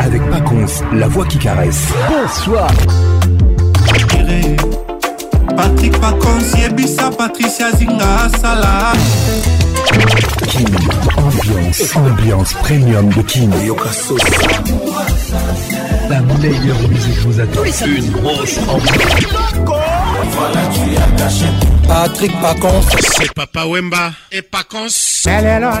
avec Pacons, la voix qui caresse. Bonsoir. Patrick Pacons, Yebisa, Patricia Zinga, Salah. Kim, ambiance, ambiance premium de King. La meilleure musique vous attend. Une grosse ambiance. Patrick Pacons, c'est Papa Wemba et Pacons. Elle est là,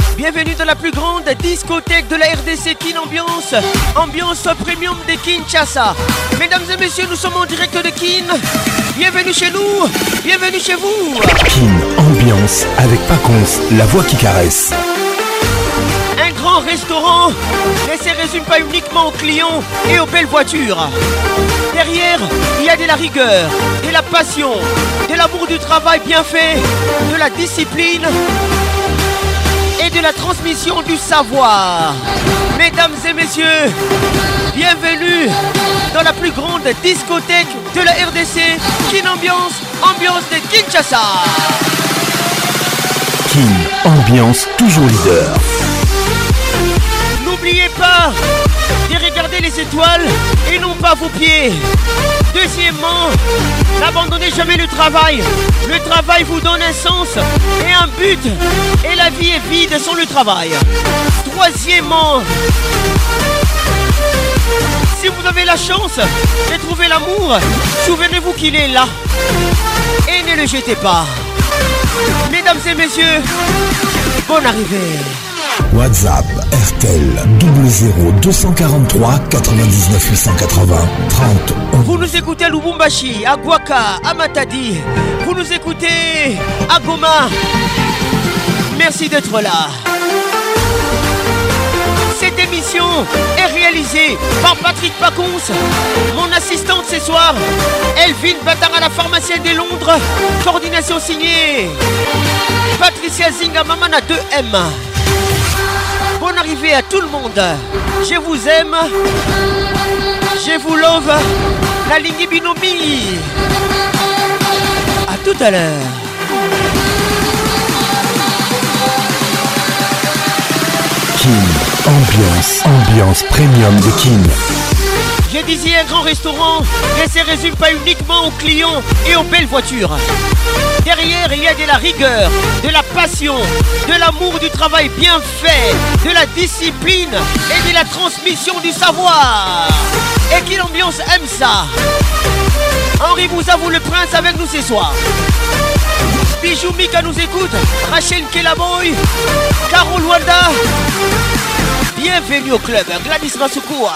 Bienvenue dans la plus grande discothèque de la RDC Kin Ambiance, ambiance premium de Kinshasa. Mesdames et messieurs, nous sommes en direct de Kin. Bienvenue chez nous, bienvenue chez vous. Kin Ambiance avec Paconce, la voix qui caresse. Un grand restaurant ne se résume pas uniquement aux clients et aux belles voitures. Derrière, il y a de la rigueur, de la passion, de l'amour du travail bien fait, de la discipline de la transmission du savoir. Mesdames et messieurs, bienvenue dans la plus grande discothèque de la RDC, Kin Ambiance, ambiance de Kinshasa. Kin Ambiance, toujours leader. N'oubliez pas de regarder les étoiles et non pas vos pieds. Deuxièmement, n'abandonnez jamais le travail. Le travail vous donne un sens et un but. Et la vie est vide sans le travail. Troisièmement, si vous avez la chance de trouver l'amour, souvenez-vous qu'il est là. Et ne le jetez pas. Mesdames et messieurs, bonne arrivée. WhatsApp RTL 00 243 99 880 30 Vous nous écoutez à Lubumbashi, à Guaka, à Matadi. Vous nous écoutez à Goma. Merci d'être là. Cette émission est réalisée par Patrick Pacons, mon assistante ce soir, Elvin Batara, la pharmacienne de Londres, coordination signée Patricia Zinga, à 2M bonne arrivée à tout le monde. Je vous aime. Je vous love. La ligne Binomi. À tout à l'heure. King, ambiance, ambiance premium de king je disais un grand restaurant, mais ça résume pas uniquement aux clients et aux belles voitures. Derrière, il y a de la rigueur, de la passion, de l'amour du travail bien fait, de la discipline et de la transmission du savoir. Et qui l'ambiance aime ça. Henri vous avoue le prince avec nous ce soir. Bijou Mika nous écoute, Rachel Kelaboy, Carol Wanda. Bienvenue au club, Gladys Masukoua.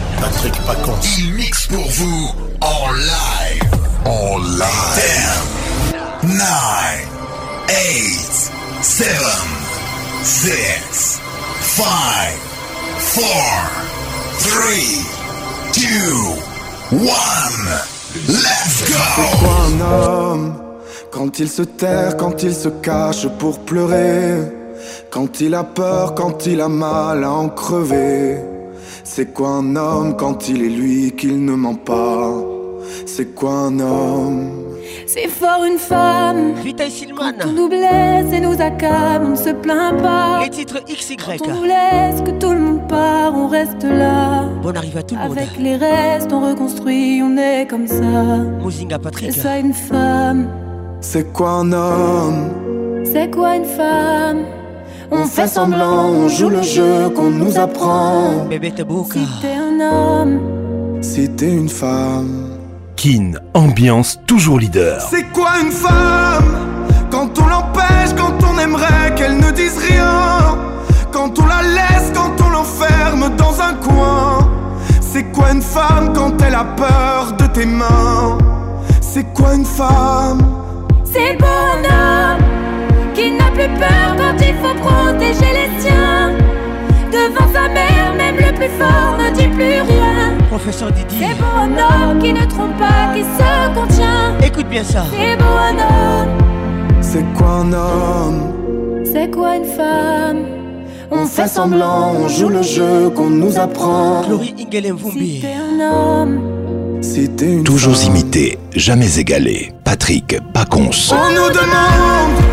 Patrick compte. Il mixe pour vous en live. En live. 10, 9, 8, 7, 6, 5, 4, 3, 2, 1. Let's go! quoi un homme, quand il se terre, quand il se cache pour pleurer, quand il a peur, quand il a mal à en crever? C'est quoi un homme quand il est lui qu'il ne ment pas C'est quoi un homme C'est fort une femme Vita Silman on nous blesse et nous accable, on ne se plaint pas Les titres XY on nous laisse, que tout le monde part, on reste là Bon arrive à tout le monde Avec les restes, on reconstruit, on est comme ça Patrick C'est ça une femme C'est quoi un homme C'est quoi une femme on fait semblant, on joue le jeu qu'on nous apprend. Bébé un homme, C'était une femme. Kin, ambiance toujours leader. C'est quoi une femme Quand on l'empêche, quand on aimerait qu'elle ne dise rien. Quand on la laisse, quand on l'enferme dans un coin. C'est quoi une femme quand elle a peur de tes mains C'est quoi une femme C'est bon homme il n'a plus peur quand il faut protéger les siens. Devant sa mère, même le plus fort ne dit plus rien. Professeur Didi. C'est bon un homme qui ne trompe pas, qui se contient. Écoute bien ça. C'est bon un homme. C'est quoi un homme C'est quoi une femme on fait semblant, on joue le jeu qu'on nous apprend. Laurie Vumbi. Si un homme. Toujours imité, jamais égalé. Patrick Pacons. On nous demande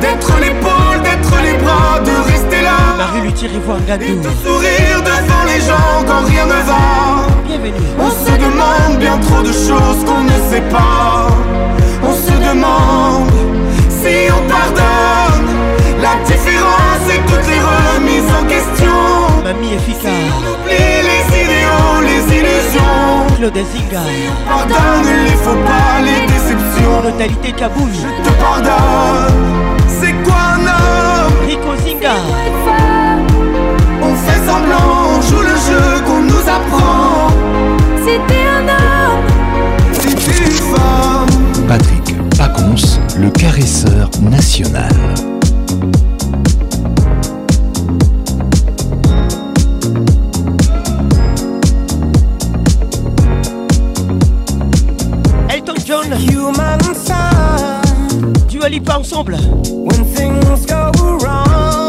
D'être l'épaule, d'être les bras, de rester là La rue lui tire et de sourire devant les gens quand rien ne va Bienvenue On se demande bien trop de choses qu'on ne sait pas On se demande si on pardonne La différence et toutes les remises en question Mamie efficace oublie les idéaux, les illusions Claude Zinga Si on pardonne les faux pas, les déceptions Totalité Je te pardonne on fait semblant, on joue le jeu qu'on nous apprend. C'était un homme, c'est une femme. Patrick Pacons, le caresseur national. Elton John, Human Tu allies pas ensemble. When things go wrong.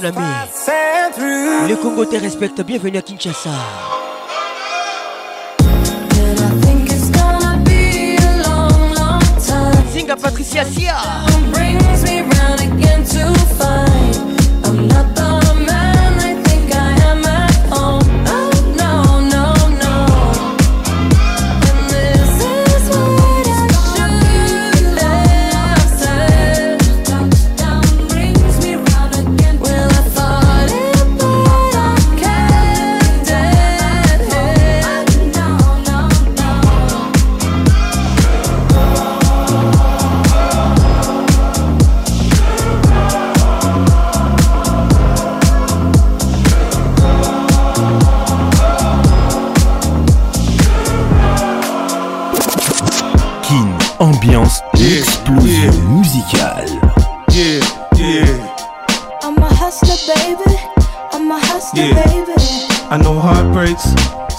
Daniel Le Congo te respecte, bienvenue à Kinshasa. Zinga Patricia Sia. ambiance yeah, explosion yeah. musicale. Yeah, yeah. I'm a hustler, baby. I'm a hustler, yeah. baby. I know heartbreaks,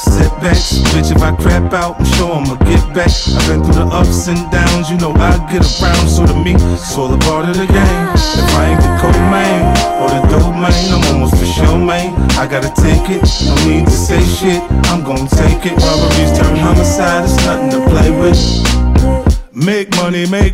setbacks. Bitch, if I crap out, I'm sure I'ma get back. I've been through the ups and downs, you know I get around. So to me, it's all a part of the game. If I ain't the cold man or the dope man, I'm almost for sure, man. I gotta take it. i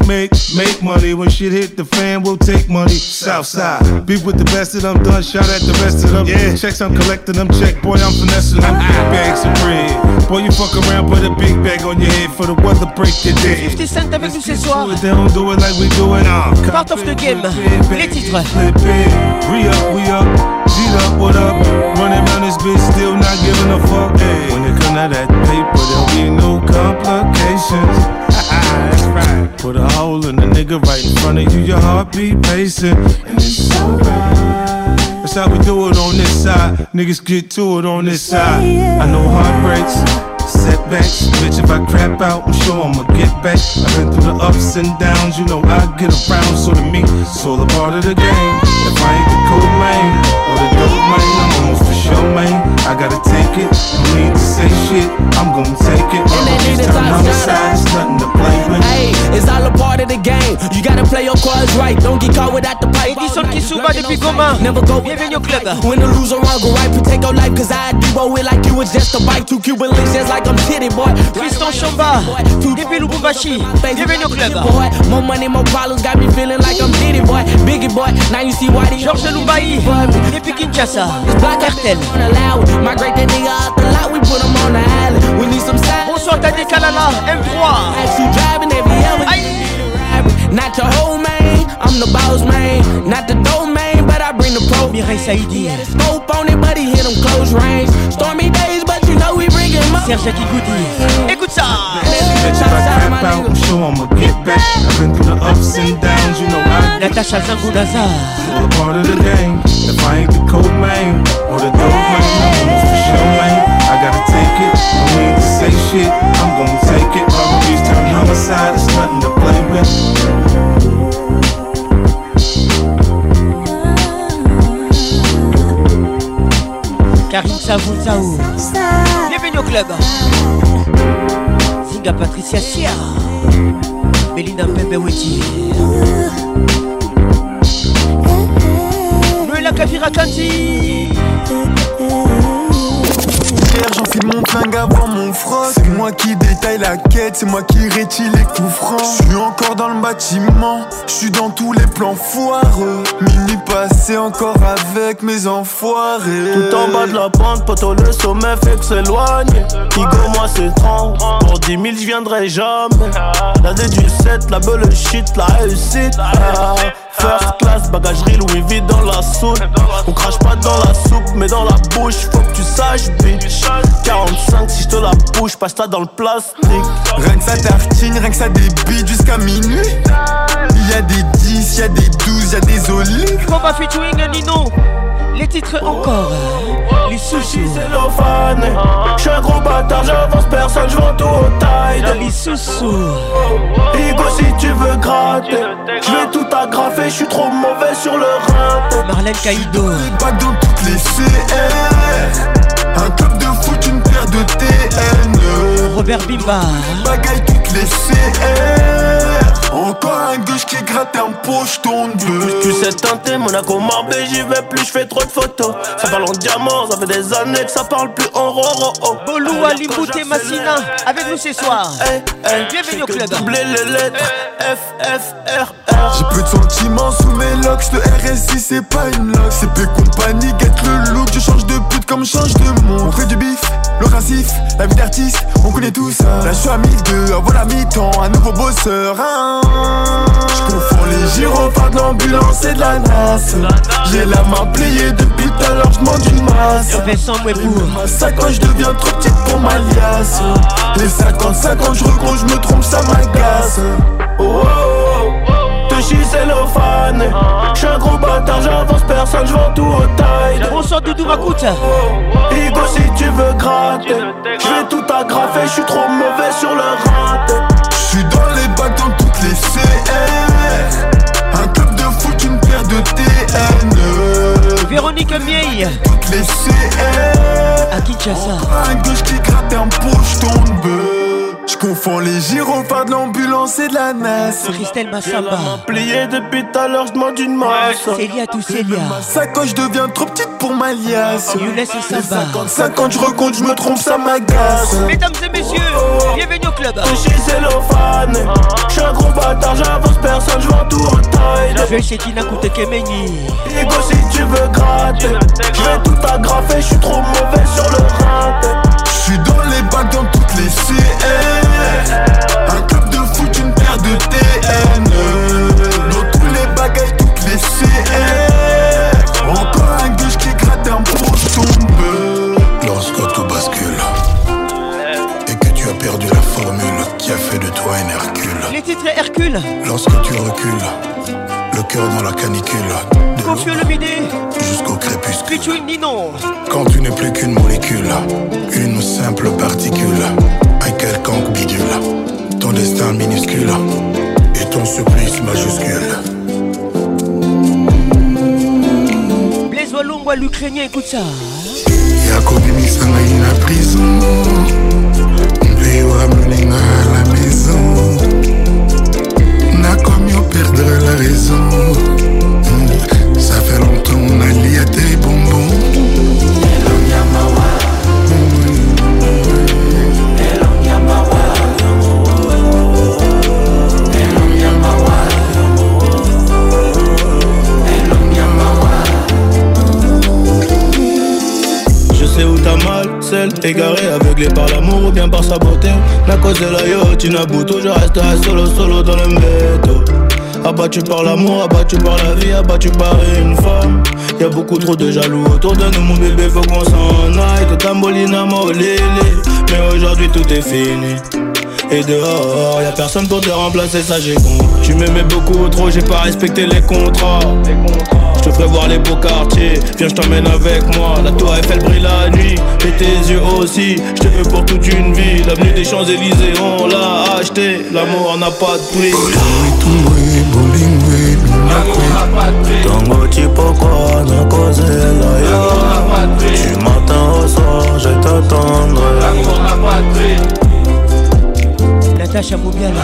make, make, make money. When shit hit the fan, we'll take money. Southside, beef with the best of them, done shot at the rest of them. Yeah. Checks I'm collecting them, check, boy, I'm finessing them. Ah. Big bags of bread. Boy, you fuck around, put a big bag on your head for the weather break your day. 50 Cent avec nous ce soir. They don't do it like we do it. Nah. Part of the game, les titres. We up, we up, beat up, what up? Running around this bitch, still not giving a fuck. Hey. When it come to that paper, there'll be no complications right. Put a hole in the nigga right in front of you, your heartbeat pacing. And it's right. That's how we do it on this side. Niggas get to it on this side. I know heartbreaks banks. Bitch, if I crap out, I'm sure I'ma get back. I've been through the ups and downs, you know I get around. So to me, it's all a part of the game. If I ain't the cool man or the dope man, I'm almost for sure man. I gotta take it. No need to say shit. I'm gonna take it. All the beats time on the side, it's nothing to play with. Hey, it's all a part of the game. You gotta play your cards right. Don't get caught without the pipe sous bas depuis Goma. Bienvenue au clever. When the loser wrong, go right, protect your life, cause I do it like you was just a bike. Two Cuban links, just like I'm titty boy. Tristan Chamba, depuis Lubumbashi. Bienvenue au club. More money, more problems, got me feeling like I'm titty boy. Biggie, boy. Now you see why they. Georges Lubaï, depuis Kinshasa. Black Cartel. My great that nigga out the lot, we put him on the island. We need some side. Bonsoir, Tadé Kalala, M3. As you driving, every hour. Not your whole main, I'm the boss main. Not the domain, but I bring the pro. Behind say Yeah, scope on it, but he hit him close range. Stormy days, but you know we bring him up. Serge Akigouti. Écoute ça. I'm sure I'ma get back. I've been through the ups and downs, you know I. Natasha Zangunaza. Still a part of the game. If I ain't the code main or the domain, I'm for sure main. I gotta take it. I mean, shit, I'm gonna take it. turn to play with. Bienvenue au club. Zinga Patricia Sia, Belinda Witi la c'est mon avant mon froc. C'est moi qui détaille la quête, c'est moi qui rétile les coups francs. J'suis encore dans le bâtiment, j'suis dans tous les plans foireux. Mini passé encore avec mes enfoirés. Tout en bas de la pente, poteau le sommet fait que s'éloigne. Igo, moi c'est 30. Pour 10 000, j'viendrai jamais. La du 7, la belle shit, la réussite. First class, bagagerie Louis V dans la soupe On crache pas dans la soupe mais dans la bouche Faut que tu saches bitch 45 si je te la bouche passe ça dans le plastique Rien que ça tartine, rien que ça débite jusqu'à minuit Y'a des 10, y'a des 12, y'a des olives pas featuring les titres encore. Les sushis sous Je suis un gros bâtard, j'avance personne, je vends tout au taille Les sous-sous. Higo si tu veux gratter. Je vais tout agrafer, je suis trop mauvais sur le rap. Marlène Caïdo. Pas dans toutes les CR. Un club de foot, une paire de TN. E. Robert Bimba. Bagaille toutes les CR. Encore un gauche qui gratte un poche, ton bleu. Tu, tu sais teinter, Monaco, Marbella, j'y vais plus, j'fais trop de photos. Ça parle en diamant, ça fait des années que ça parle plus en roro. Oh. Ali, Bouté, Massina, avec nous ce eh, soir. Eh, eh. Bienvenue au club. les lettres F, F, R, R. J'ai plus de sentiments sous mes locks, le RSI c'est pas une lock. C'est plus compagnie, guette le look, je change de pute comme change de monde. On fait du bif L'offensif, la vie d'artiste, on connaît tous Là je suis à 1002, à voilà, mi-temps, un nouveau bosseur hein. Je confonds les gyrophares de l'ambulance et de la nasse J'ai la main pliée depuis tout à l'heure, je demande une masse Ma sacoche devient trop petit pour ma liasse ah. Les 50-50 je regrose, je me trompe, ça m'agace oh, oh, oh suis fan. J'suis un gros bâtard, j'avance personne, j'vends tout au taille. On Doudou, de coûte. Igo, si tu veux gratter, j'vais tout agrafer, j'suis trop mauvais sur le rat. J'suis dans les bacs dans toutes les CR. Un club de foot, une paire de TN. Véronique Mieille. Toutes les CR. À ça Un gauche qui gratte un poche tombe. J'confonds les gyrophares de l'ambulance et de la NAS. Christelle Massamba. plié depuis tout à l'heure, je demande une masse. à tout lié Ma sacoche devient trop petite pour ma liasse. Oh, Younes Samba. 50-50, je recompte, je me trompe, ça m'agace. Mesdames et messieurs, oh, oh, bienvenue au club. Touché cellophane. Ah, ah. Je suis un gros bâtard, j'avance personne, je vends tout en taille. qui n'a côté Tina Koutekemeni. Ego, si tu veux gratter. Je vais tout agrafer, je suis trop mauvais sur le rat J'suis dans les bacs dans toutes les CN Un club de foot, une paire de TN Dans tous les bagages, toutes les CN Encore un gauche qui gratte un poche tombe Lorsque tout bascule Et que tu as perdu la formule qui a fait de toi un Hercule Les titres Hercule Lorsque tu recules Le cœur dans la canicule le midi Jusqu'au crépuscule quand tu n'es plus qu'une molécule, une simple particule, un quelconque bidule, ton destin minuscule et ton supplice majuscule. Blaise à l'Ukrainien, écoute ça. Yakobi hein. Misanaïna prison à la maison nakomi perdre la raison ça fait longtemps à tes bons. Égaré, aveuglé par l'amour ou bien par sa beauté N'a de la yacht, inabouto, je resterai solo, solo dans le métro Abattu par l'amour, abattu par la vie, abattu par une femme Y'a beaucoup trop de jaloux autour de nous, mon bébé, faut qu'on s'en aille Tout tambolina, lili Mais aujourd'hui tout est fini et dehors, y'a personne pour te remplacer, ça j'ai con Tu m'aimais beaucoup trop, j'ai pas respecté les contrats. Je te ferai voir les beaux quartiers, viens je t'emmène avec moi La tour Eiffel brille la nuit, et tes yeux aussi Je te veux pour toute une vie, l'avenue des Champs-Élysées On l'a acheté, l'amour n'a pas de prix na au je t'attendrai L'amour n'a pas de prix Natacha Moubiana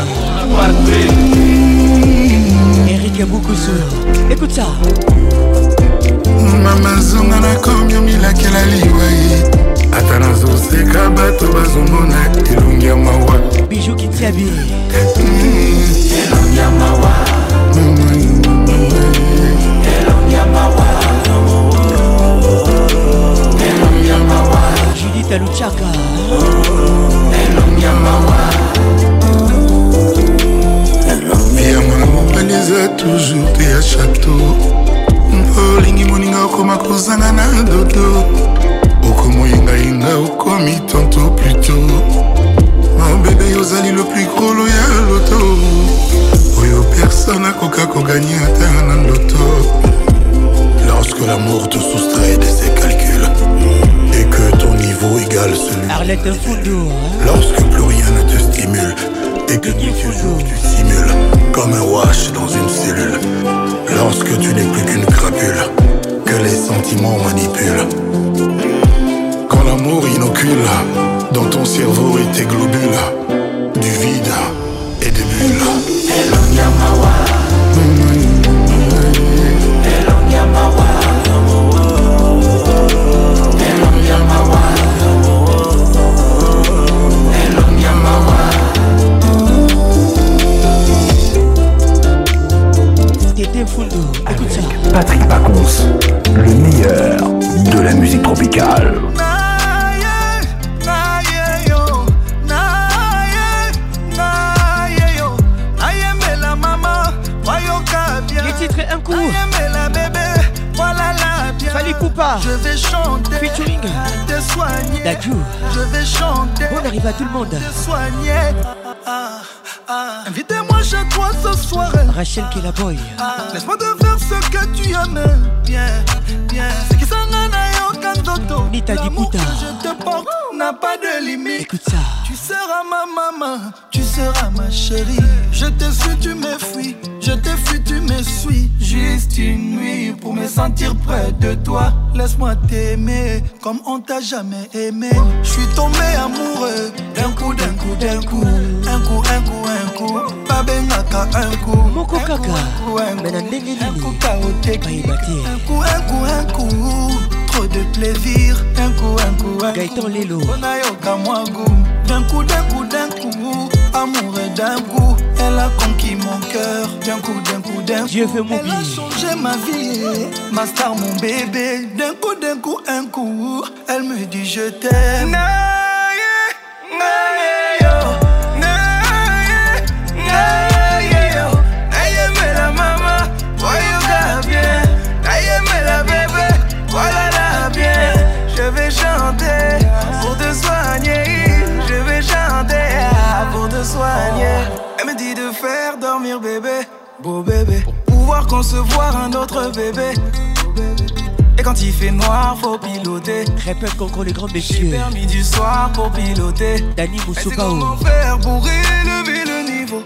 Eric seul. Écoute ça mama zonga nakomi omilakela liwai ata nazoseka bato bazomona elongi ya mawa biju kitiabi elongi ya mawa elongi ya mawa judith aluchaka elongi ya mawa eza toujours te ya chateau olingi moninga okoma kozanga na dodo okomoyengayenga okomi tanto pluto bébé aux ozali le plus gros ya loto oyo personne akoka koganye ata na loto lorsque l'amour te soustrait de ses calculs hmm, et que ton niveau égale celui arlette foudou hein. lorsque plus rien ne te stimule et que tu toujours tu simules comme un wash dans une cellule. Lorsque tu n'es plus qu'une crapule, que les sentiments manipulent. Quand l'amour inocule dans ton cerveau et tes globules, du vide et des bulles. Patrick Pacons, le meilleur de la musique tropicale. un coup. Fali Je vais chanter Featuring Te soigner Je vais chanter On arrive à tout le monde Invitez-moi chez toi ce soir. Rachel qui la boy. Ah. Laisse-moi te faire ce que tu aimes. Bien, bien. C'est qui ça Kandoto. Nita L'amour que je te porte n'a pas de limite. Écoute ça. Tu seras ma maman, tu seras ma chérie. Je te suis, tu me fuis. Je te fuis, tu me suis. Juste une nuit pour me sentir près de toi. Laisse-moi t'aimer comme on t'a jamais aimé. Je suis tombé amoureux d'un coup, d'un coup, d'un coup. Un coup, un coup, un coup. Babengaka, un coup. Moko kaka, coup, Un coup, coup. Un coup, un coup, un coup. Trop de plaisir. Un coup, un coup, un coup. Gaëtan D'un coup, d'un coup, d'un coup amoureux d'un coup. Elle a conquis mon cœur d'un coup, d'un coup, d'un coup. Dieu fait mon Elle a changé ma vie, ma star, mon bébé. D'un coup, d'un coup, un coup. Elle me dit je t'aime. beau bébé, pour pouvoir concevoir un autre bébé. Et quand il fait noir, faut piloter. Répète contre les grands messieurs. J'ai permis du soir pour piloter. Dani ou Comment faire pour élever le niveau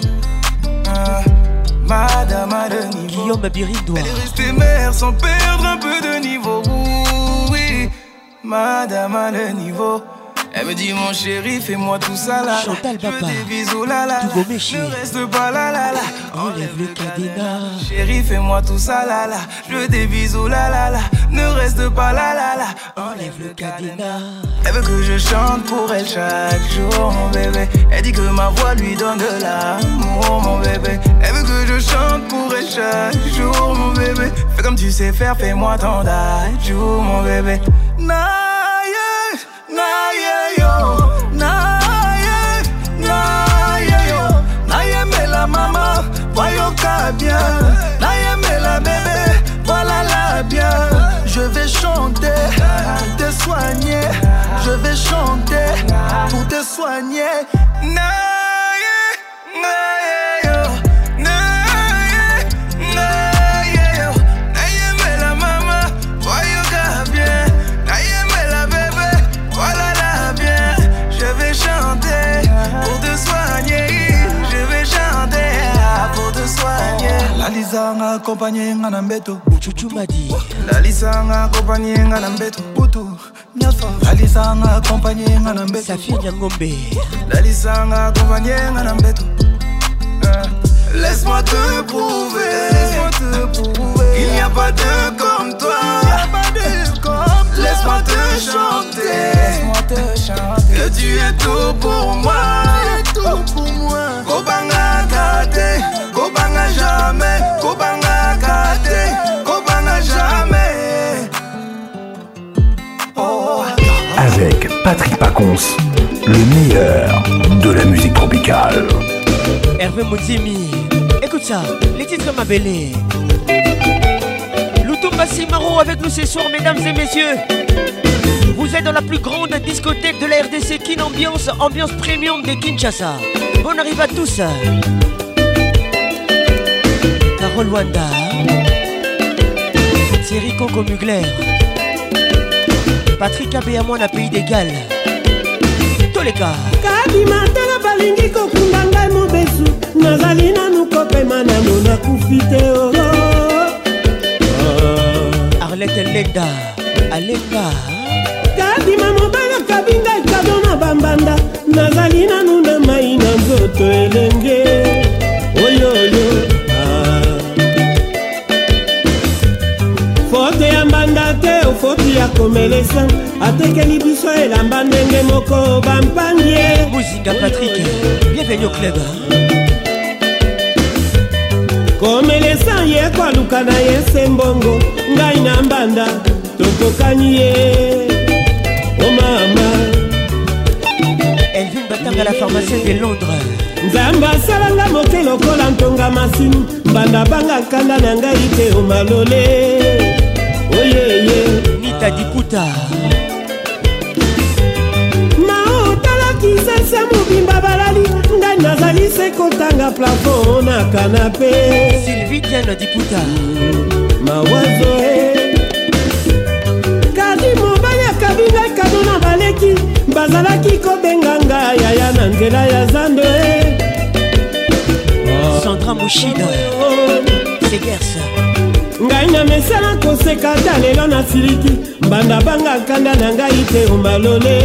euh, Madame a le niveau. Guillaume Elle est restée mère sans perdre un peu de niveau. Oui, Madame a le niveau. Elle me dit mon chéri, fais-moi tout ça là. Je Papa. Des bisous là là. ne reste pas là là là. Enlève le cadenas. Chéri, fais-moi tout ça là là. Je veux des bisous là là là. Ne reste pas là là là. Enlève le cadenas. Elle veut que je chante pour elle chaque jour, mon bébé. Elle dit que ma voix lui donne de l'amour, mon bébé. Elle veut que je chante pour elle chaque jour, mon bébé. Fais comme tu sais faire, fais-moi ton jour, mon bébé. Non naïe, la naïe, maman, naïe, bien bébé, voilà la bien je vais chanter te soigner je vais chanter pour te soigner lalisa nga accompagné nga na mbeto buchuchu madi lalisa nga accompagné nga na mbeto butu nyonso lalisa nga accompagné nga na mbeto safir nyangombe lalisa nga accompagné nga na mbeto eh, Laisse-moi te prouver, Laisse-moi te prouver Il n'y a pas de comme toi. Laisse-moi te chanter, Laisse-moi te chanter que tu es tout pour moi. Oh. avec Patrick Pacons le meilleur de la musique tropicale Hervé Moutimi écoute ça les titres ma belle si avec nous ce soir mesdames et messieurs dans la plus grande discothèque de la RDC Kin Ambiance, ambiance premium de Kinshasa. Bonne arrive à tous. Carole Wanda, Thierry Coco Mugler, Patrick Abé à Pays des Galles, Toleka. kabimatala balingi kokunda et mobesu nazali nous kopema nano nakufi te leda alenga bandima mobala kabinga kado na bambanda nazali nanu na mai na nzoto elenge oyoyo ah. foto ya mbanda te ofoti ya komelesa atekeli biso elamba ndenge moko bampangie muzika patrik bienvenu club komelesa ye kwaluka na ye se mbongo ngai na mbanda tokokani ye Bernard à la pharmacienne de Londres nzambe asalanga moke lokola ntonga masini mbanda banga kanda na ngai te omalole oyeye nita dikuta maotalakisasa mobimba balali ngai nazali se kotanga plafon na kanape sylvie diana dikuta mawazo e kasi mobali akabi ngai kado na baleki bazalaki kobenga nga yaya na nzela ya zando centra moshino segers ngai na mesala koseka ta lelo na siliki mbanda banga kanda na ngai te omalole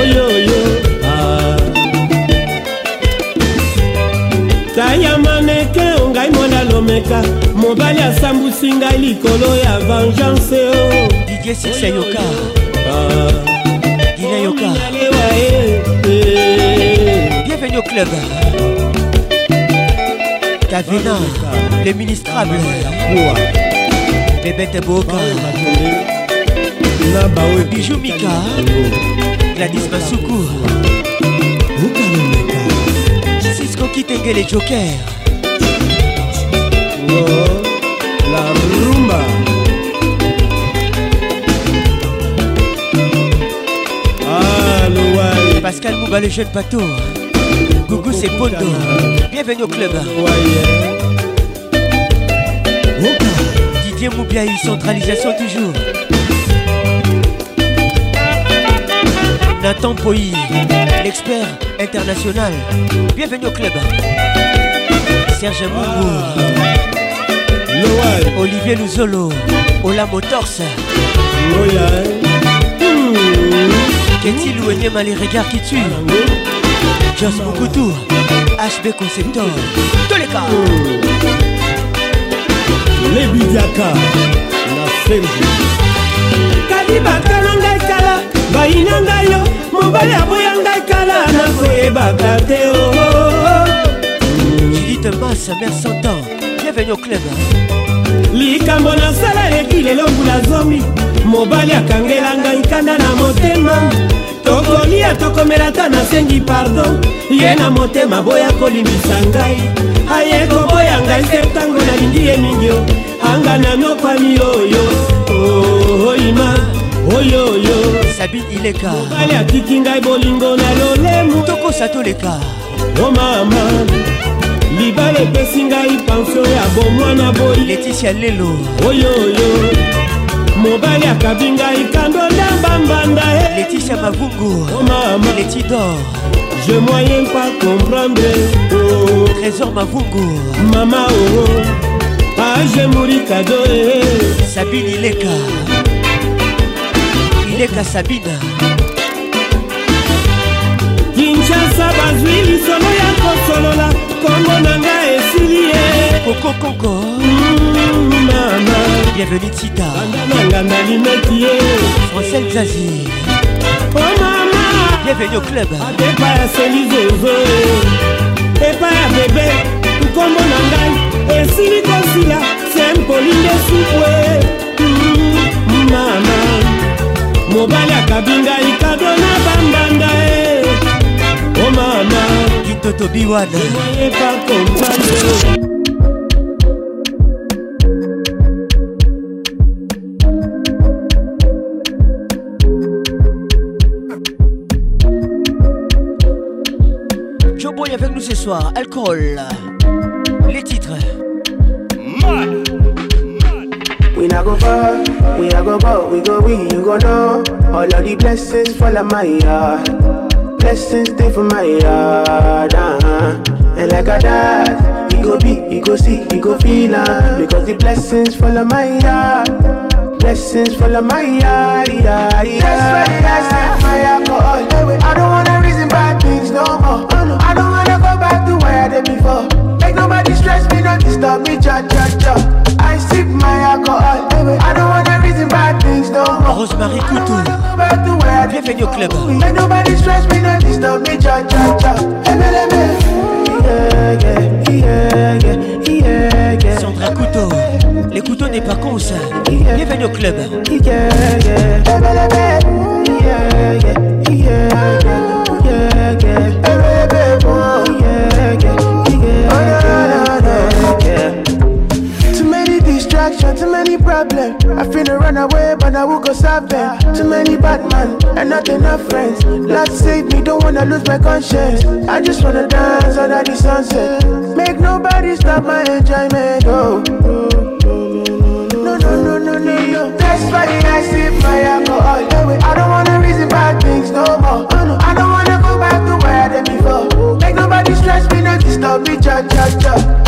oyoyo ah. taya maneke ongai mwana lomeka mobali asambusi ngai likolo ya vengeance o oh. didie sisayoka yoka bienvenue au club Kavina les ministrables Bébête Boka Bijou Mika Gladys Masuku Cisco Kitenge les Jokers oh, La rumba Pascal Mouba, le jeune bateau. Gougou, c'est Pondo. Bienvenue au club. Didier Moubiaï, centralisation toujours. Nathan Poy, l'expert international. Bienvenue au club. Serge Mougou, Olivier Luzolo. Ola Motors. Ketty Louenium a les regards qui tuent Jos Mokutu HB Conceptor Toleka Les Bidiaka La Fembe Kadiba Kalanga Kala Bainanga Yo Mobali Aboyanga Kala Nakoyeba Kate oh, oh, oh. Judith Massa, mère 100 ans Bienvenue au club likambo nasala eleki lelo mbula zomi mobali akangela ngai kanda na motema tokolia tokomela ta nasengi pardo ye na motema boya kolimbisa ngai aye koboya ngai se ntango nalingi ye mingi o anga nanokwami oyo oh, oima oyoyo sabi ileka mobali akiki ngai bolingo na lolemo tokosa toleka o oh, mama libala epesi ngai pansio ya bomwana boyi leticia lelo oyoyo mobali akabi ngai kando ndamba mbanda e eh. letisha mavungu omama oh, leti dor je moyen pas comprendre oh. trésor mavungu mama oo oh. oh. age ah, mori kado e eh. sabine ileka ileka sabina kinshasa bazwi lisolo ya kosolola kombo na ngai koko kongo mama bienvenue tita bandananga nalimaki ye francel zazi o mama bienvenue au club abepa ah, ya selizezo epa ya bebe nkombo na ngai esili kosila sempolinde supwe mama mobali akabi ngai kado na bambanda e komana kitoto biwana eyeba kompane Joboy avec nous ce soir, alcool, les titres. Man. We not go far, we not go far, we go we, you go know All of the blessings fall on my heart blessings stay for my yard, uh-huh. and like I died, he go be, he go see, he go feel, uh, because the blessings follow my yard. Blessings follow my yard, yeah, yeah. That's why that's fire for alcohol. I don't wanna reason bad things no more. Oh, I don't wanna go back to where I did before. Make nobody stress me, not disturb me, cha cha cha. I sip my alcohol. I don't want to reason bad things no more. Rosemary Couto, Bienvenue au club. Let nobody stress me, not disturb me. Cha cha cha. MLM Sandra Couto, Les couteaux n'est pas con ça. Bienvenue au club. Yeah, yeah. problem. I finna run away, but I will go solve them. Too many bad men and not enough friends. Lord save me, don't wanna lose my conscience. I just wanna dance under the sunset. Make nobody stop my enjoyment. Oh. No, no, no, no, no, no. That's why I sip the way. I don't wanna reason bad things no more. Oh, no, I don't wanna go back to where I did before. Make nobody stress me, no disturb me, cha cha cha.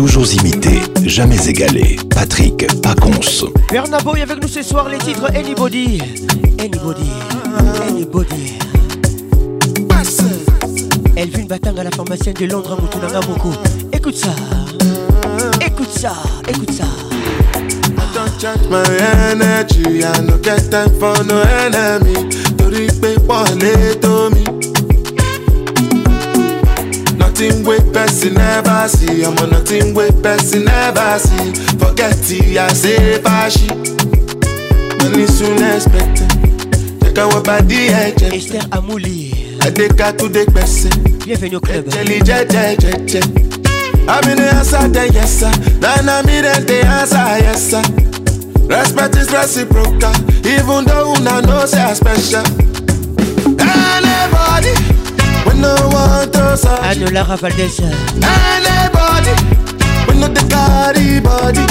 Toujours imité, jamais égalé. Patrick Paconce. Bernabo est avec nous ce soir, les titres Anybody. Anybody. Anybody. Passe. une Batang à la pharmacienne de Londres, Moutounanga beaucoup. Écoute ça. Écoute ça. Écoute ça. don't my energy. I no get time for no enemy. for nothing wey person tu see nothing person never see forget the I say eh, bashi money soon expected check out au club yes sir na answer respect is reciprocal even though know say I special. Anybody no want to search. I know Lara Valdez. Anybody, we know the body body.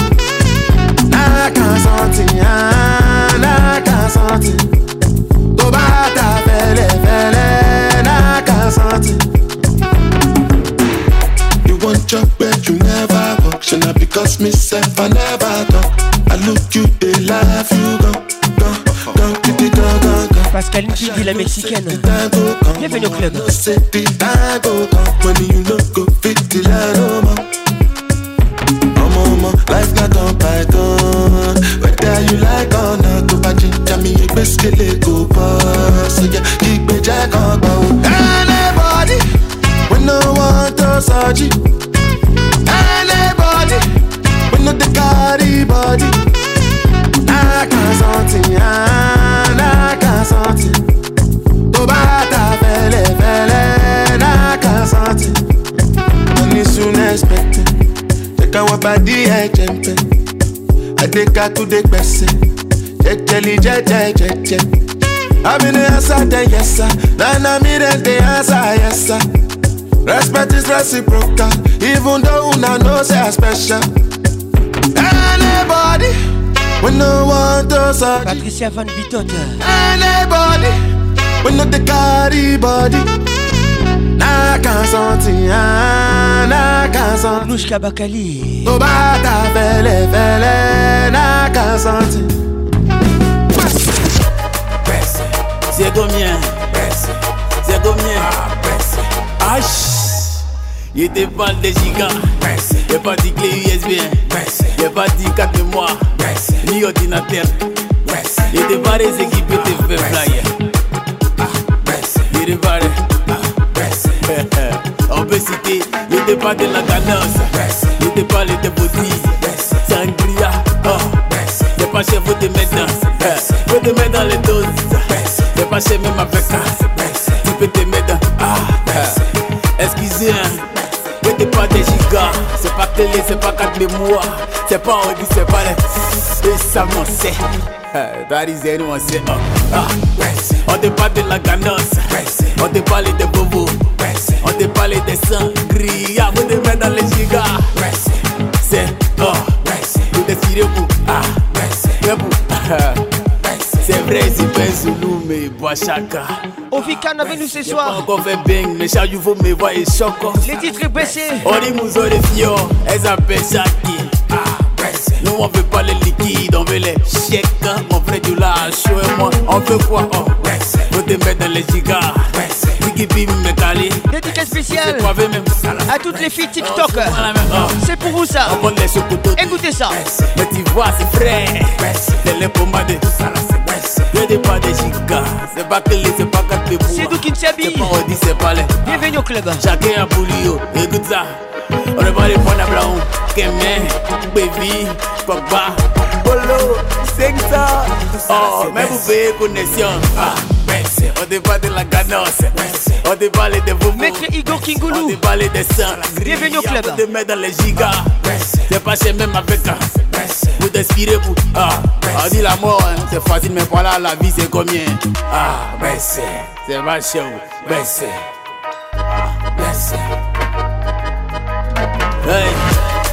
Nah, can't something, ah, nah, can't something. Tó bá ta fẹ́lẹ́ fẹ́lẹ́, nah, can't something. You want your bed, you never walk. Shana because myself, I never talk. I look you, they laugh, you gone. Pascal la mexicaine. Bienvenue au club. Oh, life not on python Whether you like or not Tó Anybody wey no wan to surgery Anybody wey no dey carry body. kan something, na kan something. Tó bá ta fẹ́lẹ́fẹ́lẹ́, na kan something. Money soon expected, check out what body ẹ jẹ n pẹ. Adéka tún dé gbèsè, jẹjẹli jẹjẹjẹjẹ. Àmì ni answer then yes sir, nana mi reciprocal, even though una know say special. Anybody. When no one does a Patricia Van Bitot Anybody When no the carry body Naka senti Naka senti Nouchka Bakali To bata fele fele Naka senti Presse C'est combien Presse C'est combien Ah presse Aïe Il pas des balles des gigas. a pas dit clé USB. il pas dit 4 mois, Ni ordinateur. pas des barres de fait flyer. des peut Obésité. il te pas de la cadence. il des pas les dépotis. Sangria. il pas chez vous te mettre dans. Faut te mettre dans les doses. il pas chez même avec ça. Tu peux te mettre dans. Ah. Ah, Excusez-moi c'est pas des gigas, c'est pas télé, c'est pas 4 mémoires, c'est pas Audi, c'est pas les. Et ça m'en sait. That is anyone say, uh, uh. On de la ganance, on te parle des bobos, on te parle de sangria. On vous des dans les gigas. C'est, uh, vous décidez vous, ah, vous, Prési Benzo Lume Boachaka Ovikana venu ce soir encore fait bang Mais Chayuvo me voit et choco Les titres baissés Eza Bechaki Nous on veut pas les liquides On veut les chèques Mon frère du lâche et moi On veut quoi oh. veut te mettre dans les gigas Dédicace spéciale à toutes les filles TikTok. C'est pour vous ça. Écoutez ça. Mais tu vois, c'est frais. C'est les pommades. Ce n'est pas des chicas, c'est pas que les, c'est pas quatre pour C'est nous qui t'habille. C'est c'est pas les. Bienvenue au club. Chacun a pour écoute ça. On ne pas les prendre à blanc. Kemen, baby, Bolo, c'est ça. Oh, même vous payez connexion. Ah. On débat de la ganosse, On débat de vos. Maître Igor Kingoulou. On déballe des seins. Bienvenue au club. On met dans les gigas. C'est passé même avec un. Vous despirez vous. Ah, on dit la mort, hein. c'est facile, mais voilà la vie, c'est combien. Ah, baissez. C'est ma chou. Baissez. Ah, baissez.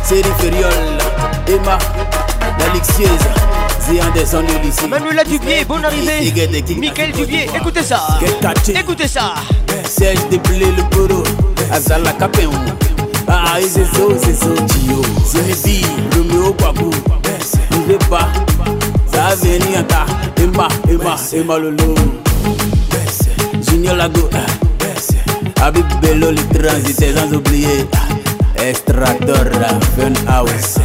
Série Feriol, Emma, l'Alixieuse, Zéanderson, Ulysses. Manuela Dubier, bonne arrivée. Michael Dubier, écoutez ça. Écoutez ça. Serge Déblé, le bureau, Azala Capéon. Ah, c'est ça, c'est ça, Tio. Zénébi, le Méo Babou. N'oublie pas, ça vient en tas. Emma, Emma, Emma Lolo. Junior Lago, Abib Bello, le transit, c'est sans oublier. Estradora House.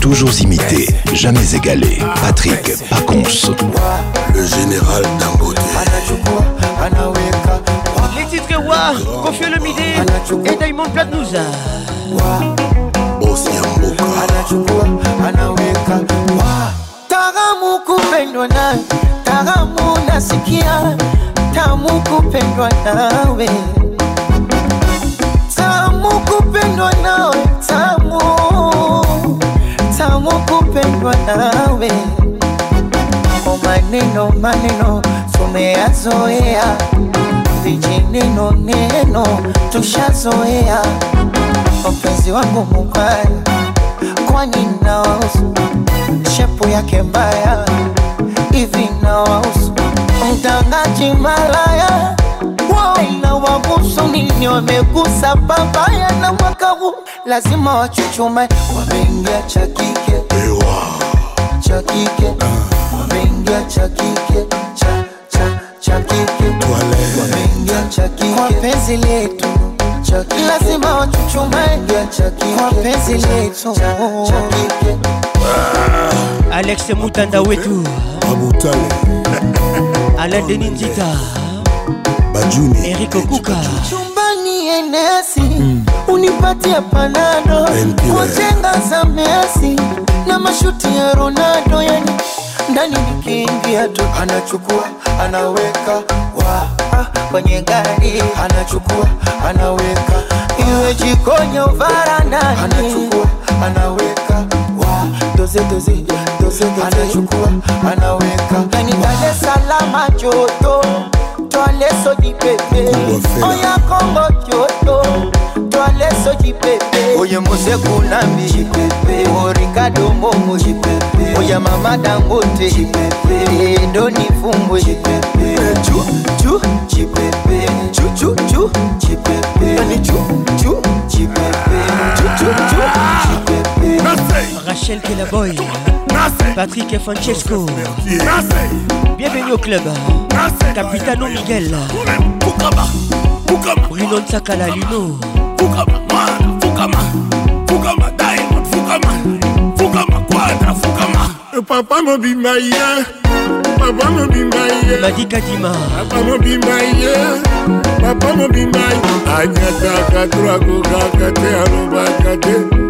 Toujours imité, jamais égalé. Patrick Pacons. Le général Dangote. Les titres Wa, le Midi et Diamond Platnouza. Taramu kupendwa na taramu nasikia tamu kupendwa nawe kupendwa nawe, tamu tamu kupendwa nawe. o oh, maneno maneno tumeyazoea, vijineno neno tushazoea. Mpenzi wangu mubaya, kwani nawausu Shepu yake mbaya, hivi nawausu Mtangaji malaya na wagusu nini, wamegusa papaya na mwaka huu lazima wachuchume, wameingia cha kike cha kike, wameingia cha kike cha cha cha kike, wameingia cha kike kwa penzi letu lazima wachuchume kwa penzi letu. Alex Mutanda wetu Abutale Aladeni Njita Baba Juni, Eric Okuka chumbani enesi mm. unipatia panado kwa chenga za Messi na mashuti ya Ronaldo, yani ndani nikiingia tu anachukua anaweka wa ah, kwenye gari anachukua anaweka iwe jikoni au varandani anachukua anaweka wa doze doze doze doze anachukua anaweka yani dale salama Salaam joto Tọ́lé sójì pépé. Oya kọ́ngọ̀ tí ó tó. Tọ́lé sójì pépé. Oye Moseku Nnamdi jì pépé. Orikado Momo jì pépé. Oya Mama Dangote jì pépé. Edoni Fumbo jì pépé. Chu chu jì pépé. Chu chu chu jì pépé. Ẹni chu chu jì pépé. Chu chu chu jì pépé. Rachel Kelaboy Patrick et Francesco Bienvenue au club Capitano Miguel Bruno Tsakala Luno eh, papa mobimba ye papa mobimba ye madikadima papa mobimba ye papa mobimba ye anyataka to akokaka te alobaka te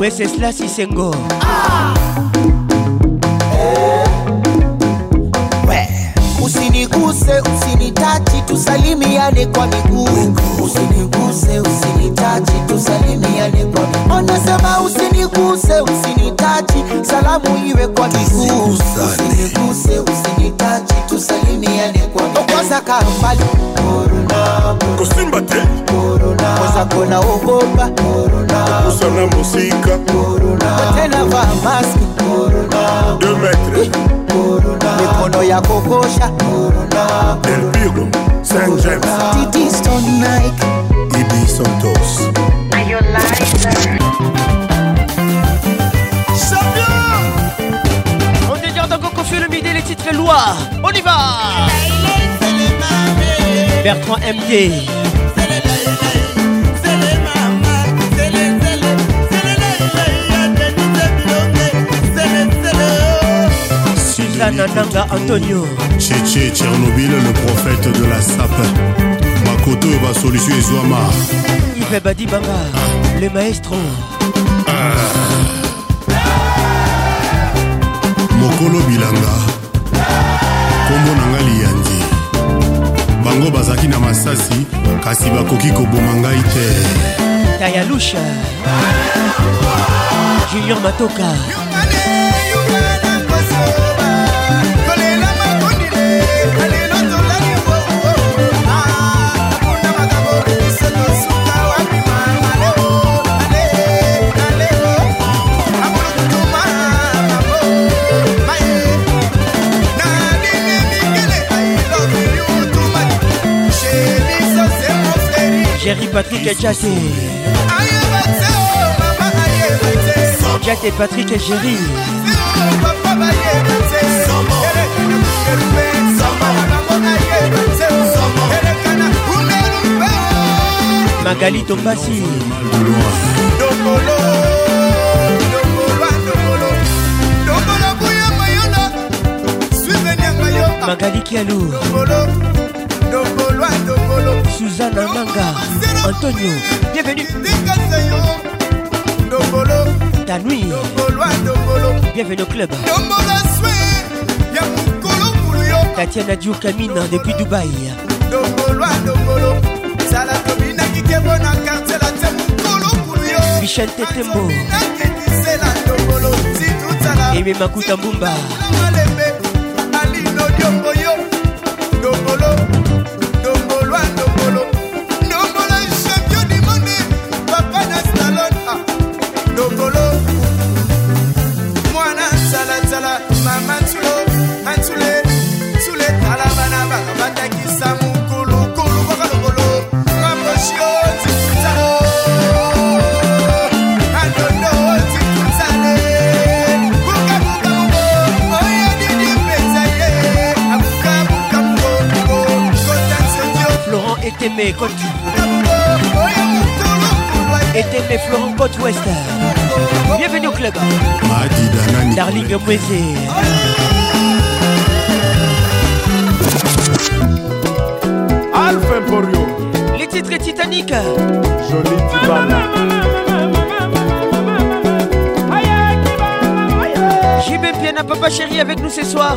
Pues es la Sisengo. usiniguse usinitachi tusalimiane kwa miguu usiniguse usinitachi kwa usiniguse usinitachi salamu iwe kwa miguu usiniguse usinitachi tusalimiane kwa kusimba te kona kusana musika tena vaa maski eh. mikono ya kokosha El Pilgrim, St. James. Didi Stone Nike. Ibi Santos. Are you lying? On est dans Gokofu le midi, les titres et lois. On y va Bertrand MD. sana nanga antonio cheche tchernobyl le prophète de la sape bakoto oyo basolution ezwama ive badi banga le maestro mokolo bilanga kombo na nga liyandi bango bazalaki na masasi kasi bakoki koboma ngai te tayalusha junior matoka Yumane, yumane, yumane, Patrick et Jack et Patrick et Jerry. Magali Tombasi. Magali Kialou. Suzanne Manga. Antonio, bienvenue. Tanui. Bienvenue au club. Tatiana Diour Camina depuis Dubaï. michel tetembo eme makuta mbumba Et t'es mes Florent Côte Ouest Bienvenue au club Darling Mwese Alpha Emporio Les titres Titanic J'ai Tibana bien Papa Chéri avec nous ce soir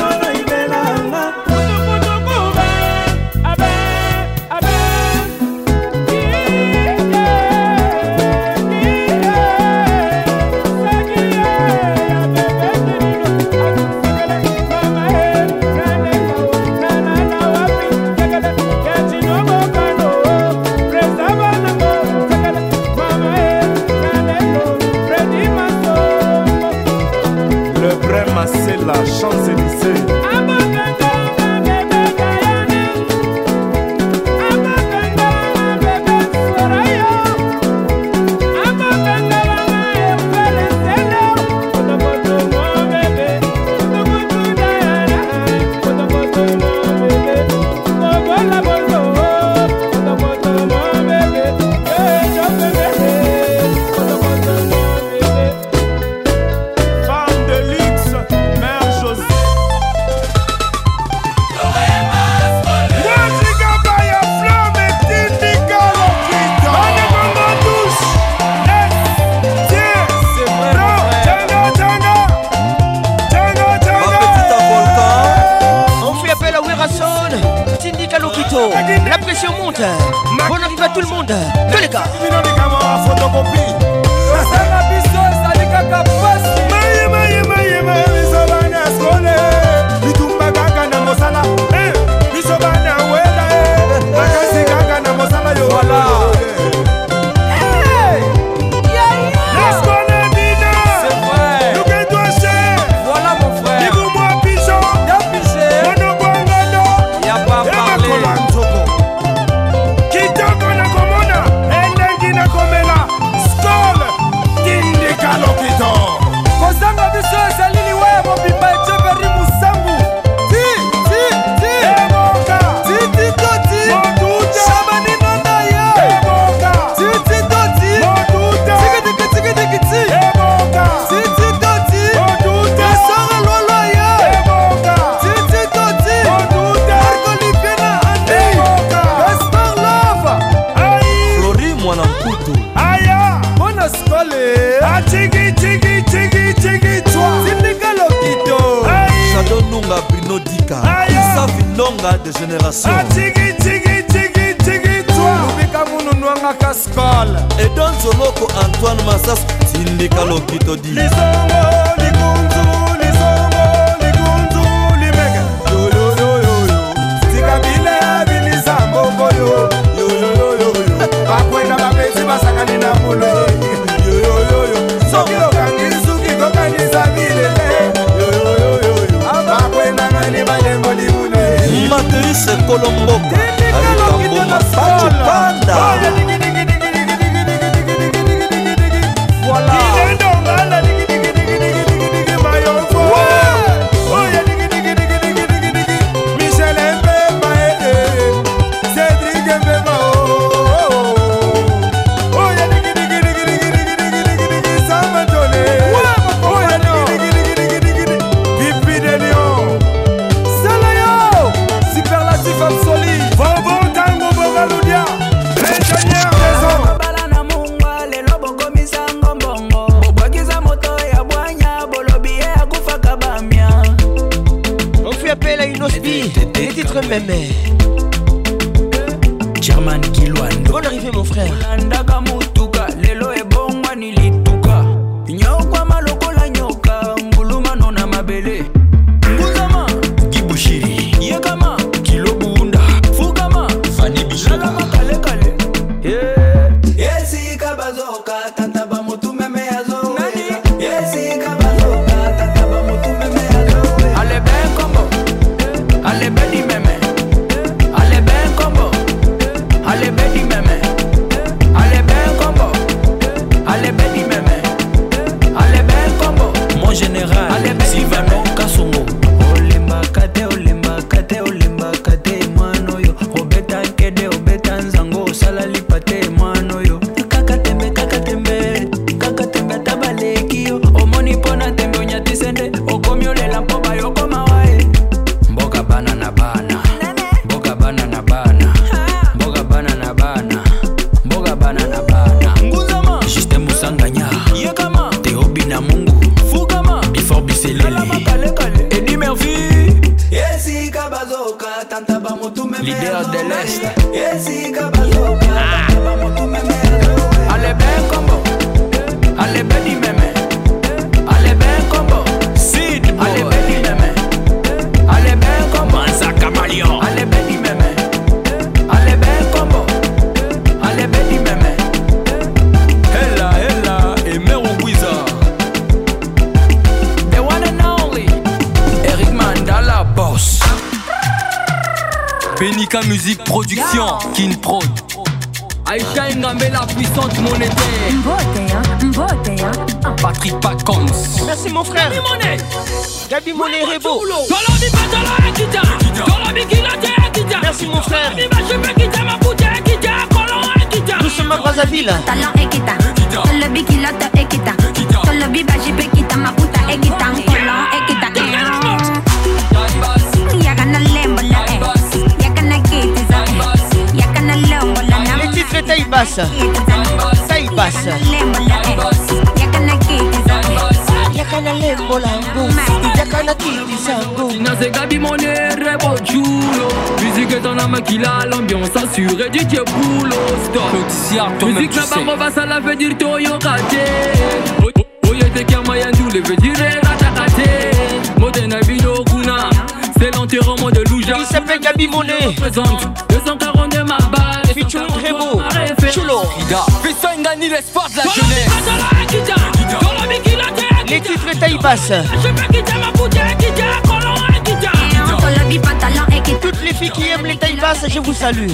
Toutes les filles qui aiment les tailles je vous salue.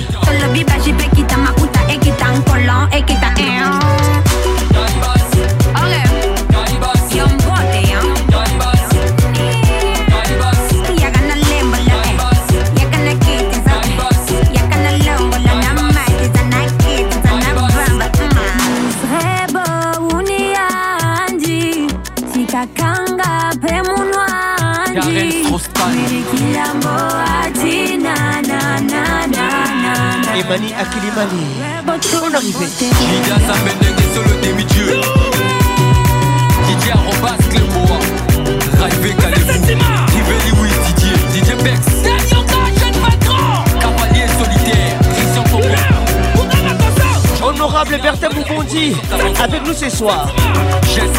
Merci. Avec nous ce soir.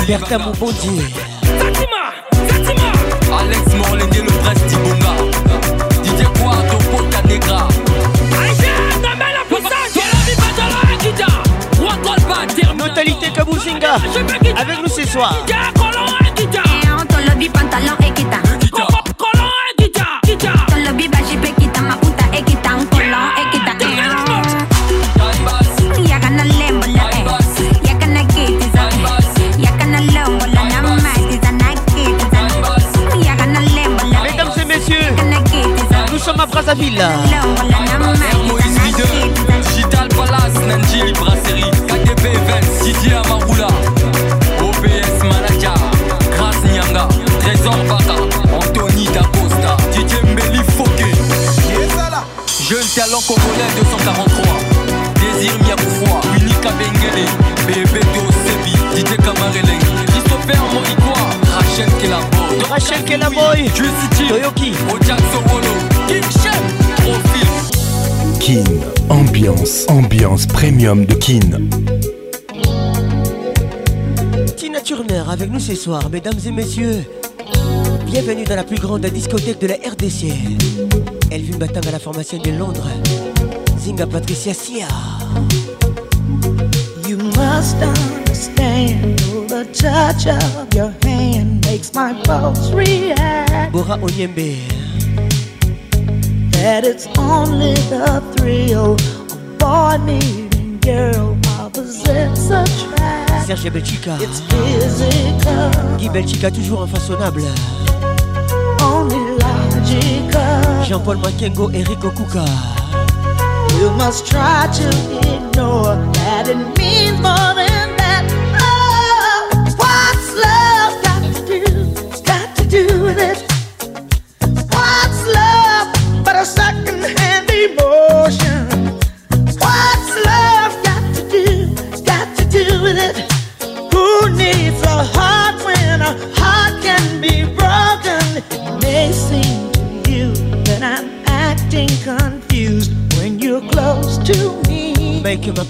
Berta Moubondier. Alex Morlengue, le prince Dibonga. Didier Poitou, Polka Negra. Notalité Kabuzinga. Avec nous ce soir. No Tina Turner avec nous ce soir, mesdames et messieurs. Bienvenue dans la plus grande discothèque de la RDC. Elvin Batam à la formation de Londres. Zinga Patricia Sia. You must understand the touch of your hand makes my pulse react. Bora Oyembe That it's only the thrill of me girl possess a track. Serge Belchica. It's physical. Guy Belchica, toujours infaçonnable. Only logical. Jean-Paul Makengo, Eric Okuka. You must try to ignore that it means more than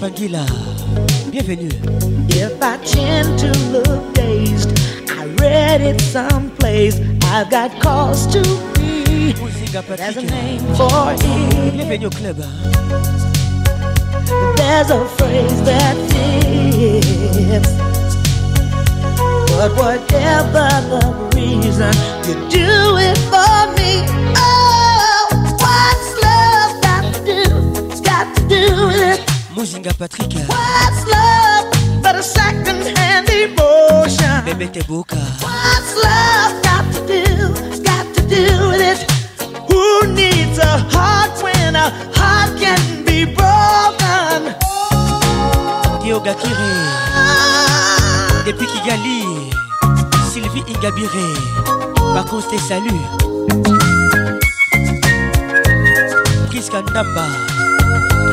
Anguilla, bienvenue. If I tend to look dazed, I read it someplace. I've got cause to be. There's a name for it. Bienvenue au club. There's a phrase that fits. But whatever the reason, you do it for me. Oh, what's love got to do? It's got to do with it. Bozinga Patrick What's love but a second hand emotion Bébé What's love got to do, got to do with it Who needs a heart when a heart can be broken Dioga Kiri ah. Depuis Kigali Sylvie Ingabiré Bacos tes salut. Prisca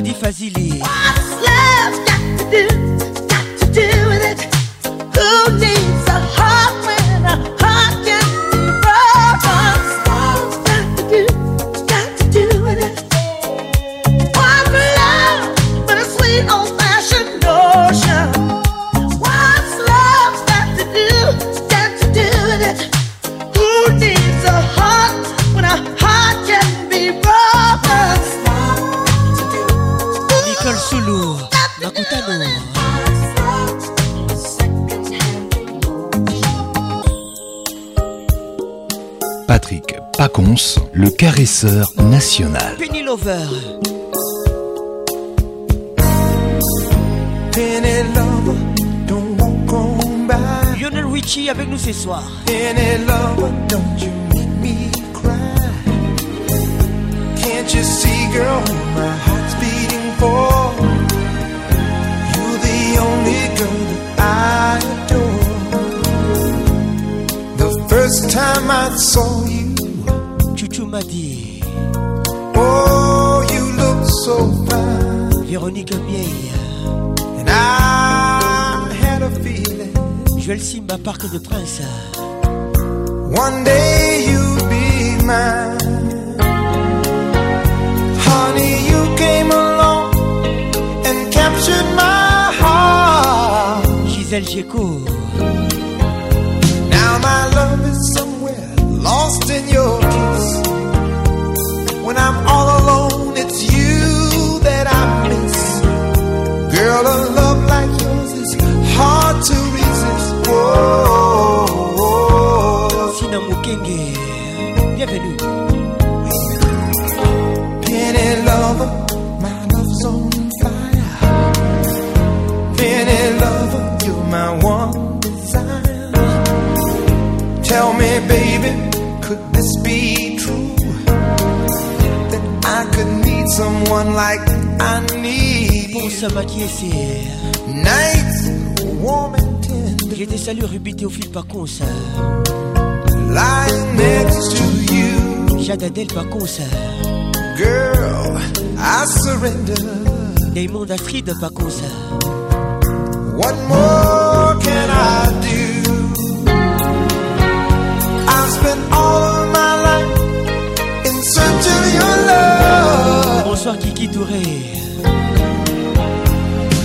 Mehdi Fazili. What's love got to do? le caresseur national. Penny Lover. Lover, don't walk on Lionel Richie avec nous ce soir. Penny Lover, don't you make me cry. Can't you see, girl, my heart's beating for? You're the only girl that I adore. The first time I saw you. Véronique Vieille. And I had a feeling. Joël Simba, Parc de Prince. One day you would be mine. Honey, you came along and captured my heart. Gisèle Gieco. Now my love is somewhere lost in your kiss. When I'm all alone. someone like I need. Pour se maquiller, c'est. Nights warm and tender. get a des saluts rubis Théophile Paconce. Lying next to you. Jade Adèle Paconce. Girl, I surrender. Damon Astrid Paconce. What more can I do? Bonsoir Kiki Touré.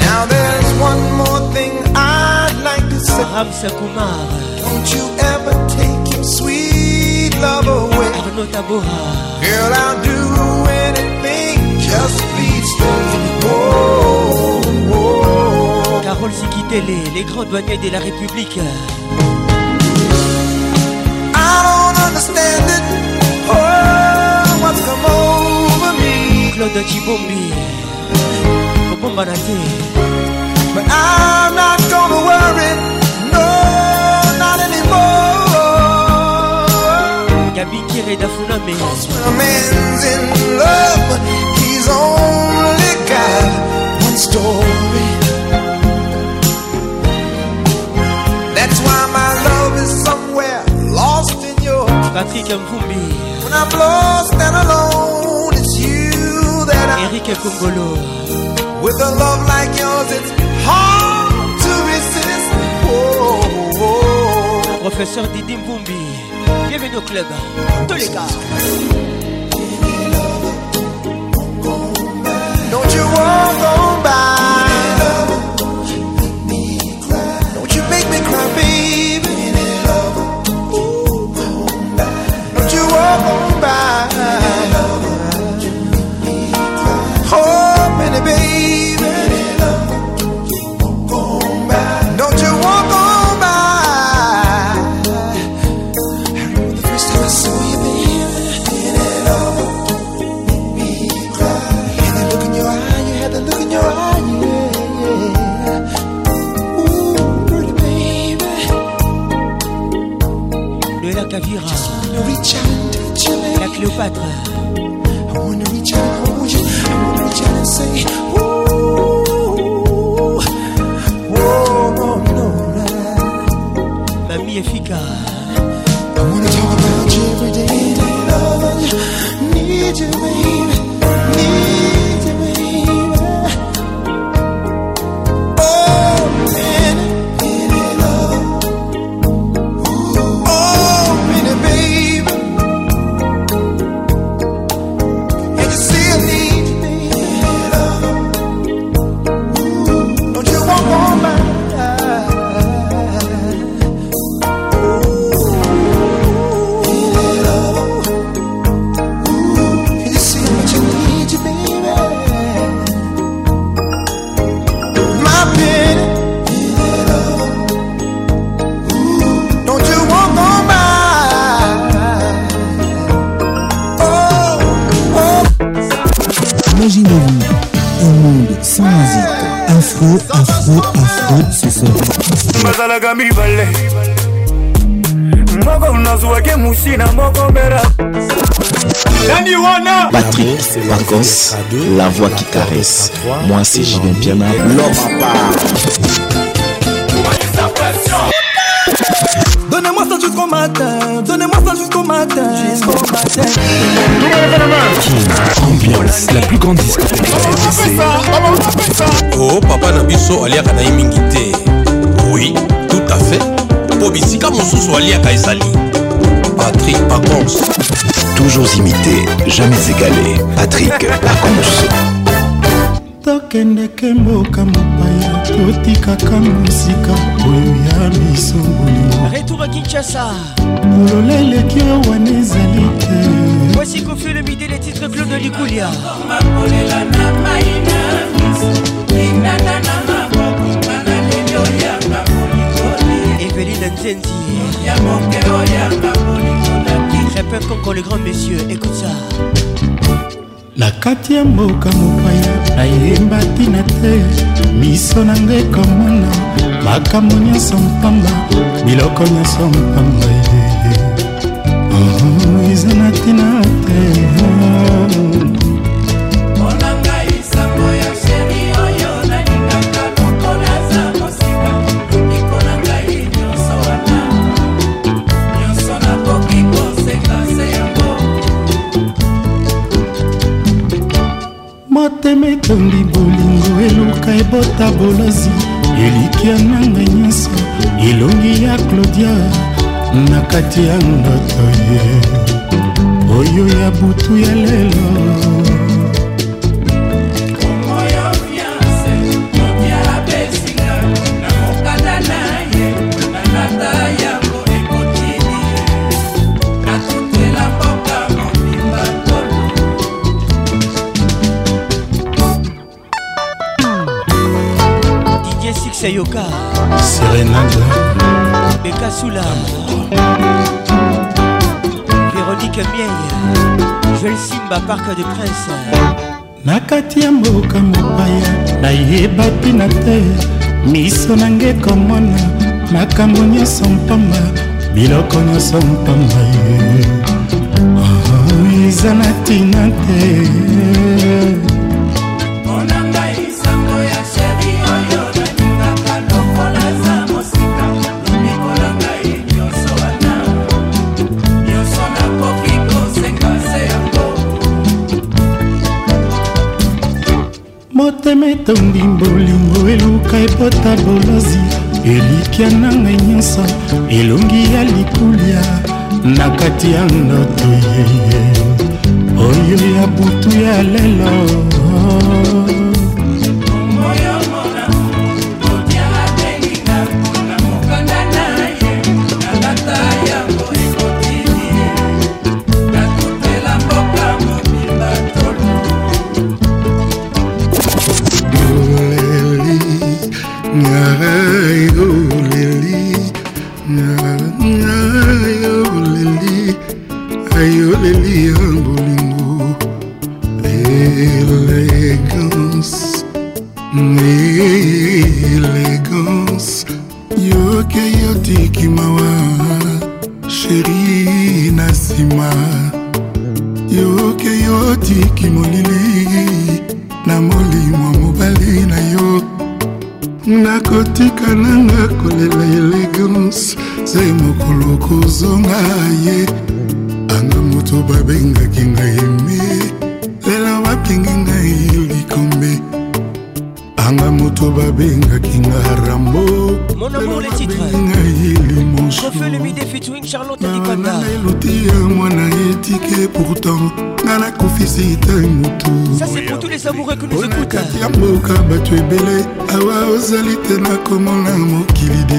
Now there's one more thing I'd like to say. Ramsa Sakumar. Don't you ever take your sweet love away. Arnaud Tabora. Girl, I'll do anything. Just please stay. Oh, oh. Carole Télé, les grands douaniers de la République. I don't understand it. Oh, what's come on? Lord that you bomb me But I'm not gonna worry No, not anymore Gabi Kire Dafuname Cause when a man's in love He's only got one story That's why my love is somewhere Lost in your Patrick Mvumbi When I'm lost and alone Eric Kokolo. With a love like yours, it's hard to resist. Oh, oh. Professeur Didim Mbumbi, bienvenue au club. Tous les gars. Don't you want to go by. Cleopatra. I wanna reach out and hold you. I wanna reach out and say, Ooh, whoa, whoa, no, no. Mamie Efika. I wanna talk about you every day, day, love. Need you, baby. ozwaki musina moko mbera nani wana patrik vacances la voix qui caresse moi c'est jibin piana lopapa Donnez-moi ça jusqu'au matin, donnez-moi ça jusqu'au matin. Jusqu'au matin. Tout le monde Ambiance, la plus grande disco. Oh, papa Nabiso, aliaka na mingi te. Oui, tout à fait. Po bisika mosusu aliaka ezali. Patrick Pacons. Toujours imité, jamais égalé. Patrick Pacons. tokendeke mboka mopaya totikaka mosika oyo ya biso bolingololola eleki wana ezali te voici confus le midi les titres claude likulia Nzenzi Répète encore le grand monsieur, écoute ça na kati ya mboka mopaya nayemba ntina te miso na ngai komona makambo nyonso mpamba biloko nyonso mpamba eh, eh, eh. Oh, oh, oh, eza na ntina te esombi bolingo eluka ebota bolozi elikya nanga nyonso elongi ya claudia na kati ya ndoto ye oyo ya butu ya lelo Masula Véronique Mieye Joel Simba Parc de Prince na kati ya mboka mopaya nayeba mpina te miso nanga ekomona makambo nyonso mpamba biloko nyonso mpamba ye ah, ah, eza na ntina te etondi bolingo eluka ebota bolozi elikya na ngai nyonso elongi ya likulia na kati ya ndoto ye oyo ya butu ya lelo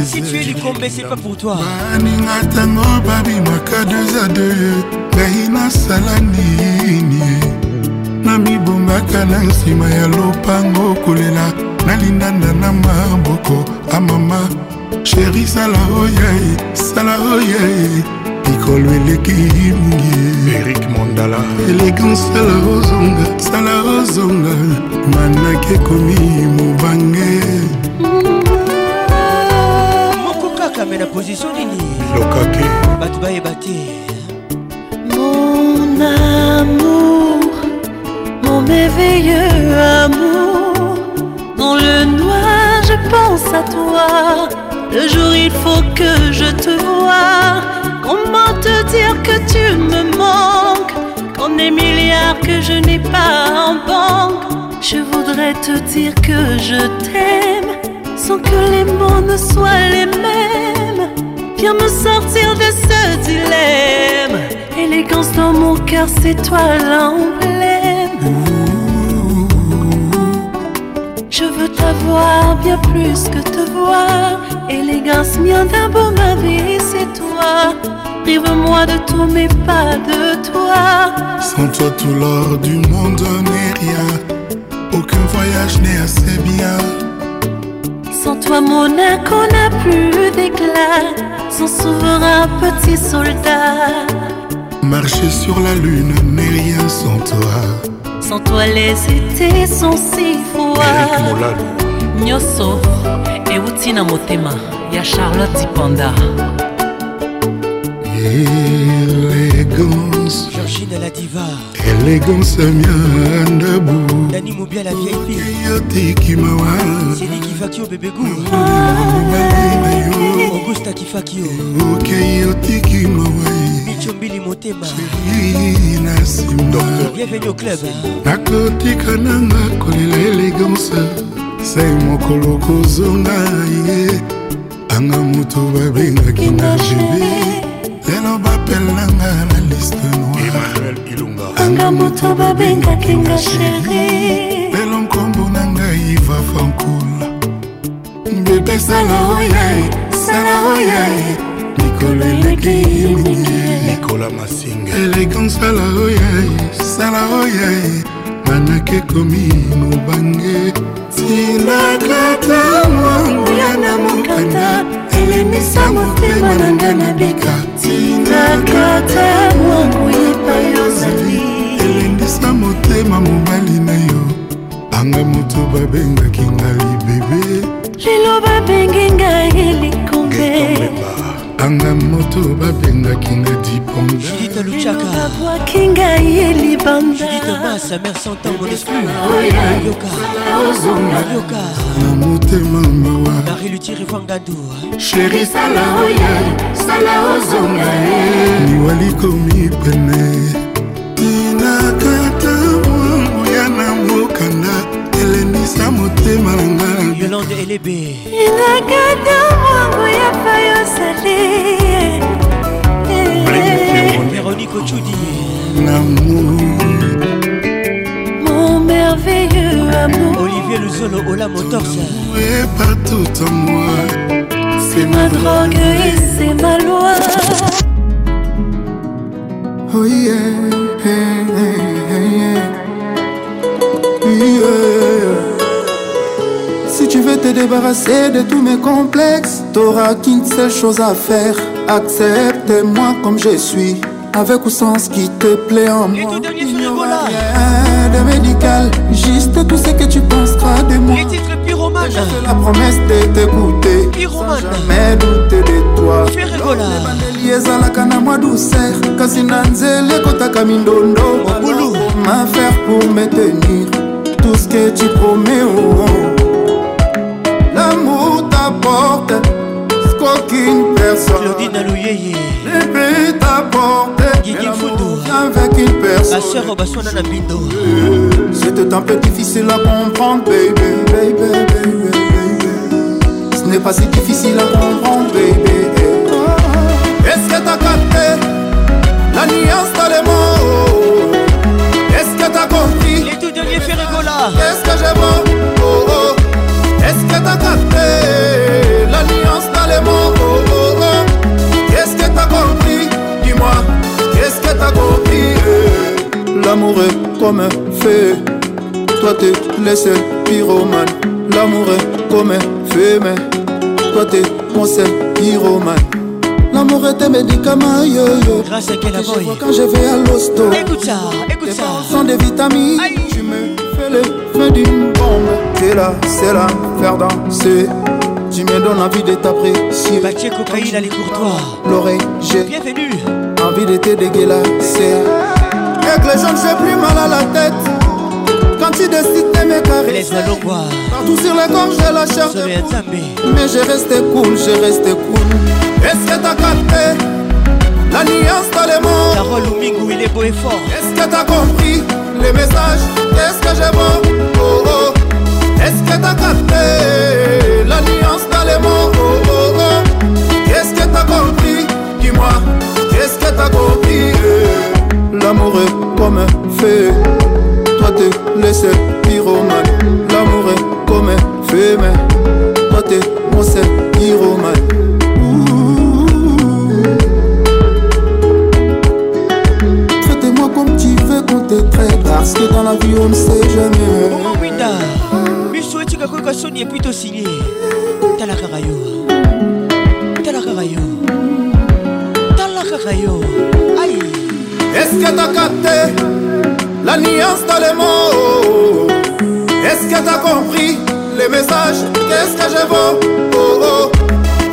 Si tu es du ekomona c'est pas pour toi. deux a deux ngai Salani Nami namibombaka na nsima ya lopango kolela kulela. na maboko amama Chéri sala oye sala oye mikolo eleki mungi erik mondala elegan sala ozonga sala ozonga Manake komi mobange mais position mon amour mon merveilleux amour dans le noir je pense à toi le jour il faut que je te vois comment te dire que tu me manques Qu'on est milliards que je n'ai pas en banque je voudrais te dire que je t'aime sans que les mots ne soient les mêmes Viens me sortir de ce dilemme. Élégance dans mon cœur, c'est toi l'emblème. Je veux t'avoir bien plus que te voir. Élégance, mien beau ma vie, c'est toi. Prive-moi de tout, mais pas de toi. Sans toi, tout l'or du monde n'est rien. Aucun voyage n'est assez bien. Sans toi, mon n'a plus d'éclat son souverain petit soldat. Marcher sur la lune n'est rien sans toi. Sans toi, les étés sont si froids. Nyoso, Et na motema ya Charlotte Ipanda. Élégance, Georgine la diva. Élégance mienne debout. Dani Moubia la vieille fille. Yoti Kimawa. C'est lui qui va qui au bébé goût. augusta kifakio okei otiki mawa micombili motema na nsima club nakotika nanga kolela elegance sai mokolo kozonga ye anga moto babengaki na jebe lelo bapelanga na liste noiranga moto babengaki nga sheri lelo nkombo na ngai iva fankula bebesala oya salaoya e. mikolo eleki e. nikola masinga elegance salaoya salaoya e. manake komi mobange tinakata mwanguya na mokanda elemisa motema na nga na bika tinakata mwanguya epai ozali elendisa motema mobali na yo anga moto babengaki ngai bebe lelo babengi ngai liko anga moto babengaki nga dipondaabwaki ngai ye libandana motema mawaniwali komi pene tinakata mwangu ya na mokanda elenisa motema na ngai Hollande elebe inakata mwangu ya payosale Véronique Ochudi Mon merveilleux amour Olivier le Luzolo Ola Motors Et partout en moi C'est ma drogue et c'est ma loi Oh yeah, yeah, yeah, te débarrasser de tous mes complexes. T'auras qu'une seule chose à faire. Accepte-moi comme je suis. Avec ou sans ce qui te plaît en moi. Et tout dernier sur le rien de médical, juste tout ce que tu penseras de moi. Les titres pyromane. Je la promesse de t'écouter. Pyromane. Jamais douter de toi. Ferregola. ezalaka à mwa douceur kasi les nzela ma faire pour me tenir tout ce que tu promets au oh. oh porte, Squat qu'une personne. Je Alouyeye. J'ai pris ta porte Guigui Foudou. Avec une personne. La sœur Obaswana Nabindo. C'était un peu difficile à comprendre, baby. Baby, baby, Ce n'est pas si difficile à comprendre, baby. Est-ce que t'as capté la nuance dans les mots? Est-ce que t'as compris? Les tout derniers Ferregola. Est-ce que j'ai bon? Oh oh l'alliance dans les mots oh, oh, oh. Qu'est-ce que t'as compris Dis-moi, qu'est-ce que t'as compris L'amour est comme un feu Toi t'es le seul pyromane L'amour est comme un feu mais Toi t'es mon seul pyromane L'amour est un médicament, yo yo. Grâce à quel amour Quand je vais à l'hosto. Écoute ça, écoute ça. Sans des vitamines, tu me fais le feu du T'es là, c'est là, faire danser. Tu me donnes envie de t'apprécier. es cocaïne, allez pour toi. L'oreille, j'ai. Bienvenue. Envie de te dégueulasser. Avec les jeunes, j'ai plus mal à la tête. Quand tu décides de me caresser. Partout sur les corps, j'ai la chair. De Mais j'ai resté cool, j'ai resté cool. Est-ce que t'as capté la nuance dans les mots? Carole mingou, il est beau et fort. Est-ce que t'as compris les messages? Est-ce que j'ai bon? Oh oh. Est-ce que t'as capté L'alliance nuance dans les mots Qu'est-ce que t'as compris Dis-moi, qu'est-ce que t'as compris L'amour est comme un feu Toi t'es seul pyromane L'amour est comme un feu mais Toi t'es mon pyromane traite moi comme tu veux qu'on te traite Parce que dans la vie on ne sait jamais est soni que t'as tala kaka yo tala kaka yo tala kaka yo la nuance dans les mots est-ce que t'as compris les messages qu'est-ce que je vaux oh, oh.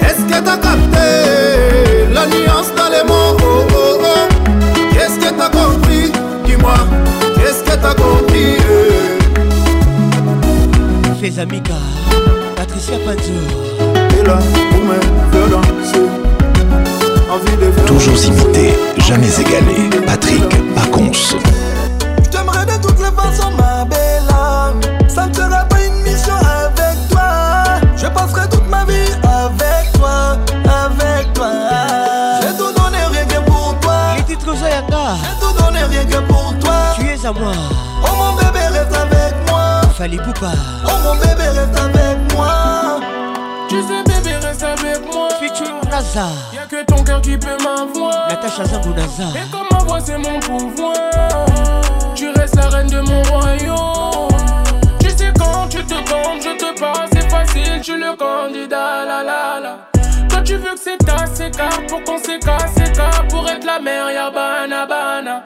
est-ce que t'as capté la nuance dans les mots oh, oh, oh. qu'est-ce que t'as compris dis-moi qu'est-ce que t'as compris les Patricia Panzo Toujours imité, jamais égalé Patrick Pacons Je t'aimerais de toutes les façons ma belle âme Ça ne sera pas une mission avec toi Je passerai toute ma vie avec toi Avec toi J'ai tout donné rien que pour toi Je rien que pour toi Tu es à moi Oh mon bébé, reste avec moi. Tu sais, bébé, reste avec moi. Y'a que ton cœur qui peut m'avoir. Natacha Zabou Naza. Et comme ma voix, c'est mon pouvoir. Tu restes la reine de mon royaume. Tu sais, quand tu te comptes, je te passe c'est facile. Tu le candidat, la la la tu veux que c'est ta c'est pour qu'on s'écarte, pour être la mère, y'a bana bana.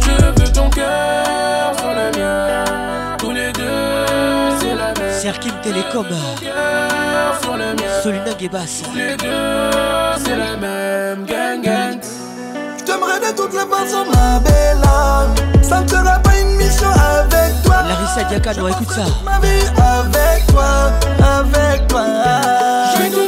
Je veux ton cœur sur le mien. Serkim Telecom Solina Gebas. Les deux, c'est la même gang gang. J'aimerais de toutes les façons, ma belle. Ça ne sera pas une mission avec toi. Larissa Diakano, écoute ça. Ma vie avec toi, avec toi.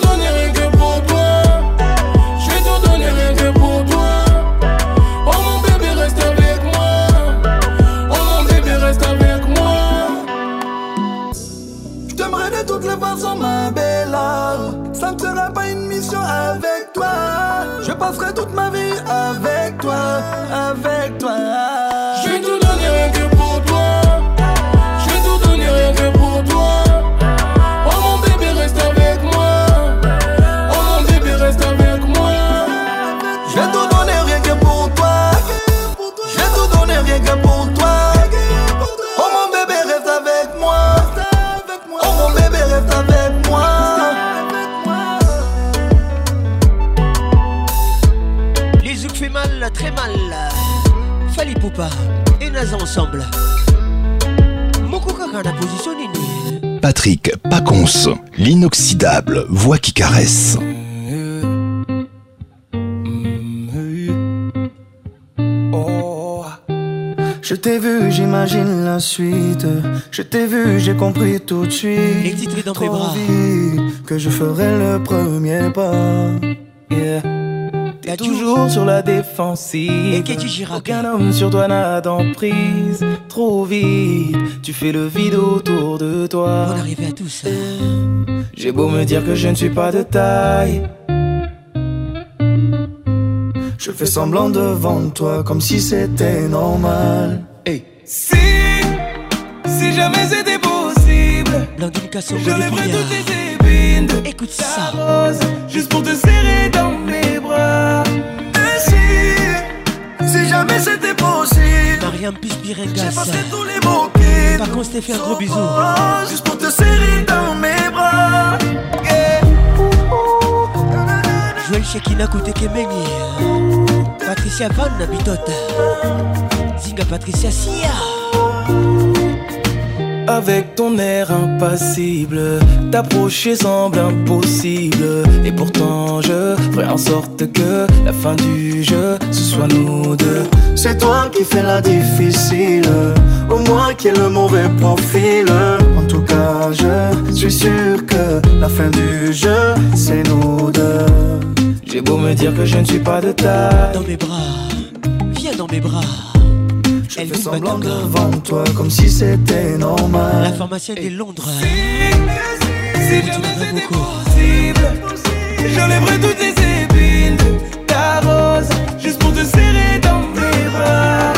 qui caresse. Oh, je t'ai vu, j'imagine la suite. Je t'ai vu, j'ai compris tout de suite. Les titres dans Trop bras. que je ferai le premier pas. T'es toujours sur la défensive. Et Aucun homme sur toi n'a d'emprise. Trop vite, tu fais le vide autour de toi. On à tout hein. J'ai beau me dire que je ne suis pas de taille. Je fais semblant devant toi comme si c'était normal. Hey. Si, si jamais c'était possible, lèverais toutes tes épines Écoute ça. rose juste pour te serrer dans mes bras. si, si jamais c'était possible, J'ai passé tous les mots qui. Par contre, je fait un gros bisou. te serrer dans mes bras. Yeah. Joël Shekina Koutekemeni. Patricia Van Bitote. Zinga Patricia Sia. avec ton air impassible. T'approcher semble impossible. Et pourtant, je ferai en sorte que la fin du jeu, ce soit nous deux. C'est toi qui fais la difficile. au moins qui est le mauvais profil. En tout cas, je suis sûr que la fin du jeu, c'est nous deux. J'ai beau me dire que je ne suis pas de taille. Dans mes bras, viens dans mes bras. Elle fait semblant devant toi comme si c'était normal. La pharmacienne Londres. Si jamais c'était possible, j'enlèverais toutes les épines de ta rose juste pour te serrer dans mes bras.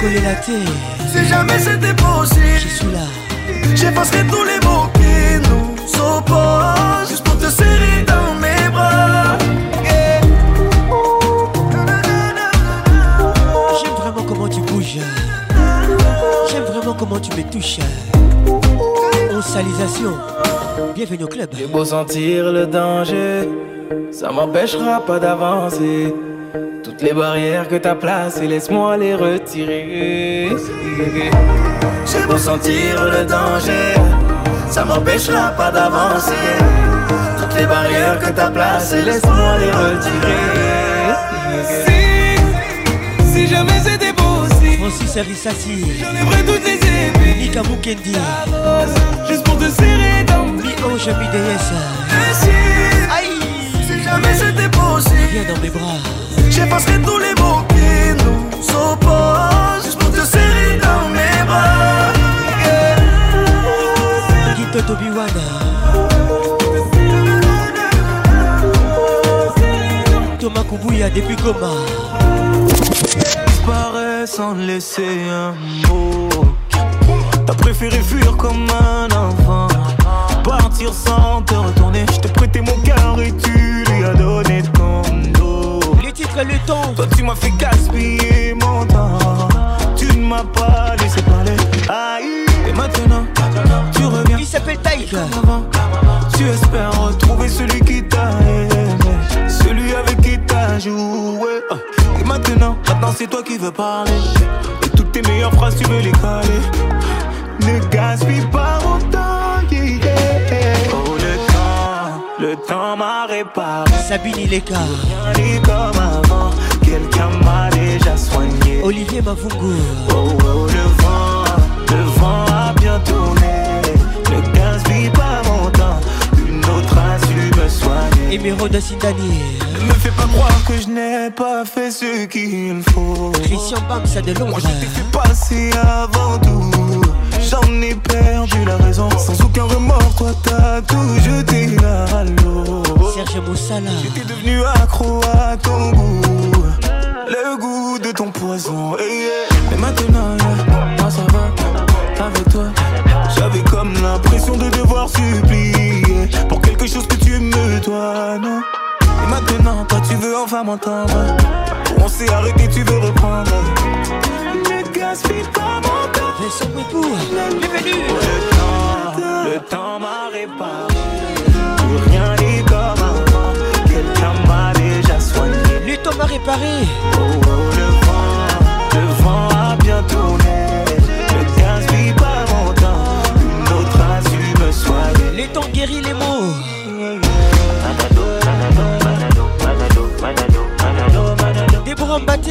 Coller la terre. Si jamais c'était possible, je suis J'effacerai tous les mots qui nous opposent juste pour te serrer. tu me touches. On hein? salisation. Bienvenue au club. J'ai beau sentir le danger, ça m'empêchera pas d'avancer. Toutes les barrières que t'as placées, laisse-moi les retirer. J'ai beau sentir le danger, ça m'empêchera pas d'avancer. Toutes les barrières que t'as placées, laisse-moi les retirer. Si, si jamais c'était possible, Francis Arissati, J'enlèverai toutes Nika Mukendi Juste pour te serrer dans mon BDS Aïe Si jamais c'était possible Viens dans mes bras J'effacerai tous les mots qui nous opposent Juste pour te serrer dans mes bras yeah. Tobiwana Thomas Kubuya depuis coma Disparaît sans laisser un mot T'as préféré fuir comme un enfant. Partir sans te retourner. Je t'ai prêté mon cœur et tu lui as donné ton dos. Les titres et le temps. Toi, tu m'as fait gaspiller mon temps. Tu ne m'as pas laissé parler. Aïe. Et maintenant, tu reviens. Il s'appelle Taïka Tu espères retrouver celui qui t'a aimé. Celui avec qui t'as joué. Et maintenant, maintenant c'est toi qui veux parler. Et toutes tes meilleures phrases, tu veux les caler. Ne gaspille pas mon temps, Oh, le temps, le temps m'a réparé. Sabine, il est comme avant. Quelqu'un m'a déjà soigné. Olivier Mavougou Oh, oh, le vent, le vent a bien tourné. Ne gaspille pas mon temps. Une autre a su me soigner. de Ne fais pas croire que je n'ai pas fait ce qu'il faut. Christian Bam, ça de Londres. Moi, je t'ai fait passer avant tout. J'en ai perdu la raison. Sans aucun remords, toi t'as tout jeté à l'eau. Serge Moussala. J'étais devenu accro à ton goût. Le goût de ton poison. Et eh, eh. maintenant, moi ça va. Avec toi, j'avais comme l'impression de devoir supplier pour quelque chose que tu me dois, non? Et maintenant, toi tu veux enfin m'entendre. On s'est arrêté, tu veux reprendre. Les Le temps, le temps m'a réparé. Pour rien n'est comme avant. Quelqu'un m'a déjà soigné. Le temps m'a réparé. Oh, oh, le vent, le vent a bien tourné. Le ne vit pas mon temps. Une autre a su me soigner. Le temps guérit les mots. Laurent Baté,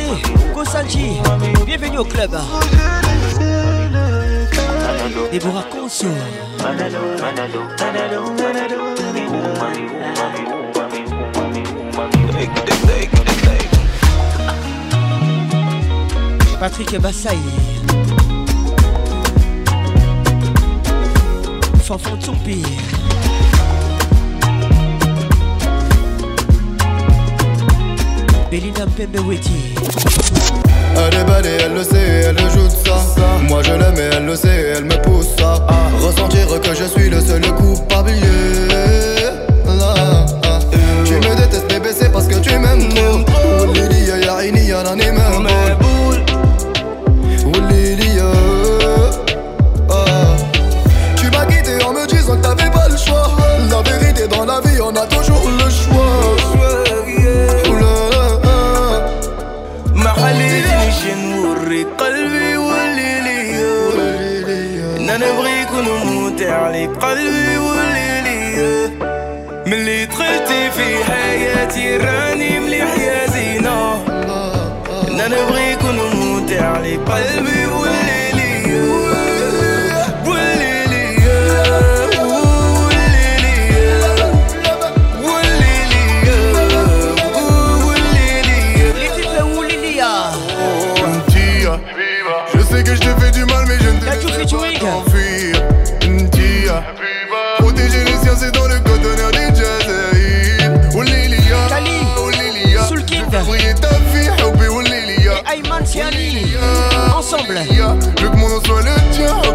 bienvenue au club. Déborah Konsou, Patrick Bassaï. Fanfan Tsumpi. Elle est belle et elle le sait elle joue de ça. Moi je l'aime et elle le sait elle me pousse ça. Ressentir que je suis le seul coupable. Ah, ah. Tu me détestes bébé c'est parce que tu m'aimes trop. Lili ya ah. Tu m'as quitté en me disant que t'avais pas le choix. La vérité dans la vie on a toujours le choix. نبغي يكون ممتع عليك قلبي يولي ليا ملي دخلتي في حياتي راني مليح يا زينة انا نبغي يكون ممتع عليك قلبي ولي Ensemble. Le que soit le tien.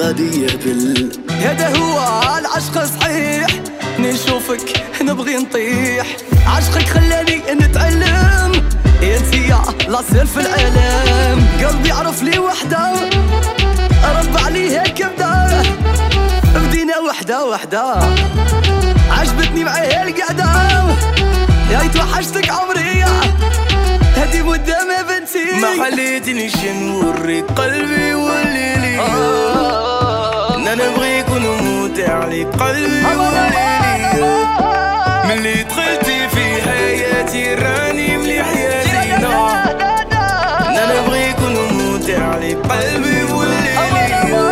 غادي يهبل هذا هو العشق صحيح نشوفك نبغي نطيح عشقك خلاني نتعلم انتيا لا سير في الالم قلبي عرف لي وحده رب عليها كبده بدينا وحده وحده عجبتني معاها القعده يا توحشتك عمري خليتني شن وري قلبي والليلي ان انا بغيك ونموت عليك قلبي والليلي ملي دخلتي في حياتي راني مليح يا زينة ان انا بغيك ونموت عليك قلبي والليلي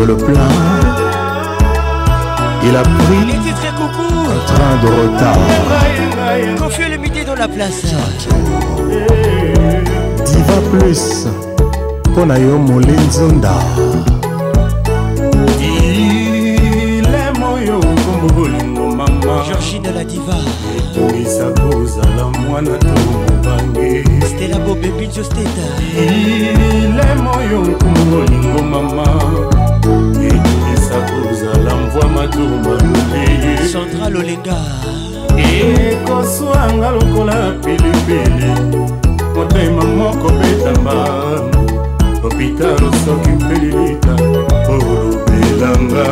sur le plan. Il a pris les titres un train de retard. Confier le midi dans la place. Diva plus. Pona yo molenzonda. Il est moyo kombolingo mama. Georgine la diva. Misa kozala mwana to mobange. Stella Bob et Pinjo Steta. Il est moyo kombolingo mama. epesa kozala mvwa matumba moki sandra lolenga ekoswanga lokola pilipili motema moko betamba hopitalo soki mpelilita olobelanga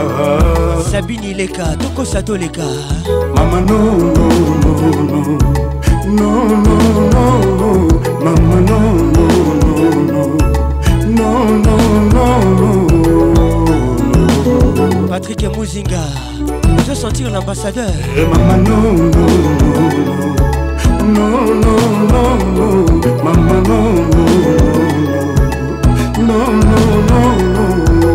sabini leka tokosa toleka mama nononono nononono mama nononono nononono Patrick Mouzinga, je veux sentir l'ambassadeur. Hey, eh, maman, non, non, non, non, non, maman, non, non, non, non,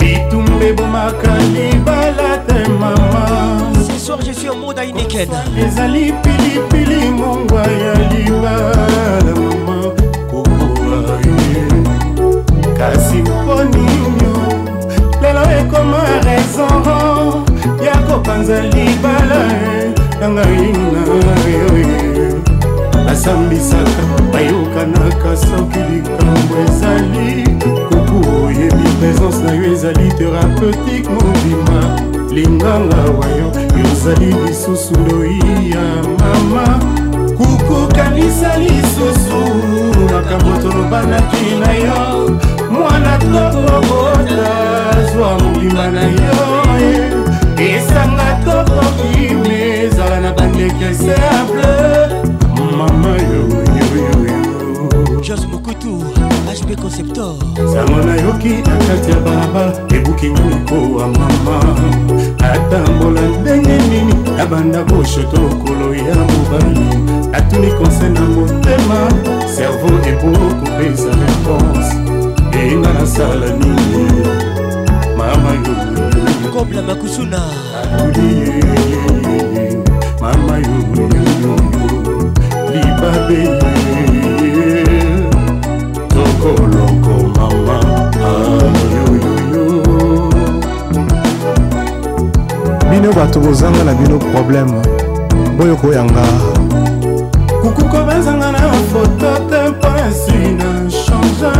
bitumbe bomaka libala te mama. Ce soir, je suis au monde à Ineken. ezali pilipili mongwa ya libala mama okoa eh. kasi mponi raison ya kopanza libala na ngai na nasambisaka bayokanaka soki likambo ezali kuku oyebi présence na yo ezali thérapeutique mobima linganga wayo yozali lisusu loi ya mama kokanisa lisusu makambo tolobanaki na yo mwana tokobota zwa mobimba na yo esanga tokokime ezala na bandeke simple mama yo george mokutu hb conceptor sango nayoki na kati ya balabala ebuki mikowa mama atambola ndenge nini nabanda boshoto lokolo ya mobali natuni konsel na motema servo ebokopesa réponse eyinga nasala nini mama kobla makusuna mama yo libabe koloko mama ah, bino bato bozanga na bino probleme boyokoyanga kukuko bazanga na foto te mpasi na change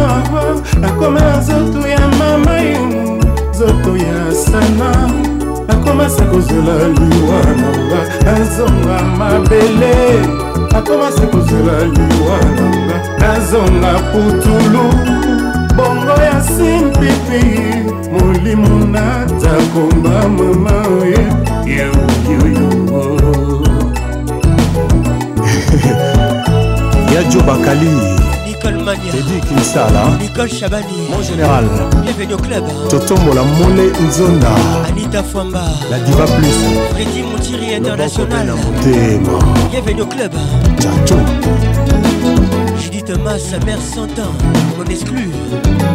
nakoma na nzoto ya mama yo nzoto ya sana nakomasa kozela liwa nanga nazonga mabele akomasi kozela liwa nanga nazonga putulu bongo ya simpipi molimo natakomba mama oye yaoyoyo yajo bakali Kalmania Teddy Kinsala Nicole Chabani Mon général Bienvenue au club Totombola Mole Nzonda Anita Fwamba La Diva Plus Freddy Moutiri International Motema Bienvenue au club Tchatou Judith Massa Mère Santan On exclut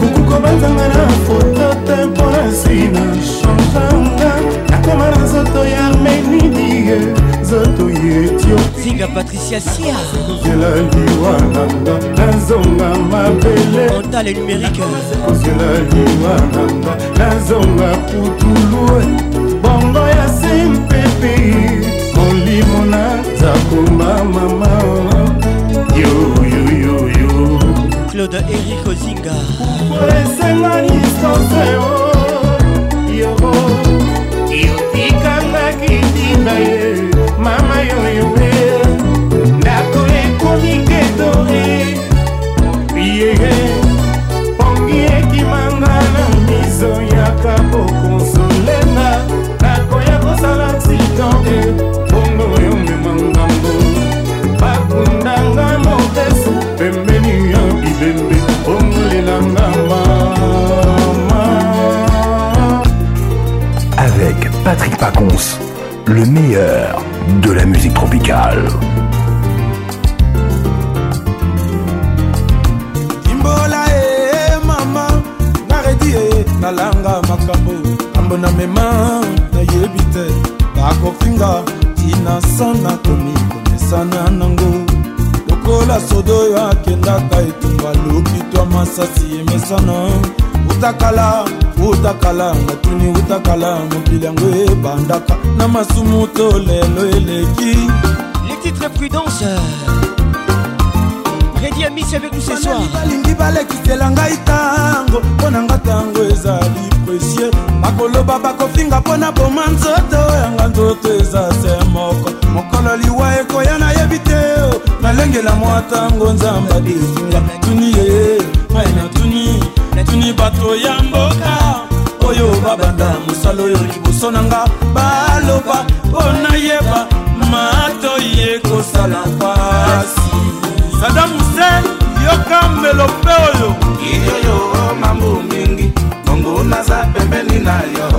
Beaucoup comme un photo, t'impossible, change un okoma na nzoto ya armenidie nzoto ya etiosinga patricia siakozela liwa nanga na nzonga mabele ontale numérike kozela liwa nanga na nzonga putulu bongo ya sempepe molimo na zakoma mama yoyoyoyo claude erik ozinga esengani soseo yo oh. yotikangaki ntina ye mama yoyoe ndako ekomi ketore yeye pongi ekimanga na miso yaka pokonsolenga nakoya kosala nsitonge bongo yo memanga mbongo bakundanga mobe Paconce, le meilleur de la musique tropicale. Imbola e eh, eh, mama naredi e nalanga makambo ngambo na mema nayebi te bakofinga tina sana tomikomesana nango lokola sodo oyo akendaka etumba lokitwa masasi emesana utakala utakala motuni utakala mokili yango ebandaka na masumu to lelo eleki les titres prudence Freddy Amis avec nous ce soir balingi balekisela ngai tango mpo na nga tango ezali presie bakoloba bakofinga mpo na boma nzoto yanga nzoto eza se moko mokolo liwa ekoya nayebi te nalengela mwa tango nzambe adefinga tuni ye mai na tuni tuni bato ya mboka oyo babanda mosala oyo liboso na nga baloba mpo nayeba matoi ekosala mpasi sada muse yoka mbelope oyo iyoyo mambu mingi bongo naza pembeni na yo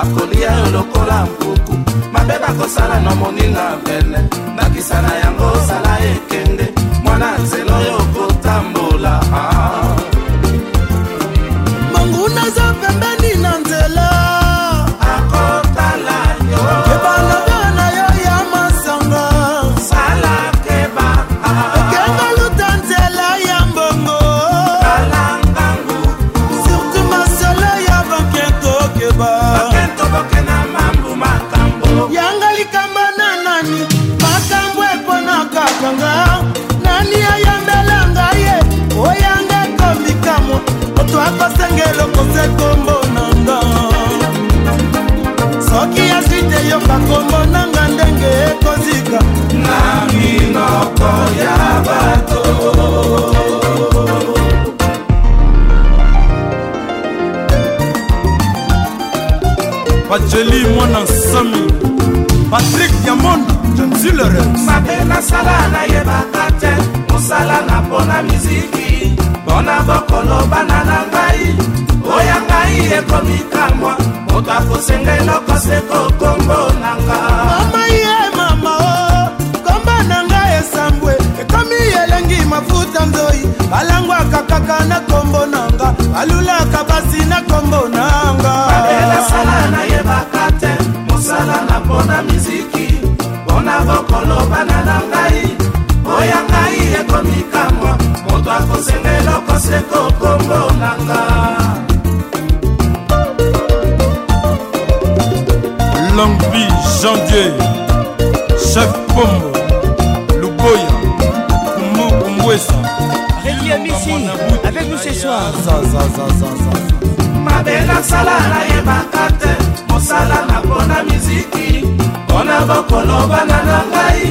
akolia yo lokola mpuku mabe bakosala na moninga pene ndakisa na yango osala ekende mwana nzela oyo okotambola yoka kombo nanga ndenge ekozika na minoko ya bato bajeli mwana nsami patrik yamonda jansilere mabe nasala nayebaka te mosala na mpona miziki mpona bokoloba na na ngai oya mai ekomikamwa moto akosenga eloko seko kombo nanga omai ye mama o kombo nanga esambwe ekomi elengi mafuta nzoi balangwaka kaka na kombo nanga balulaka basi na kombo nanga badelasala nayebaka te mosala na mpona miziki mpona bokolobana na ngai oya ngai ekomikamwa moto akosenga eloko seko kombo nanga longue vie janvier chef pombo luboya kumu kumbwesa rekiamisi avec nous ce soir mabela sala nayebaka te mosala na mpona miziki mpona bokolobana na ngai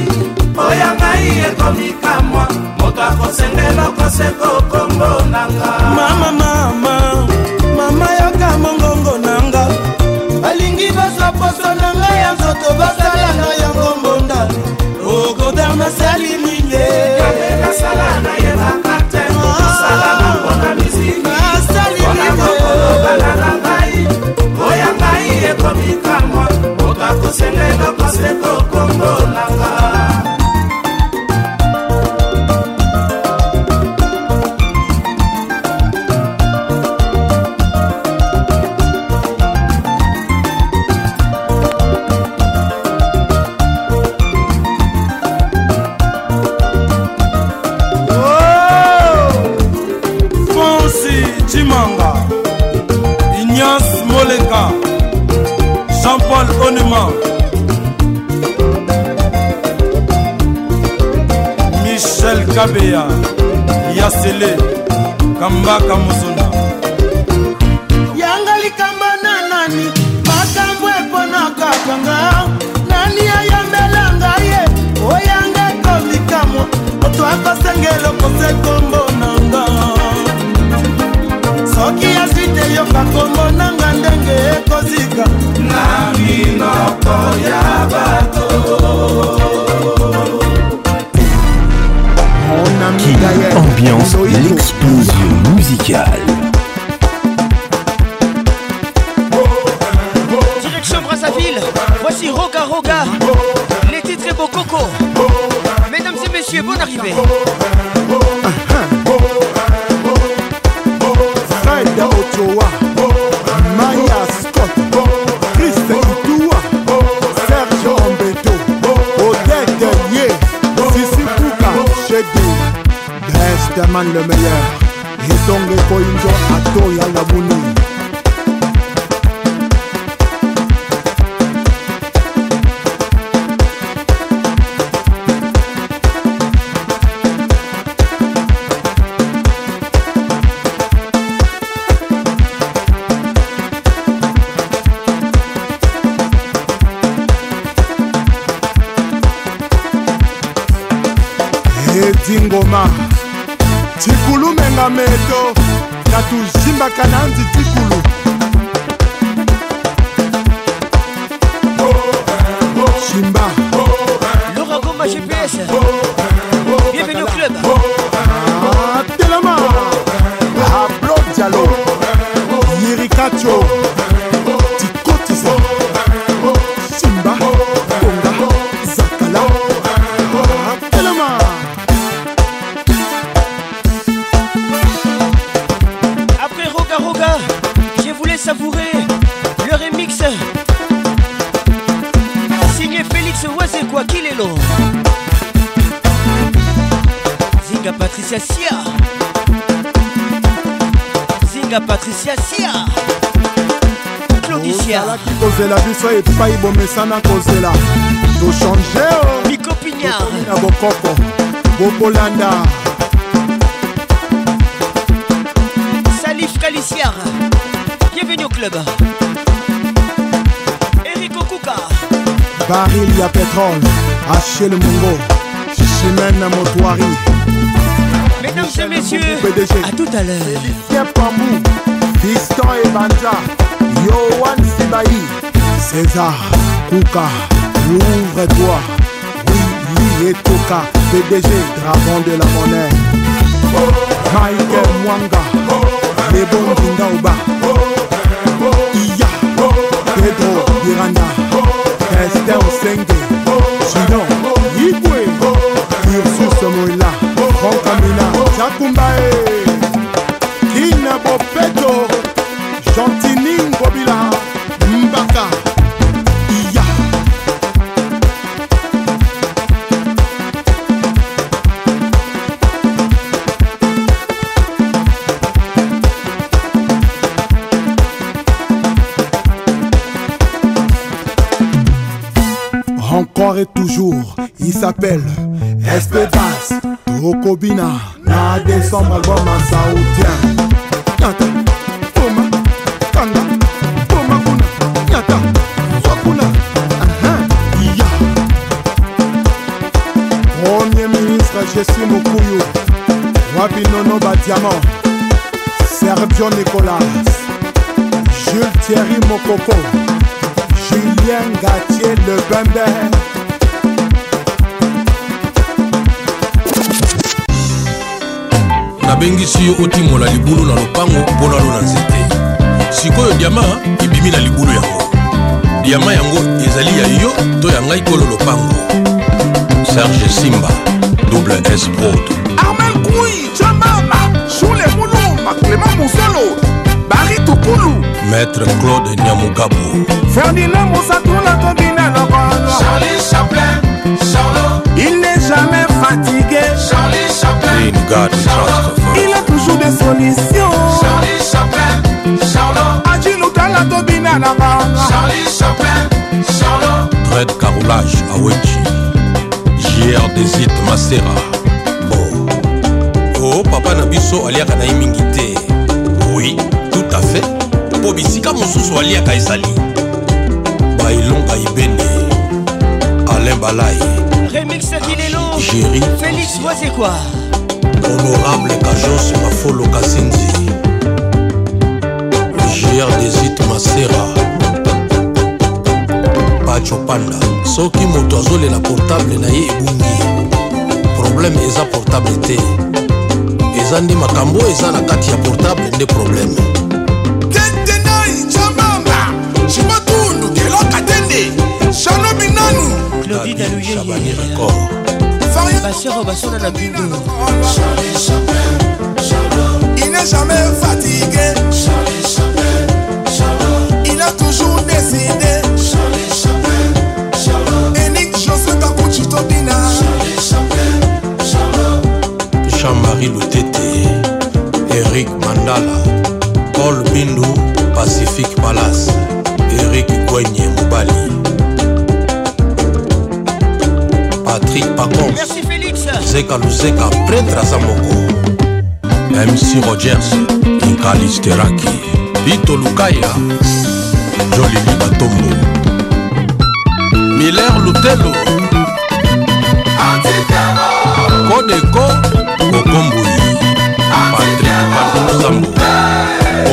oya ngai ekomikamwa moto akosengela okoseko kombo na nga mama mama liboso na ngai ya nzoto basala na yango mbonda ogodar nasali minge oya ngai ekomikamwa okakosenga elokose tokombolanga na sele kambaka mozona yanga likamba na nani makambo eponakakanga nani ayambela ngai ye oyanga ekomikamwa moto akosengela okose kombo nanga soki azwi te yoka kombo nanga ndenge ekozika na minoko ya bato qui ambiance l'explosion musicale. Direction Brazzaville, voici Roga Roga, les titres et coco Mesdames et messieurs, bonne arrivée. Raman le meilleur Hidongo Koinjo Ato Yalabuni à l'heure. Félicien Pamou, Distant et Banja, Yohan Sibahi, César, Kouka, ouvre-toi. Oui, lui et Toka, PDG, dragon de la monnaie. Michael Mwanga, les bons Dindaouba, Iya, Pedro Miranda, Esther Osenge, Gidon, Yibwe, Ursus Moïla, Franck Amina, Jakumbae. toujours. Il s'appelle Espedas Tokobina. Na décembre, album à Saoudien. Foma Kanga, Toma Kuna, Nyata, uh-huh. Premier ministre Jessie Mukuyu. Wabi Nono Sergio Nicolas. Jules Thierry Mokoko. Julien Gatier Le nabengisi yo otimola libulu na lopango mpo nalo na nzete sikoyo diama ebimi na libulu yango diama yango ezali ya yo to ya ngai kolo lopango serge simba double s prod armel kui jamama jule mulumba clément musolo bari tukulu maître claude nyamugabo ferdinand mosatula tobina lokono charlie chaplin charlo il n'est jamais fatigué charlie chaplin in god trust eza solution charlie chaplin charlot ajilutala tobina na banga charlie chaplin charlot red carolage aweji jr desit masera bo o oh, papa na biso aliaka na ye mingi te oui tout à fait mpo bisika mosusu aliaka ezali baelonga ebene alain balai remixakilelo géri félix wazekwa honorable kajos mafolo kasinzi jr desit masera pacho panda soki moto azolela portable na ye ebungi probleme eza portable te eza nde makambo eza na kati ya portable nde probleme Claudie Dalouye. bashero oh, basona na bindo il n'est jamais fatigué il a toujours décidé enik jose kakuchitobina jean-marie lutete eric mandala paul bindu pacifique palace eric gwenye mobali patrick pacon luzeka luzeka pretre aza moko mc rogers inkalisteraki bito lukaya jolili batombo miller lutelo kodeko kokombui patrik badosambo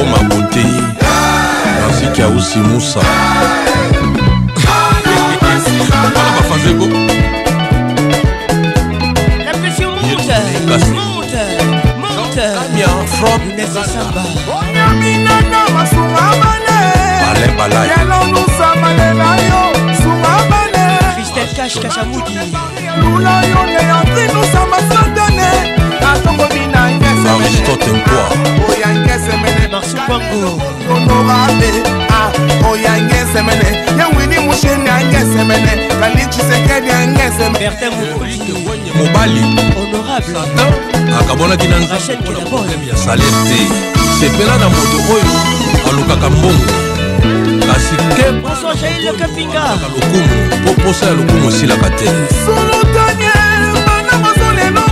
oma kote nasiki ausi musa mpona bafanzeko monte, monte, monte. Younes Samba. Onyamina na masunga mane. Bale balai. Yalo nusa malela yo sunga mane. Christelle Cash Kashamudi. Lula yo ne yanti nusa masandane. Atoko bina ngese mene. Aristote Nkwa. Oya ngese mene. Marsu Kwango. Honorable. oyangesemene yawini musheni angesemene kanichisekedi angesemenemobali honorable akabonaki na nzambe ya sale te sepela na moto oyo alukaka mbongo kasi kelokumu mpo posa ya lokumu osilaka te solutanie bana bazoleloma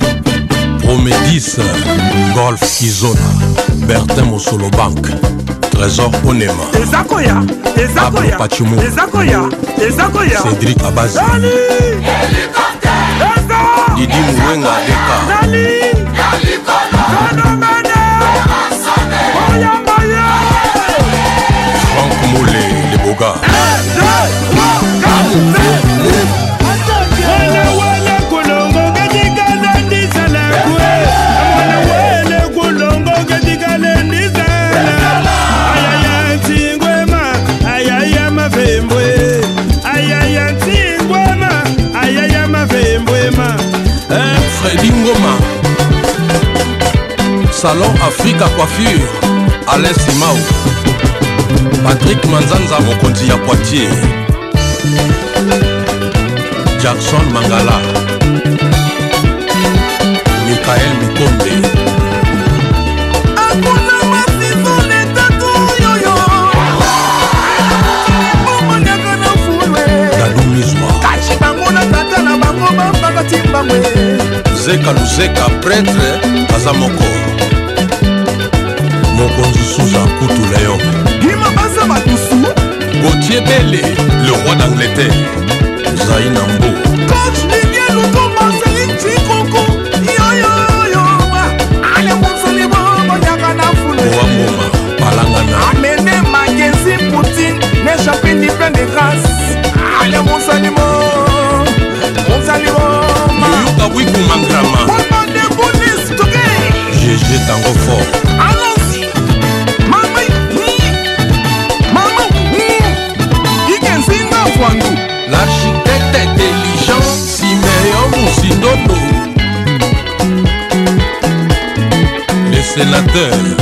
Promédis, Golf Izona, Bertin Mosolo Bank, Trésor Onema, Ezakoya, Ezakoya, Pachumo, Ezakoya, Ezakoya, Cédric Abazi, Hélicoptère, Didi Mouenga Deka, Nali, Phénomène, Franck Mollet, les Bogas, 1, 2, 3, 4, 5, salon africa coiffure alain simao patrik manzanza mokonzi ya poitier jackson mangala mikael mikombe zeka luzeka pretre aza moko mokonzi suza nkutula yo gima baza badusu gotier bele le roi d'angleterre zai na mbo coach didier luto marcelin cikoko yoyoyoyoa ale mosali boboyaka na fulewamboma balangana amene makenzi poutine ne japin di plein de grâce ale mosalimo mosalimo yoyoka bwikumangama gg tango fort Wangu, l'architecte intelligent Simeon Moussindono. Les sénateurs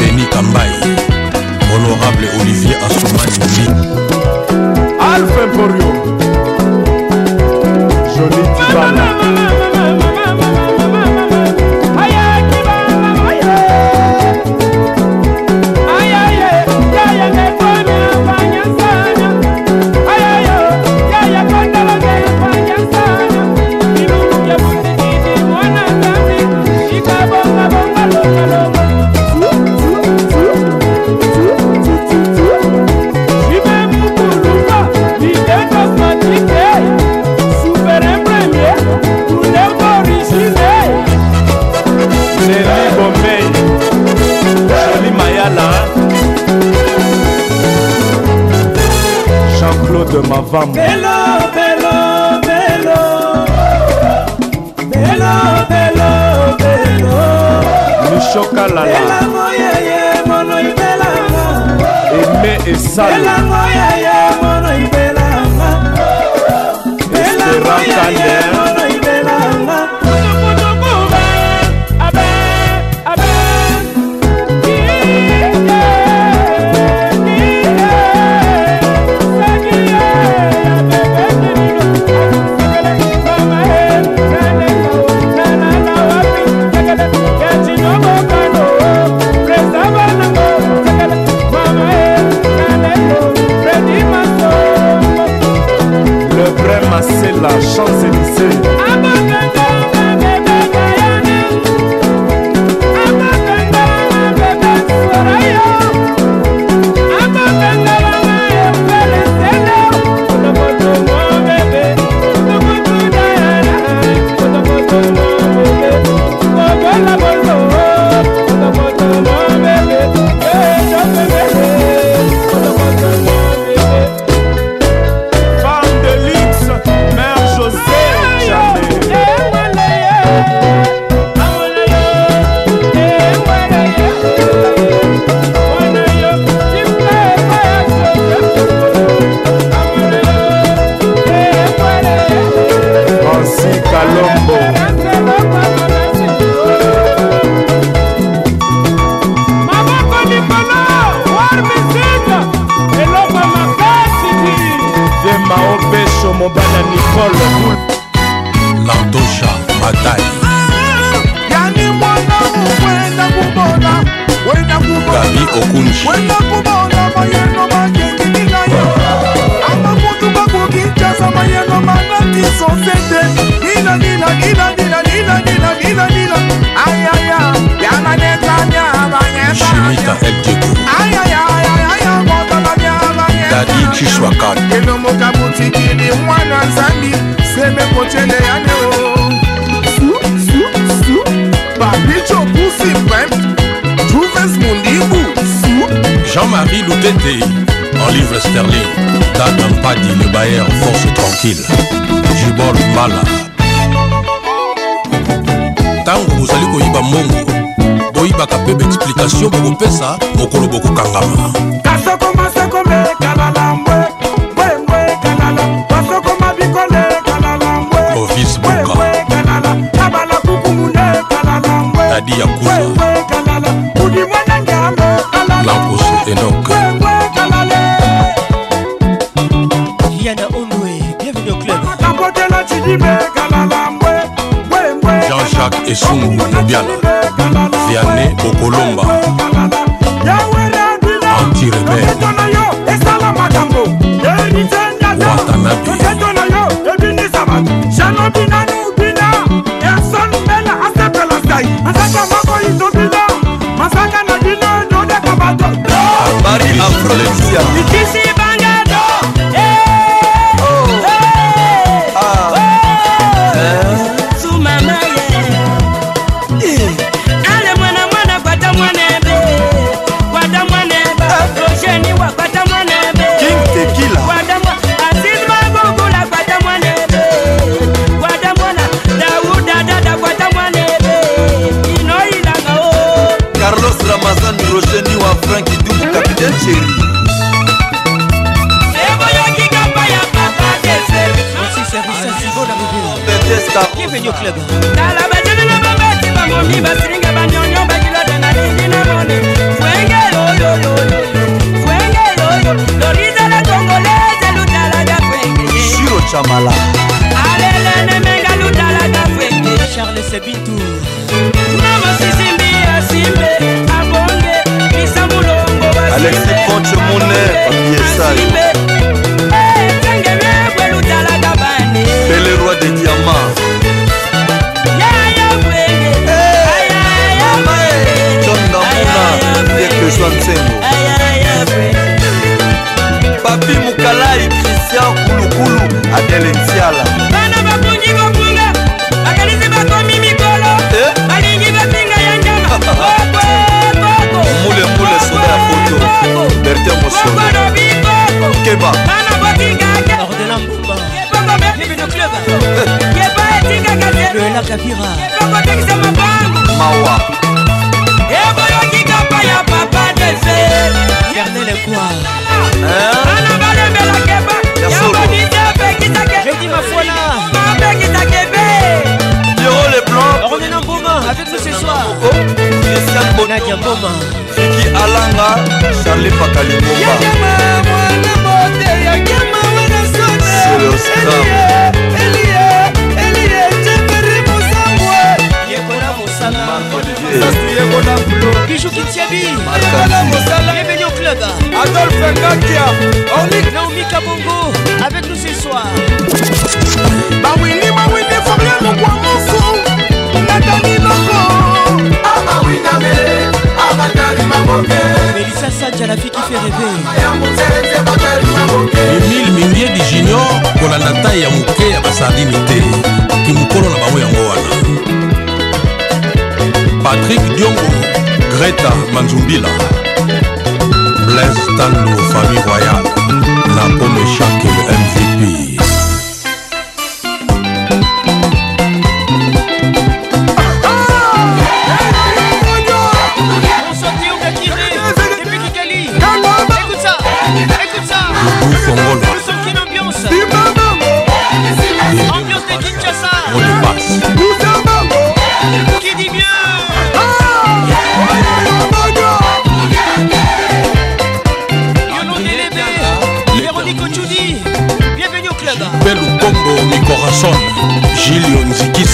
Denis Kambaï, honorable Olivier Assoumani Alpha Emporio, Jolie Tibana. de Mavambo. Hello, hello, hello. Hello, hello, hello. Michoka Lala. Hello, moyeye, mono ibelanga. Aimé et Salé. Hello, moyeye, mono ibelanga. Espérant Kandel. okunji shimita eldeko dadi chiswakat elongoka botikili mwana nzambi seme kocele yane o babicho pusi pem juves mundiku Jean-Marie Loutete, en livre sterling, Datan Padi, le bailleur, force tranquille, Jubor Mala. ntango bozali koyiba mbongo boyibaka mpe baexplikatio bokopesa mokolo bokokangama kasoko masako mekabala ramazan rogeni wa frank dubu capitaine cheri Bienvenue au club. Shiro Chamala. Charles Sabitou. Mama Sisimbi Asimbe. alexi coach mune papiesai pele roi de diamant joa nsengo papi mokalai kristian kulukulu adele ntiala bertin mosonkeba mawa ekoyokikapa ya papa dese fernel ekwa ana balembelakeba yabodise opekisake mabekisake be leblanc Renan Boma avec nous ce soir Christian Nadia Boma Fiki Alanga Charlie Pakalimoma C'est le star sanaayekola pulo bijou kitiabiala mosala revenio club adolphe ngakia orlik naomi kabongo avec nous ce soir bawini bawini foria lokwa mosu natani loko amawiname ah, amatari ah, maboke melisa sanja la fi qui fait rêver ah, emile mingiedi junior kolanda tai ya moke ya basardini te kimokolo na bango yango wana patrik diongo greta manzumbila blaise tando famille royale la pomme chaque mvp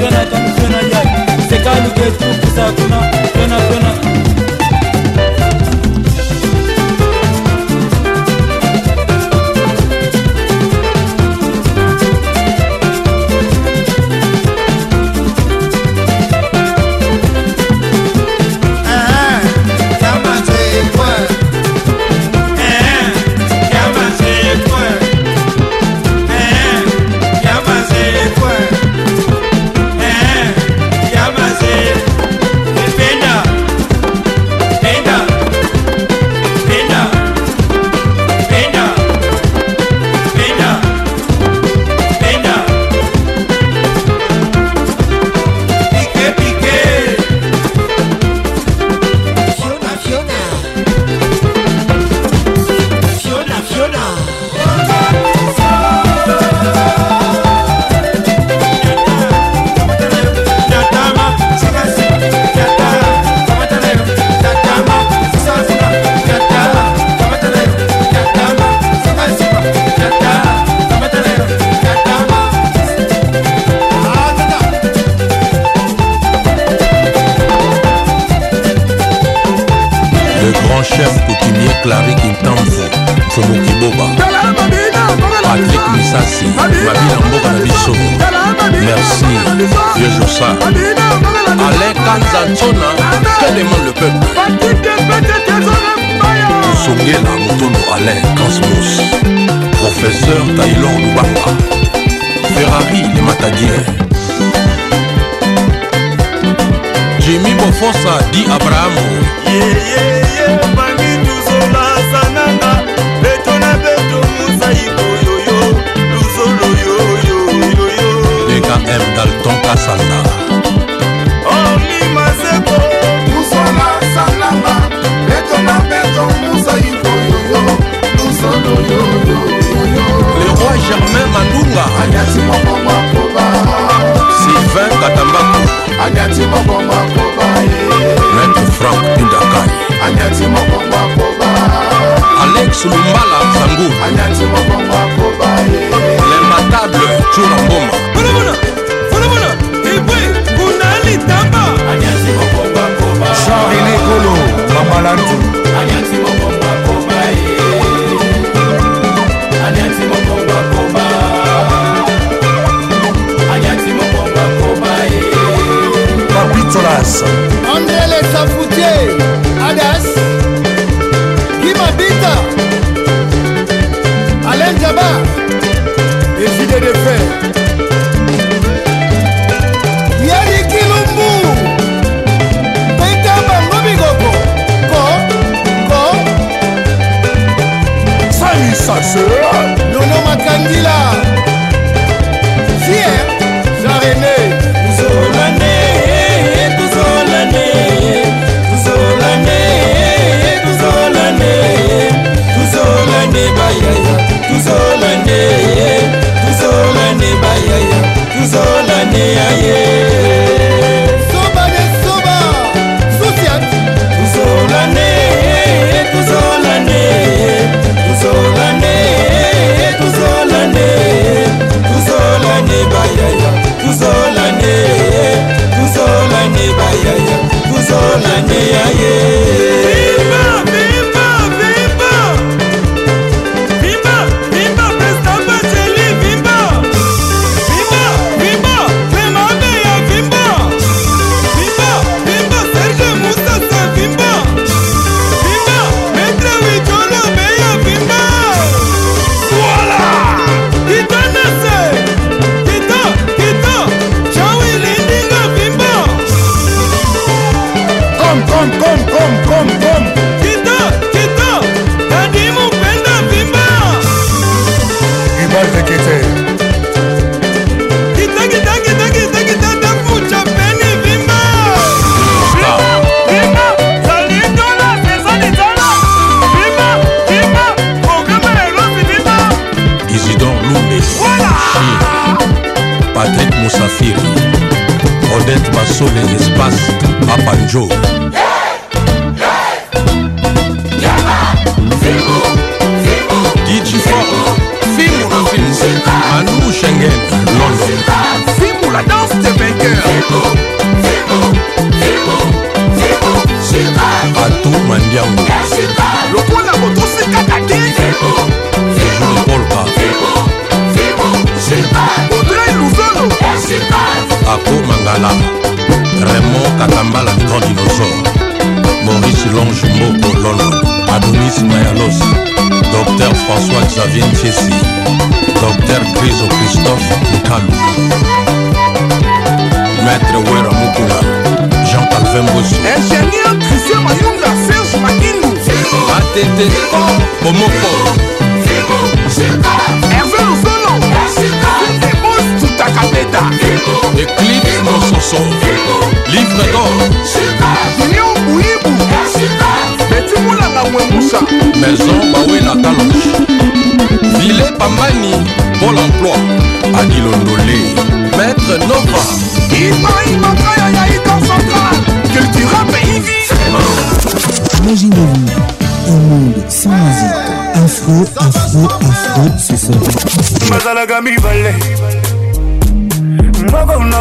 fena kamu fena yai sekali ketu kusakuna fena fena tí mo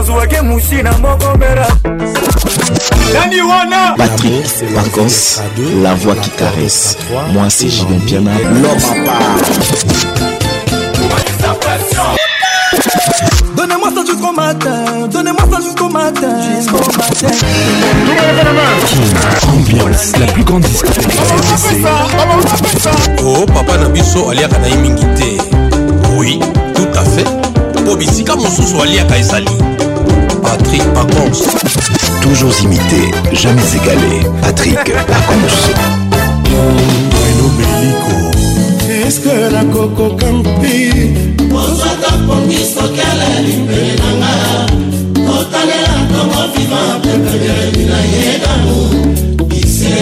nazwaki musina moko mera nani wana patrik pacons la voix qui caresse moi c'est jibin piana l'homme Donnez-moi ça jusqu'au matin, donnez-moi ça jusqu'au matin, jusqu'au matin. Ambiance, la plus grande discothèque Oh papa Nabiso aliaka na mingi te. Oui, tout à fait. Po bisika mosusu aliaka ezali. Patrick Pacons. Toujours imité, jamais égalé. Patrick Pacons. eske nakokoka mpe kozwaka kongisokela limbeli nanga kotalela ntongo viva pepebeli na ye nanu ise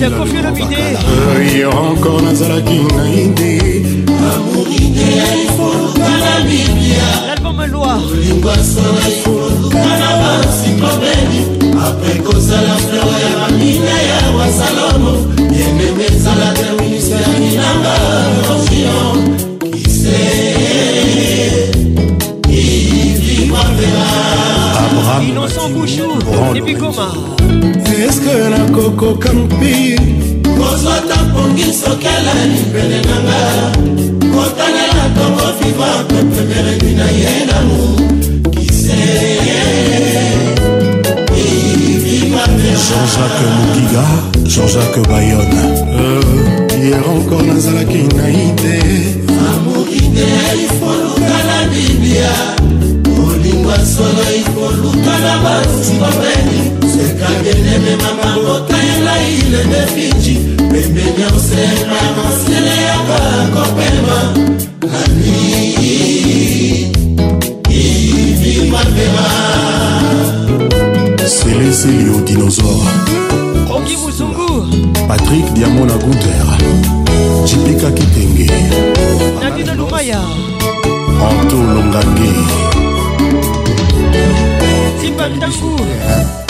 jakofi olobide yo encore nazalaki na ide l'album loire après kozala fleur ya bamina ya wasalomo yememe ezala te winiseri nanga nosion kise ivimaela abraham innocent bouchou ebikoma eske nakokoka mpi kozwa tampongi sokela libele nanga kotanela tongo viva pepemere bina ye namu kise jean-jacques mokiga jean-jacques bayone euh, hier encore nazalaki nai te amouride ifolukala bibia olingwa solo ifolukala basimabeni sekabienememama botayela ilene finji pembeni ya osema masiele ya bakopema lani ivikwapema seleseli o dinosaure ongi muzungu patrik diamona gunter jipika kitenge nadina lumaya anto longange simba ndangu eh,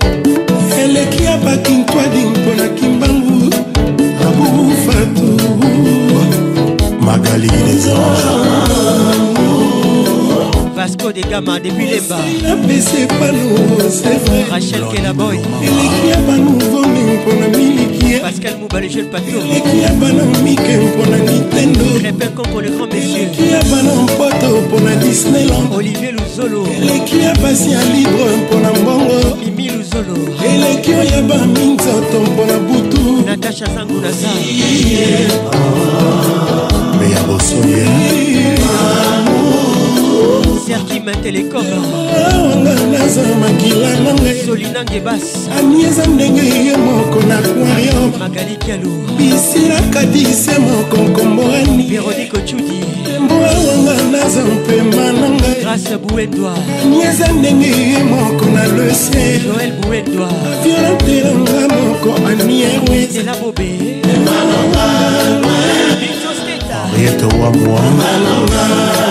bakintwadi mpo na kimbangu abufatu magali Vasco de Gama depuis Lemba Rachel Kelaboy eleki ya banuvone mpona miliki Pascal Mouba le jeune patio eleki ya bana mike mpona Nintendo Crépin Congo le grand monsieur eleki ya bana mpoto mpona Disneyland Olivier Luzolo eleki ya basi ya libre mpona mbongo zolo eleki oyeba minzoto mpona butu natasha sangunasa me ya bosoye Esther Kim Telecom ah, Solina Gebas anieza ndenge ye moko na aquarium Magali Kalou bisila kadise moko nkomborani Véronique Ochudi tembo awanga naza mpema na ngai Grâce Bouendoa anieza ndenge ye moko na le ciel Joël Bouendoa aviolantelanga moko anierwe Stella Bobé Emanonga Victor Steta Henriette Wamwa Emanonga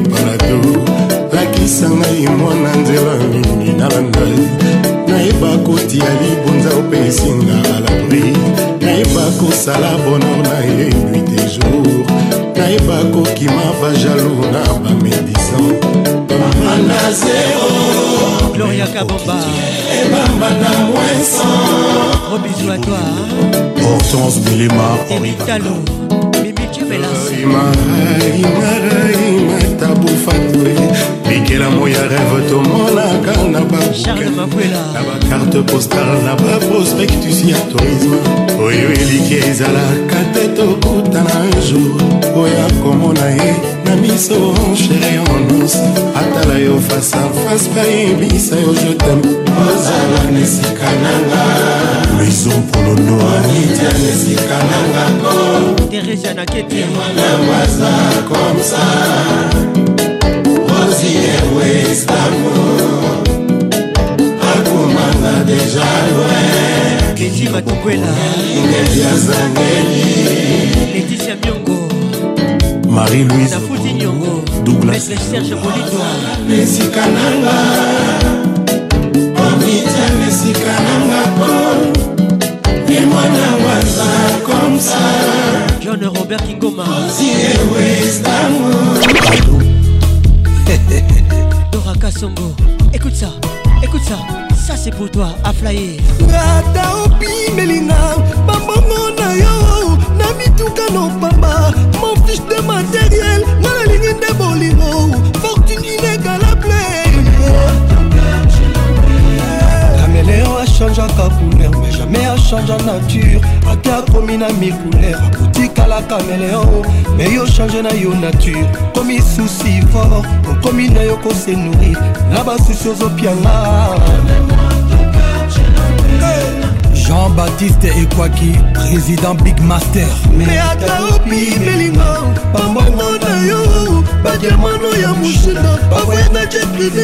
yebisa ngai mwana nzela mingi nalanda nayeba kotia libonza mpe esinga alabri nayeba kosala bonor na ye nuit de jour nayeba kokima bajalo na bamedisan bamba na zero gloria kabomba ebamba na moinsan robisu a toi hortense bilema orivitalo mimici belasi fambwe bikelamo ya rêve tomonaka na bana bakarte postar na baprospectus ya tourisme oyo eliki ezalaka te tokutana jour oya komona ye na miso chere onus atala yo face a face bayebisa yo jotem ozala na esika nanga horizon polonoanita na esika nangako teresianaketemwanamaza komsa ozi ewe istanbul akomanga deja loin keti matukwela ya zangeli leticia miongo marie louise nafuti nyongo douglas serge bolidwa na esika nanga itana esika nanga po ye mwana waza komsa john robert kingoma oziewestango dora kasongo écoute ça écoute ça ça c'est pour toi aflaye ngata obimelinga bambongo na yo na mituka nopamba mon fiche de matériel nga nalingi nde bolingo fortune inégala achangeaka couleur mais jamais achange nature ake akomi na mikouleur akotikalaka meleo me yo change na yo nature komi susi fort okomi na yo kose nourrir na basusi ozopianga jean-baptiste ekwaki président big master me ata opi belingo bambongo na yo badiamano ya moshe bavoyangaki privé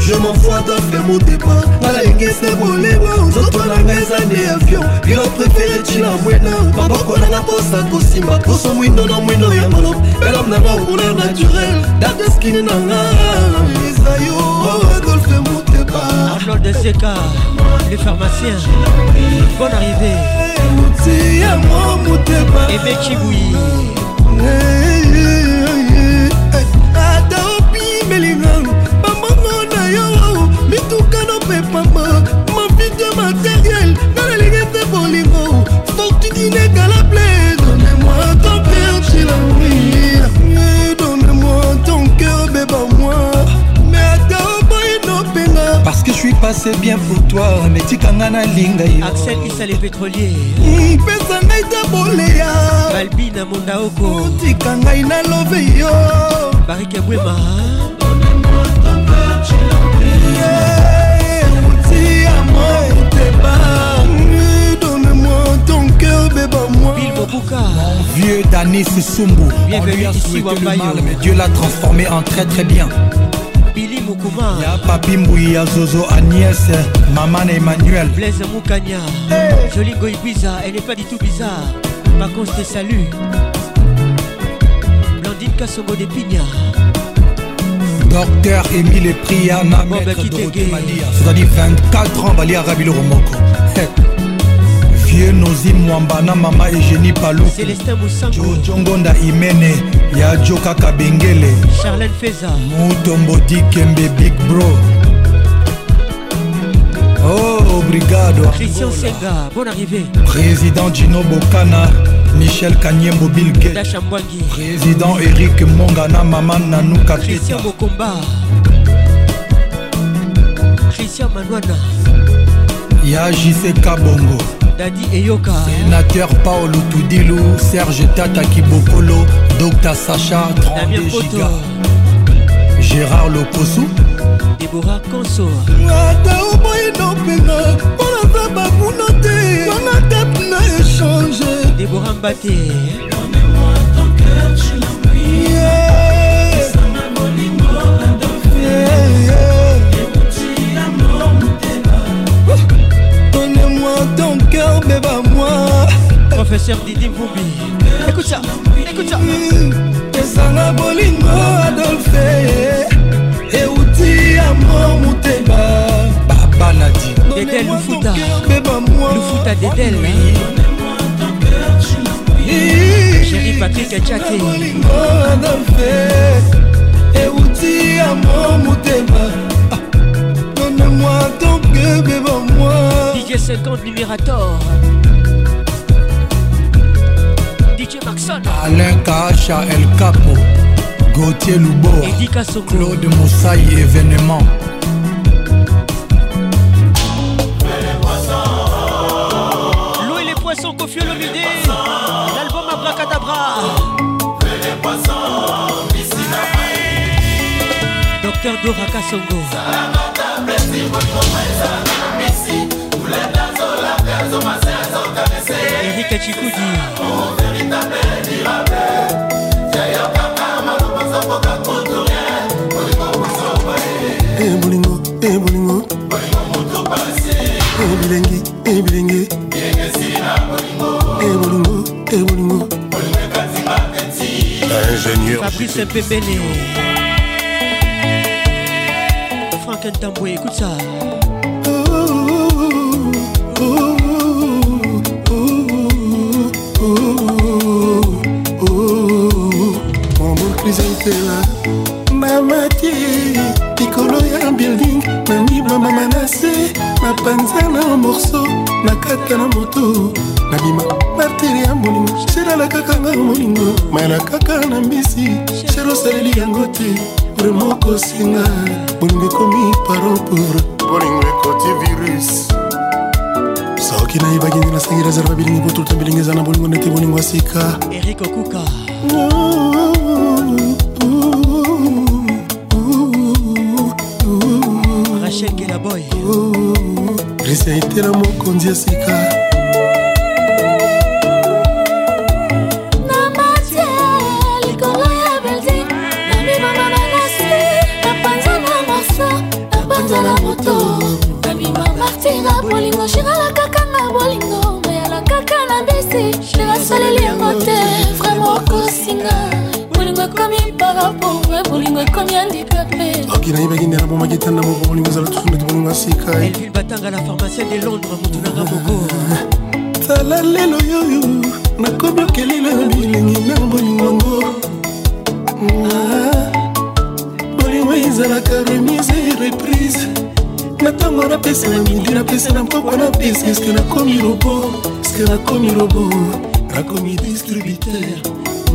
je m'enfoi dafre mon débat balengese boleba nzoto nanga eza nde avion bilo prefere ntina mwena maboko nanga mposa kosimba poso mwindo na mwindo ya malop elam nanga couleur naturel dadeskine nanga ezayo adolfe moteba arnold de seka le pharmacien bonne arrivée moti ya mo moteba ebekibui passe bien pour toi metika nga nalinga axel isale pétrolier pesa ngai ta boleya balbina mondaoko otika ngai nalobe yo barike bwema Vieux Danis Soumbou, on lui a souhaité le mal, mais Dieu l'a transformé en très très bien. Papy Ya Papi Mbouya Zozo Agnès Maman Emmanuel Blaise Moukania Jolie Goy bizarre, Elle n'est pas du tout bizarre Par contre salut, Blandine Kassongo de Pigna Docteur Émile Priana ben, Maître Dorothée Malia C'est-à-dire 24 ans Valia, Rabilo le hey. vieux nozi mwamba na mama egeni palukujojongonda imene ya jo kaka bengele mutombo dikembe big bro oh obrigado christian senga bon arrivé président gino bokana michel kanyembo bilgetdachambwangi président eric monga na mama nanu kateta bokomba christian manwana ya jise kabongo dadi eyoka eh. sénateur paolo tudilu serge tata kibokolo dr sacha 32 giga gérard lokosu debora konso ata oboyino mpenga mpona vla bakuna te wana tep na échange debora mbate Yeah, yeah. Béba moi Professeur Didim Boubi Écoute ça, écoute ça T'es un aboli, moi Adolphe Et où t'es, amour, où t'es-tu Baba l'a dit Donne-moi le fouta béba moi Donne-moi ton cœur, tu l'as oublié J'ai dit Patrick moi Adolphe Et Outil t'es, amour, où tes Donne-moi ton cœur, béba moi DJ 50 Numérator DJ Maxon Alain Kacha El Capo Gauthier Louboa Claude Moussaï événement L'eau les poissons Kofi Olomide L'album Abracadabra Docteur Dora Kassongo Erika Chikudi ebolingo eh, ebolingo eh, ebilengi eh, ebilengi ebolingo ebolingo ingénieur fabrice pebele frank ntambwe écoute ça krizaitela mamati likolo ya building nanibla mama na se napanza na morso nakata na moto nabima martiri ya molingo sherala kaka nga molingo mayana kaka na mbisi shero osaleli yango te remoko singa bolingo ekomi paropour bolingo ekoti virus soki nayebaki nde nasangeli azarba bilingi botulta bilingi eza na bolingo ndete bolingo ya sika erik okuka oh. grisi aitela mokonzi esika ntina bolingo shirala kaka na bolingo mayala kaka na bese nerasoleli yango te vraimen okosinga ekomi mpaka pauvre bolingo ekomi handikape oki nayebaki nde nabomaki ntana moko bolingo ezala tusunda tobolingo asika elville batanga la pharmacie de londres motu nanga moko tala lelo yoyo nakomi okelelo ya bilingi na bolingongo ah, bolingo ezalaka remise reprise na ntango napesa na midi napesa na mpoko napesa eske nakomi robo eske nakomi robo nakomi distributeur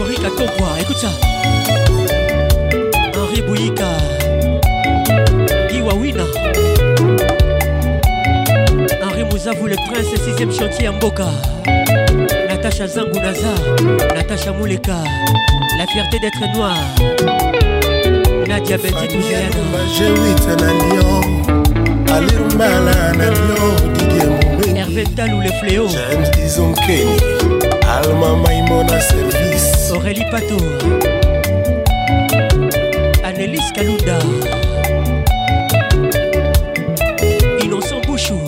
Corica Kokwa, écoute ça. Henri Bouyika, Iwawina. Henri Mouzavou, le prince, 6ème chantier à Mboka. Natacha Zangunaza, Natacha Mouleka, la fierté d'être noire. Nadia Betty Touziana. na Lyon, Alirumala na Lyon, Didier Moumé. Hervé Talou, le fléau. James Dizon Kenny, Alma Maimona Service. Aurélie Pato, Annelies Kalouda, Innocent Bouchou.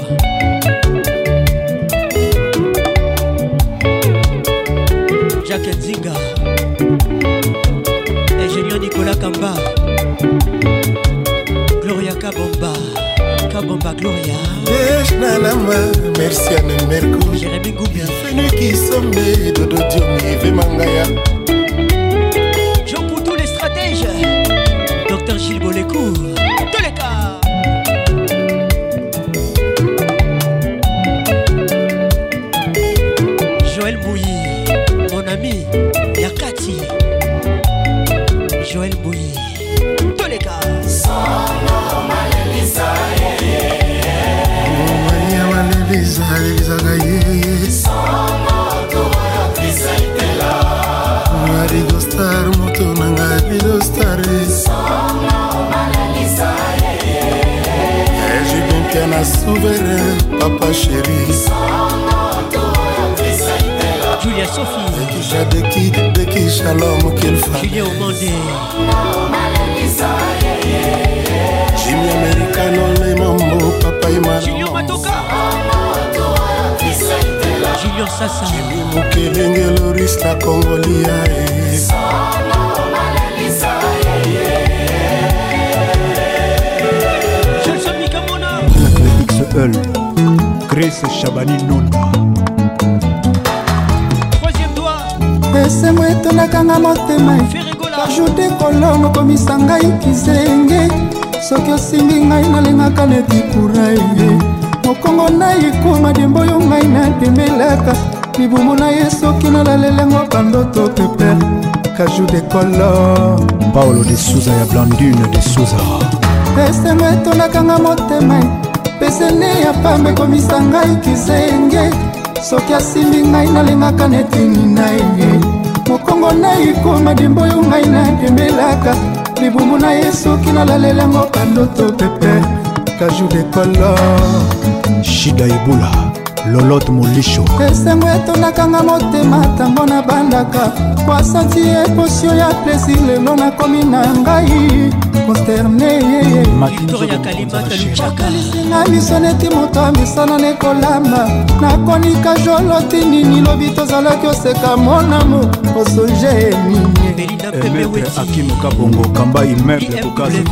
Jacques Zinga ingénieur Nicolas Kamba. babomba gloria eshnalama merciane merco jérémi goubi fenukisombe dododiomi vemangaya jean poutou les stratèges docteur gilles bolecour na souverain papa sheri julia sophie deki deki shalom kilfajulia omande jimi americano le mambo papa imanjulio sasa jimi mokelenge loris la congolia e. Eul Grace Chabani Nonda esengo etondaka nga motema ajute kolongo komisa ngai kizenge soki osimbi ngai nalingaka na dikuraye mokongo na ekoma dembo oyo ngai natemelaka libumu na ye soki nalalelango bandoto peper kajou de kolo paolo de suza ya blandune de suza esengo etondaka nga motema esene ya pamba ekomisa ngai kizenge soki asimbi ngai nalengaka netini na ye mokongo na ekoma dimbo oyo ngai nadembelaka libumu na ye soki nalalelango bandoto pepe kaju de kolor shida ebula lolote molisho esengo etondakanga motema ntango nabandaka bwasanti eposio ya plesir lelo nakomi na ngai konsterneyeyeakalisinga miso neti moto ya misana nekolamba nakonika joloti nini lobi tozalaki oseka monamo osoje eninyeakimekabongo kamba imeble kokasi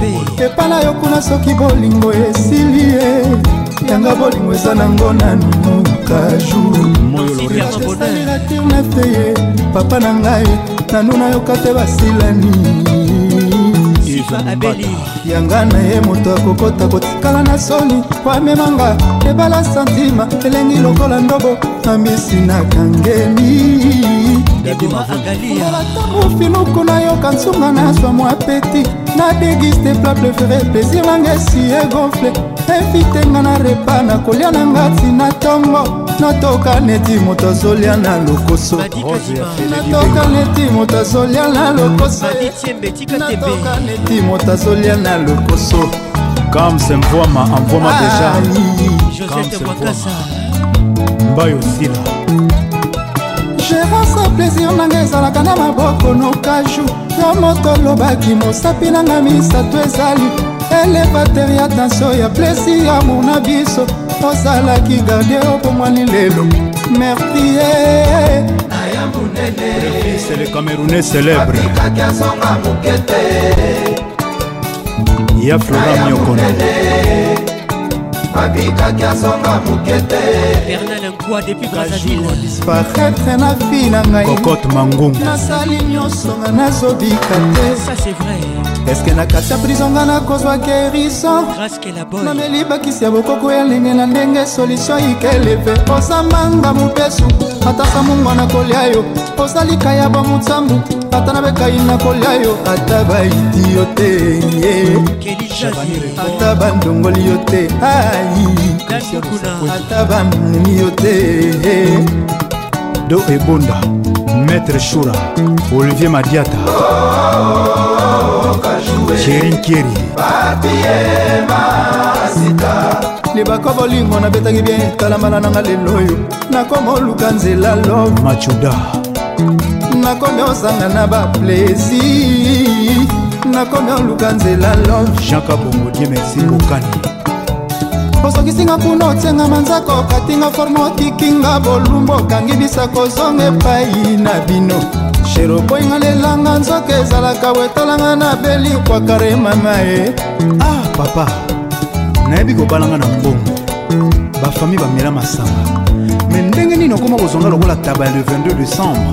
epa na yo kuna soki bolingo esili ye yanga bolingo eza nango nanu kajusalira tir na te ye papa na ngai nanu nayoka te basilani yanga na ye moto akokota kotikala na soni po amemanga ebala santima elengi lokola ndobo ambisi na kangeli alatango finuku nayoka nsunga na swa mwa peti na degiste plat prefere plaisir nanga esi egonfle evite nga na repa na kolia na nga ntina ntongo natoka neti moto azolia na lokoso natoka neti moto azolia na lokoso natoka neti moto azolia na lokoso kams mvwama amvwama deja mbai osila gérance plaisir nanga ezalaka na maboko nokaju yo moto olobaki mosapi nanga misato ezali elevater ya tanso ya plesi ya amour na biso osalaki gardie opomwani lelo mertie naya monene le camerounais célèbre ya flora miokone babikaki azonga moke te disparaitre na vi na ngainasali nyonso nga nazobika te eske na kati ya prizo nga nakozwa gerison nameli bakisi ya bokoko ya ndenge na ndenge solutio ikeleve ozamanga mobesu atasa mongwa na kolia yo ozalikaya bamotambu ata nabekai nakolia yo ata baiti yo te ata bandongoli yo te ata bamemi yo te do ebonda maître shura olivier madiata sherinkieri libaka bolingo nabetaki bien talambala nanga lelo oyo nakoma oluka nzela lo machuda nakomi ozanga na baplaisir nakomi oluka nzela love jeanka bongodie merci kokani osokisinga kuna otianga manzaka okatinga forme otikinga bolumbu okangi bisa kozonga epai na bino shero okoyinga lelanga nzoka ezalaka wetalanga na belikwakare mama e ah papa nayebi kobalanga na mbongo bafami bamela masanga me ndenge nini okoma kozonga lokola taba ya le 22 décembre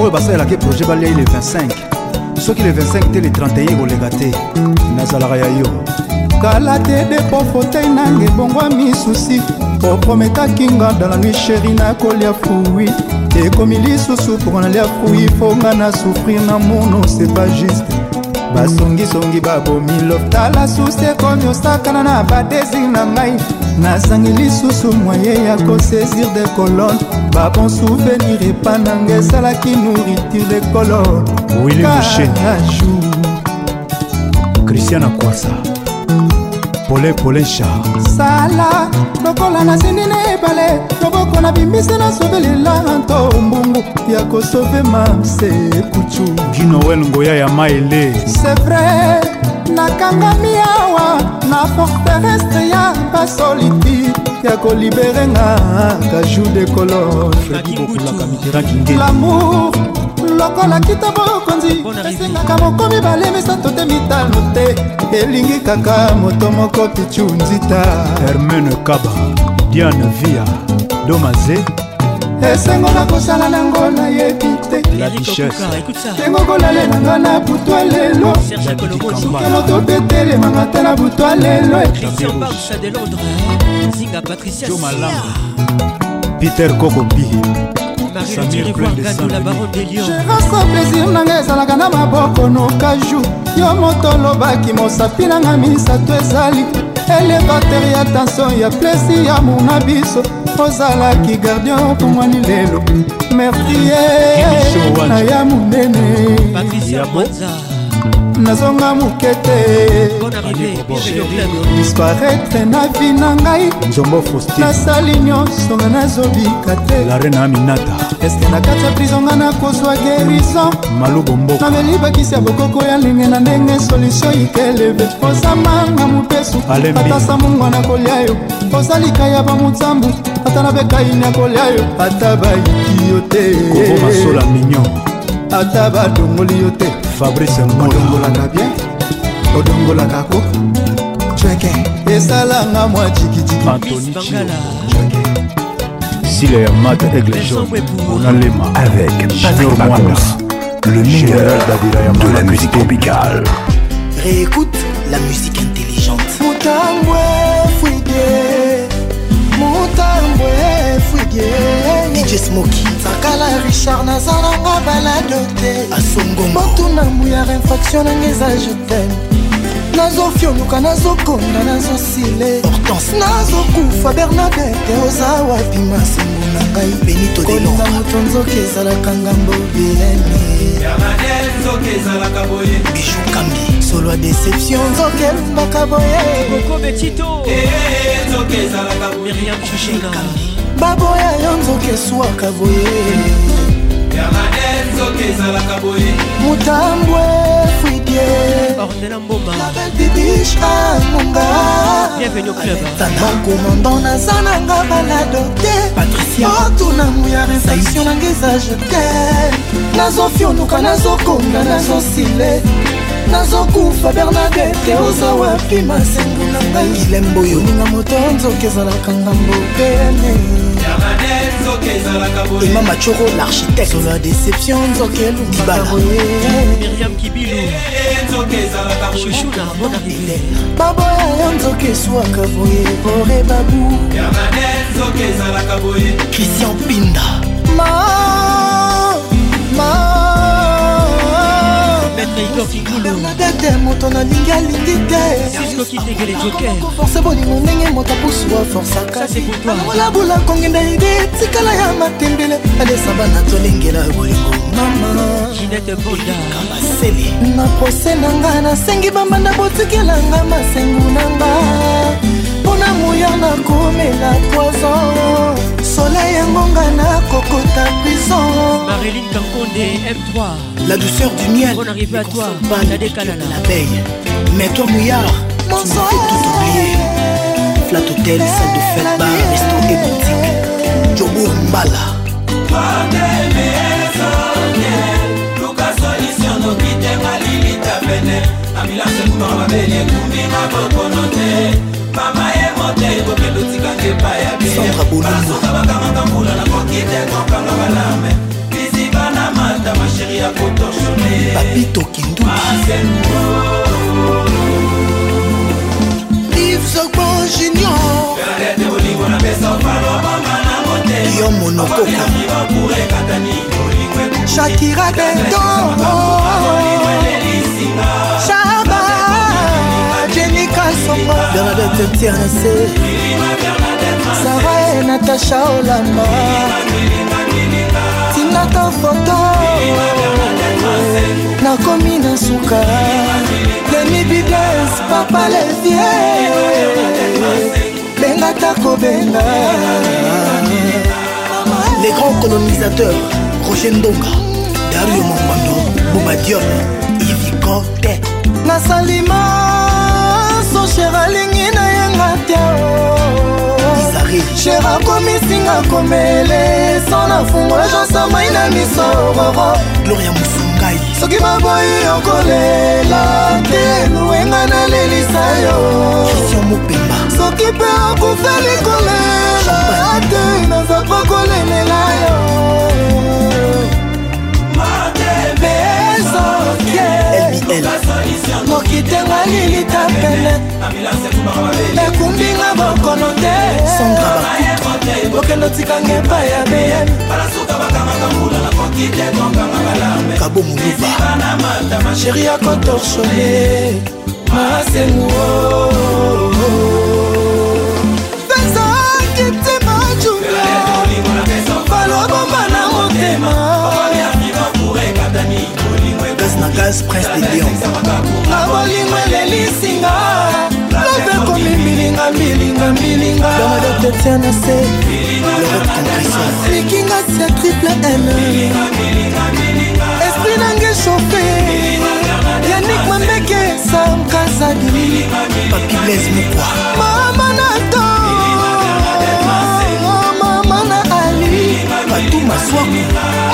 oyo basalelaka projet baliai le 25 soki le 25 te le 31 ekoleka te nazalaka ya yo kala te depo fotei nange ebongwa misusi oprometaki nga dans la nuit sheri nakolia fui ekomi lisusu mpo nalia fui mpo nga na souffrir na mono c'est pas juste basongisongi babomi lof tala susi ekomi osakana na badesir na ngai nazangi lisusu moye ya kosaisir de colonne babon souvenir epa nanga esalaki nourriture ekolo willimushenu christian akwasa pole polin char sala lokola nasindi na ebale loboko na bimbisi nasobelela nto mbungu ya kosove masekucu ginowel ngoya ya maele c'est vrai nakangami awa na forteresse ya basolitude ya kolibere nga kajou de kololamour lokola kita bokonzi esengaka moko mibale misato te mitano te elingi kaka moto moko pichu nzita hermene kaba diane via domaze esengo nakosala nango nayebi tendengo kolalelanga na butwa lelo sukelo tobetelemanga te na butwa lelo peter kokopi gérance plaisir nanga ezalaka na maboko nokaju yo moto olobaki mosapi nanga misato ezali elevater ya tension ya plesi ya mona biso ozalaki gardian pomwani lelo mertie na ya monene nazonga moke te disparaitre na vi na ngai njombo nasali nyonso nga nazobika te larena aminata eske na kati ya prizo nga nakozwa gerison malubombokanameli bakisi ya bokoko ya ndenge na ndenge solutio ikeleve kozamanga mopesu ata samungwa na kolia yo kozalika ya bamotambu ata na bekaini ya kolia yo ata bayiki yo te masola mignon ata badongoli yo te fabrice odongolaka bien odongolaka ko cweke esalanga mwa jikijiki Sile ya mat aigle jaune On alema avec Junior Moinos Le meilleur de la musique tropicale Réécoute la musique intelligente Moutangwe motambwe fridietakala richard naza nanga balado te motuna mbuyar infraction nanga eza jetem nazofioluka nazokonda nazosile nazokufa bernadete oza wapi masengo na ngai benitokolinga moto nzoki ezalaka ngambo bieni bijukambi solo ya déception nzoke elungaka boyebaboya eh, yo nzoke eswaka boye mutambwe fridieabeldidishangungatata komando naza nanga balado te otunamu ya resation nanga eza jete nazofionuka nazokonga nazosile nazokufa bernadete oza wapi masengo na ngai ilembo yoninga moto nzoki ezalaka ngambo pene ema machoro l'architecte la déception nzoki elumbababoya eh, eh, yo nzoki eswaka boye bore babu christian pinda ma, ma maître igor kingulubernadete moto nalingi alingi teforce bolingo ndenge moto apusu aforsakalabola kongenda ede etikala ya matembele alesa bana tolengela bolingo mamainetebodakamaseli na prose na nga nasengi bambanda botikelanga masengu na nga mpona moya nakomela poison soleil engonga nakokota prison mareline kankonde m3 la douceur du miel on arrive à toi l'abeille mais toi mouillard tu m'as fait tout oublier flat hôtel salle de fête bar restaurant et boutique jobour mbala lukasolisonokitenga lilita pene ambilanse kumaka mabeli ekumbi mabokono te mama ye mote ekokelutikanga epai ya biyeaso bito kindudi ivzobo junior yo monokoko shakira detoro shaba jenika songo bernadette tiernese sara e natasha olama tinato foto nakomi na suka lemi bides papa levie benga ta kobenga les grands colonisateurs roger ndonga dario mongwando bobadior ivikote nasalima so cher alingi nayenga te cher akomisinga komele so nafungola jansamai na miso roro soki maboyi okolela te nowenga nalelisa yo soki mpe okufeli kolela te naza po kolelela yo mokitenga lilita pene ekumbinga bokono te okendo tikangepa ya bm kabo moluva sheri akotorsone masengu pezaki mtima junibalobomba na motema gaz prince de lion na bolingo elelisinga love ekomi milinga milinga milingaaatetia na se likinga sia triple m esprit nange chauffe yanik mambeke sankazadi papibles mokwa mama na to mama na ali batu maswaku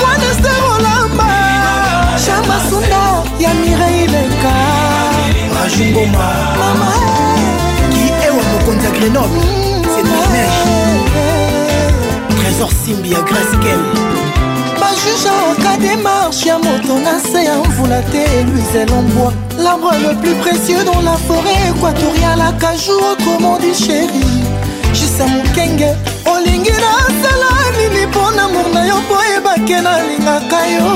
mwanester olamba chamasunda ya mireileka rajungoma mama ki ewa mokonzi ya grenoble c'est mermege trésor simbi ya graskel bajuge aka démarche ya moto na se ya mvula te luise lombwa l'arbre le plus précieux dans la forêt équatoriale akaju autrement di chéri jisa mokenge olingi nasala nini mpo na mor na yo mpo ebake nalingaka yo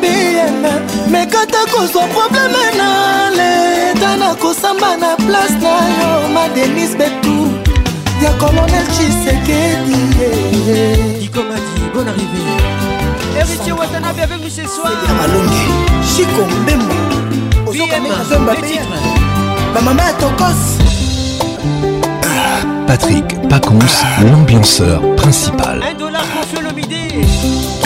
bien mekata kozwa probleme na leta nakosamba na place na yo madenis betu ya colonel tshisekedi eh, eh. ikomaki bon arrivé héritier watanabe avec nous ce soirmalonge chiko mbembo bamama ya tokos Patrick Pacons, l'ambianceur principal. Un dollar pour Solomidé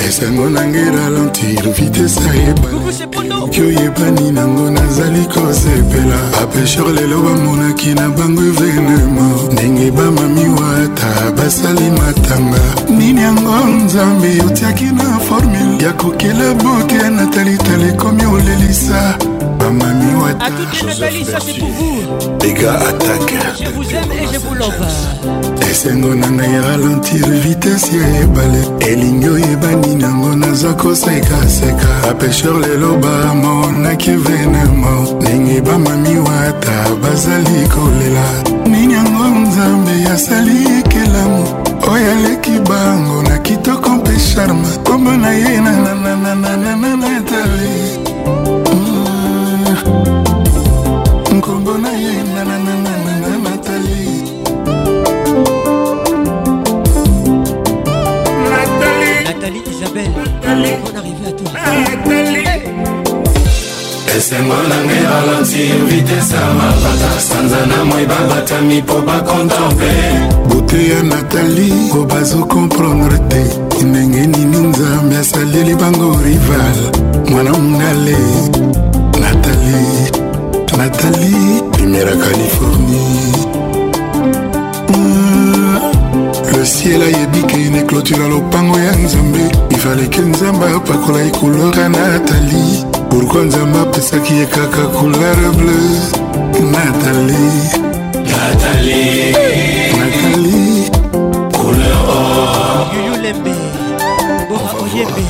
esango nangai ralentir vitesa ebalioki oyebani nango nazali kosepela bapesher lelo bamonaki na bango evenema ndenge bamami wata basali matanga nini yango nzambe otiaki na formule ya kokela boke na talitala ekomi olelisa bamami wata les gars attaque je vous aime et je vous love esengo na ngai ralentir vitese ya ebale elingi oyebani nango naza kosekaseka bapesher lelo bamonaki venema ndenge bamami wata bazali kolela nini yango nzambe asali ekelamu oyo aleki bango na kitoko mpe charme kombo na ye nananananananatali mm. nkombo na etali etali esengo na ngai ralanti vitese ya mapata sanza na moi babatami mpo bakontemple bote ya natali po bazokomprendre te ndenge nini nzambe asaleli bango rival mwana mongale natali natali primera californie siela yebi ke ne clôtura lopango ya nzambe ifaleke nzambe apakola ekulora natali pourkui nzambe apesaki ye kaka couleur bleu natali natali natali couleur or yuyulembe bora oyembe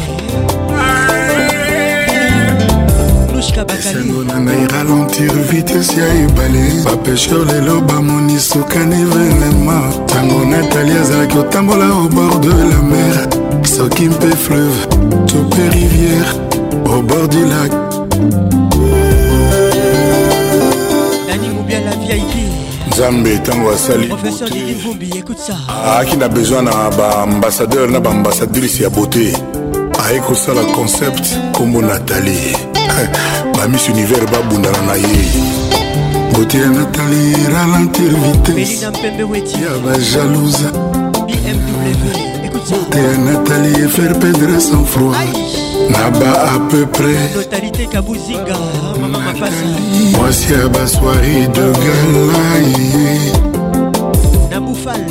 monika bakalisango na ngai ralentir vitese ya ebale bapesher lelo bamoni sokani venema ntango natali azalaki kotambola au bord de la mer soki mpe fleuve to mpe rivière au bord du lac nzambe ntango asali aaki na besoin na baambasadeur na baambasadrice ya beauté aye kosala concept nkombo natalie bamis univers babundana na ye botina natali ralentir vitesseya bajalousa botea natali efaire perdre sans froid na ba à peu près mwasi ya basoiri de galaye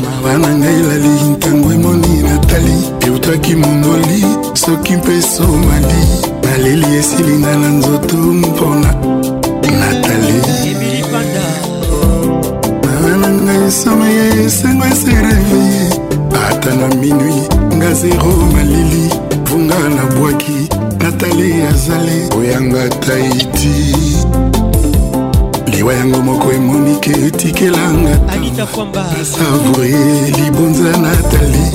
mawa na ngai elali ntango emoni natali eutaki mondoli soki mpe somali naleli esilinga na nzoto mpona natali mama na ngai nsoma ya esengo esereveye ata na minui nga zero malili vunga nabwaki natali azali oyanga taiti liwa yango moko emonike etikelanga asavoure libonza natali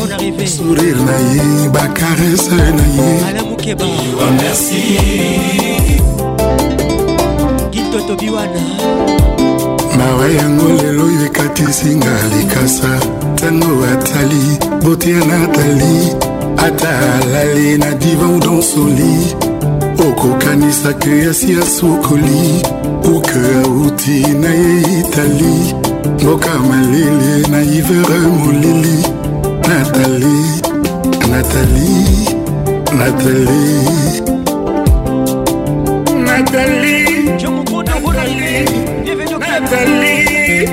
sourire na ye bakarese na ye keba merci gito tobiwana mawa yango lelo oyo ekatisinga likasa ntango atali bote ya natali ata alali na divan donsoli okokanisa ke asi asukoli uke auti na ye itali mboka malele na ivere molili natali natali Nathalie Nathalie Nathalie Nathalie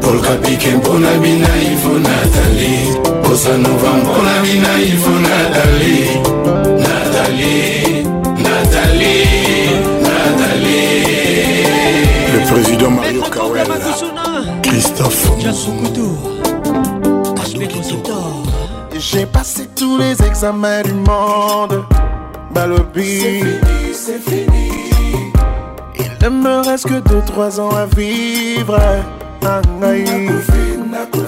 polka pike mpona binaivu Nathalie posa nova mpona binaivu Nathalie Nathalie Nathalie Nathalie Le président Mario Kawela Christophe Moussoukou sa mère du monde. Bah, lobby c'est fini, c'est fini. Il ne me reste que 2-3 ans à vivre. Anaï, oh,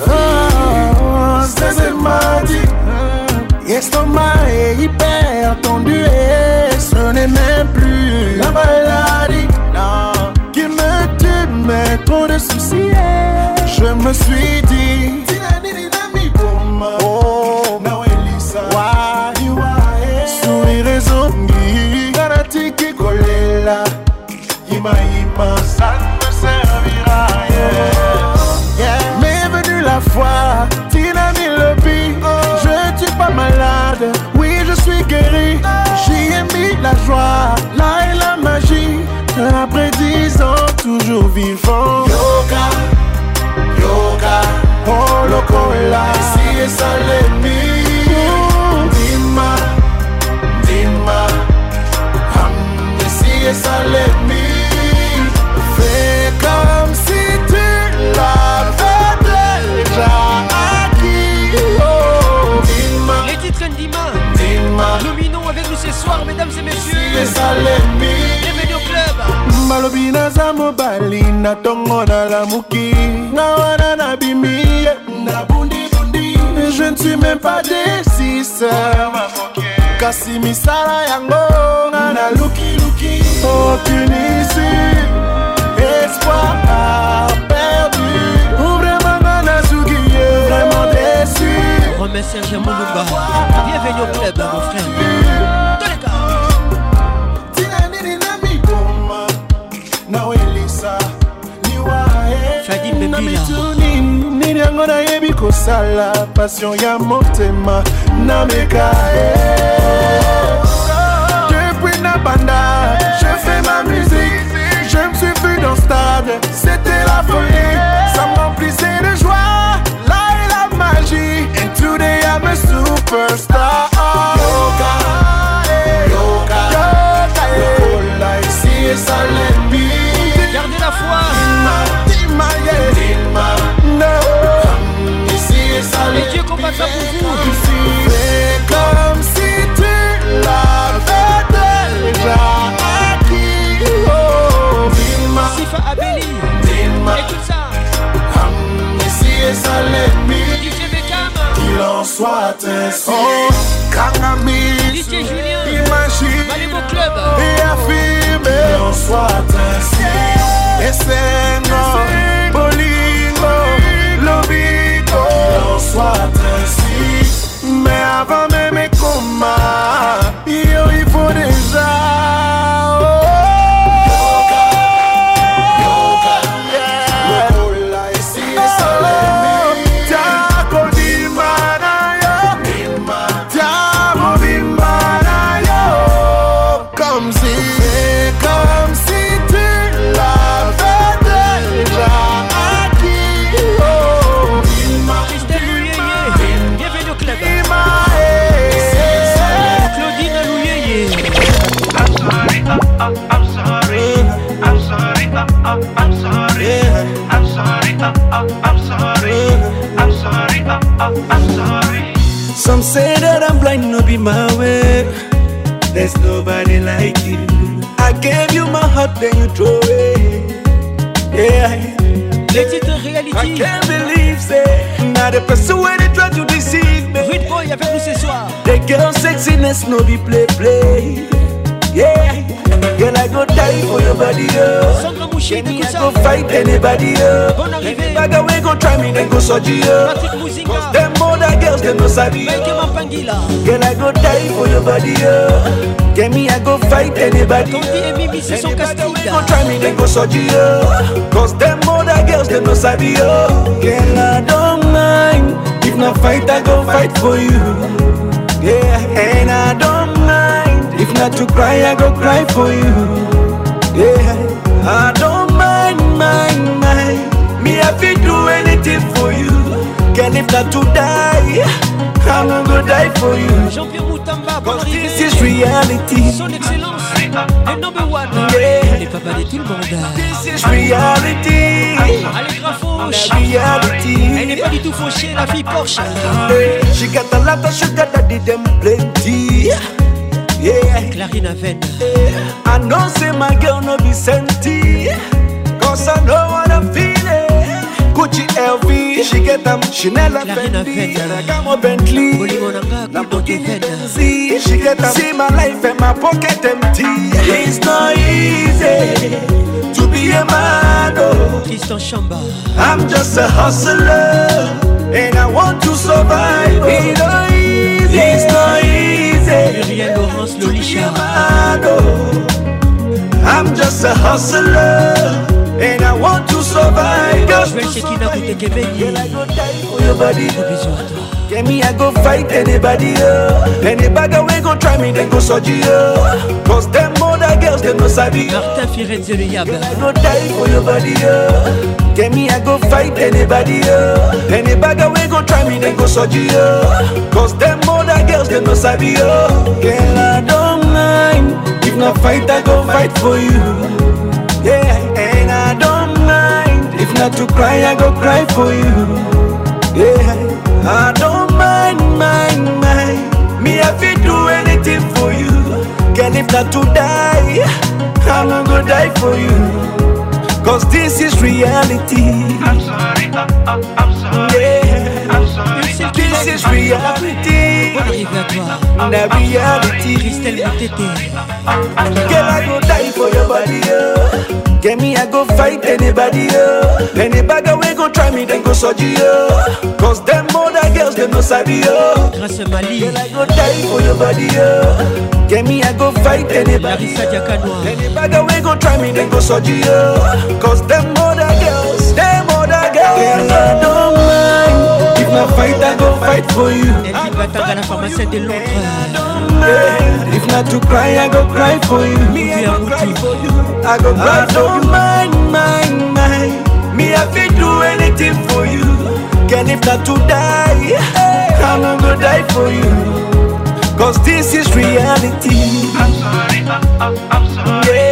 ça c'est mardi. L'estomac est hyper tendu et ce n'est même plus la maladie qui me tue, mais trop de soucis. Je me suis dit, Oh, Yima yima, ça me servira yeah. Mais venue la foi, Tina ni le pire oh. Je suis pas malade, oui je suis guéri J'y ai mis la joie, là et la magie Après dix ans, toujours vivant Yoga, yoga, oh Cola. si Ici et ça ça les mis. Fais comme si tu l'avais déjà acquis. Oh, Dima. Les titres Ndima. Dima. Dominons avec nous ce soir, mesdames et messieurs. Et ça les mis. Bienvenue au club. malobi naza mobali na ntongo nalamuki na wana nabimi je ne suis même pas desiseur kasi misala yango nga Luki aucune issue. Espoir a perdu. Ouvre Mangana Sugiye, vraiment déçu. Remets Serge Moulouba, bienvenue au club, mon frère. Tous les gars. Tina Nini Nami Boma, Nao Elisa, Liwa e. Fadi Bebila. nini yango nayebi kosala passion ya motema nameka e depuis nabanda c'était la folie. Ça m'emplissait de joie, là est la magie. And today I'm a superstar. Loca, loca, loca, Gardez la foi. Dima, et dima no. Et Dieu pour vous. face à Qu'il en soit Oh, imagine et Qu'il en soit ainsi. Qu'il en soit ainsi. Mais avant même There's nobody like you. I gave you my heart, then you throw it. Yeah. Les reality. I can't believe it. Now the person where they try to deceive me. Rude boy avec nous ce soir. The girl sexiness no be play play. Yeah. Girl, I go die for your body, yo. Boucher, I go fight anybody, oh. Bon arrivée. Bag go try me, then go surgery, oh. Cause them other girls, them no sabi oh. Girl, I go die for your body, yo oh. Get me, I go fight anybody, yo Anybody we go try me, they go surgery, yo oh. Cause them other girls, them no sabi, yo Girl, I don't mind If not fight, I go fight for you Yeah, and I don't mind If not to cry, I go cry for you Yeah, I don't mind, mind, mind Me, I feel do anything for you if that to die, I'm gonna die for you. Jean-Pierre This is reality. Son excellence, le number one. tout This is reality. Elle n'est pas du tout fauchée, la fille Porsche. She got a lot of sugar that didn't plenty. Yeah. I know my girl no be senti. Cause I know what I'm Gucci LV, she get them Chanel and Fendi, Ferragamo Bentley, Lamborghini Z, she get them See my life and my pocket empty It's not easy to be a man, oh Tristan Chamba I'm just a hustler and I want to survive, It's not easy, it's not easy Muriel Laurence, Lolisha oh. I'm just a hustler and I want to Je me oh, I go fight anybody Any oh. Anybody wey go try me then go soji uh oh. Cause them other girls they no sabi oh. Martin Firenze I go die for your body uh Get me I go fight anybody Any Anybody wey go try me then go soji uh Cause them other girls they no sabi uh Girl I don't mind If not fight I go fight for you If not to cry, I go cry for you. Yeah, I don't mind, mind, mind. Me, I fit do anything for you. Girl, if not to die, I'm gonna go die for you. Cause this is reality. I'm sorry, I, I, I'm sorry. Yeah. This is reality. Arrive Christelle Girl, I go die for your body. Get me, I go fight anybody. Anybody we go try me, then go oh. Cause them other girls, they no sabi. oh. Girl, I go die for your body. Get me, I go fight anybody. Anybody we go try me, then go oh. Cause them other girls, them other girls, na fight, I go fight for you. If not to cry, I go cry for you. Me, I go cry for you. I go cry ah, for you. Mine, mine, mine. Me, I fit do anything for you. Can if not to die, I'm gonna go die for you. Cause this is reality. I'm sorry, I'm, I'm, I'm sorry. Yeah.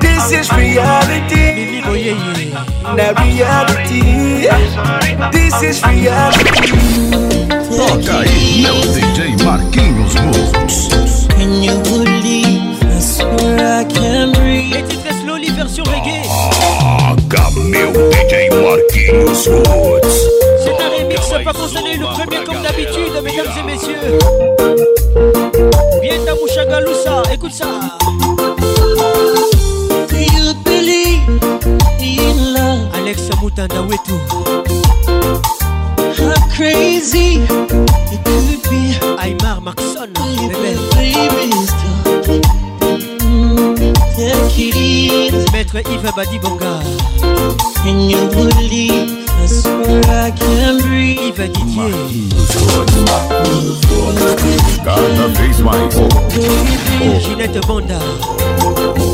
This is reality. Na reality. This is reality. Toca aí, meu DJ Marquinhos Woods Can you believe? I swear I can breathe. Et titre slowly version reggae. Toca meu DJ Marquinhos Woods C'est un remix pas concerné le premier comme d'habitude, mesdames et messieurs. Bien ta moucha écoute ça. utanda wetu How crazy it could be Aymar Maxon Maître Yves Badi Bonga Can you believe I swear I can breathe Yves Didier Got the face, my Ginette Bonda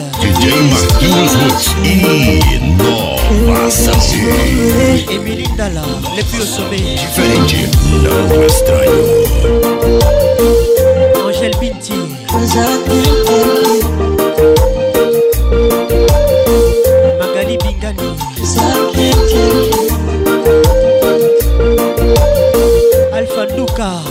Guilherme Arthur Roots Inovação Emilinda lá, Lepio Sobe Diferente, não estranho Angel Binti Magali Bingani Alfa Duca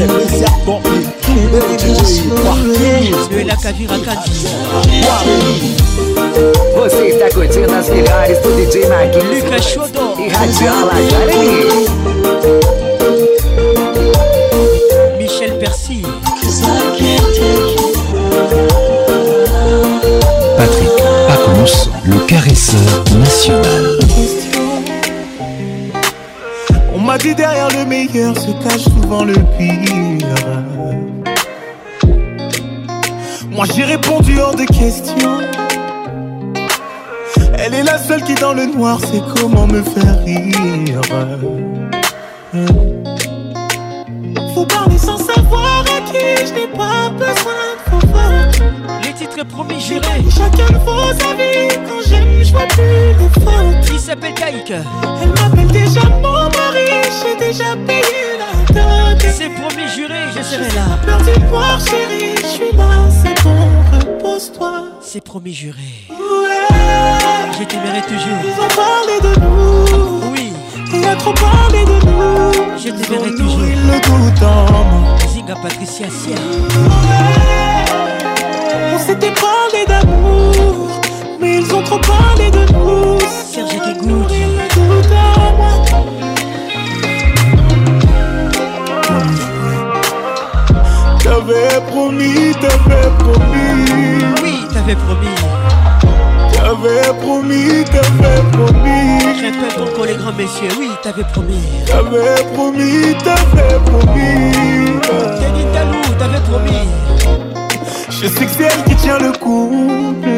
c'est Michel Percy Patrick le caresseur national m'a dit derrière le meilleur se cache souvent le pire. Moi j'ai répondu hors de question. Elle est la seule qui dans le noir sait comment me faire rire. Faut parler sans savoir à qui je n'ai pas besoin de faveur. Les titres promis j'irai. Chacun vos avis. Quand j'aime, je vois plus les fautes. s'appelle Kaïk. Elle m'appelle Moi chérie, je suis là, c'est bon, repose-toi. C'est promis juré. Ouais. Je t'aimerai toujours. Ils ont parlé de nous. Oui. Il a trop parlé de nous. Je t'aimerai toujours. ils le doute en moi. Zinga Patricia Sia. Ouais. t'avais promis. T'avais promis, t'avais promis. Répète encore les grands messieurs, oui, t'avais promis. T'avais promis, t'avais promis. ta Talou, t'avais promis. Je sais que c'est elle qui tient le couple.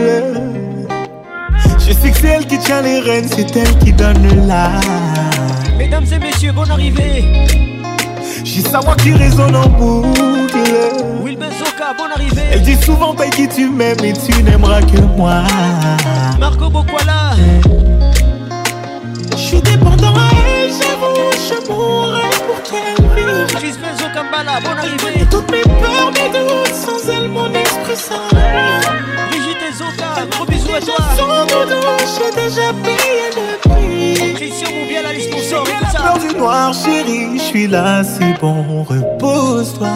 Je sais que c'est elle qui tient les rênes, c'est elle qui donne la. Mesdames et messieurs, bon arrivée. J'ai sa voix qui résonne en boucle bonne arrivée. Elle dit souvent, qui tu m'aimes et tu n'aimeras que moi. Marco Bokwala. Je suis dépendant à elle, j'avoue, je mourrais pour qu'elle vive. Gisbert Zokambala, bonne arrivée. Toutes mes peurs, mes doutes, sans elle, mon esprit s'arrête. Brigitte et Zoka, gros bisous à toi. Sans j'ai déjà payé le prix. Christian Moubiel, bien la tout ça. Peur du noir, chérie, je suis là, c'est bon, repose-toi.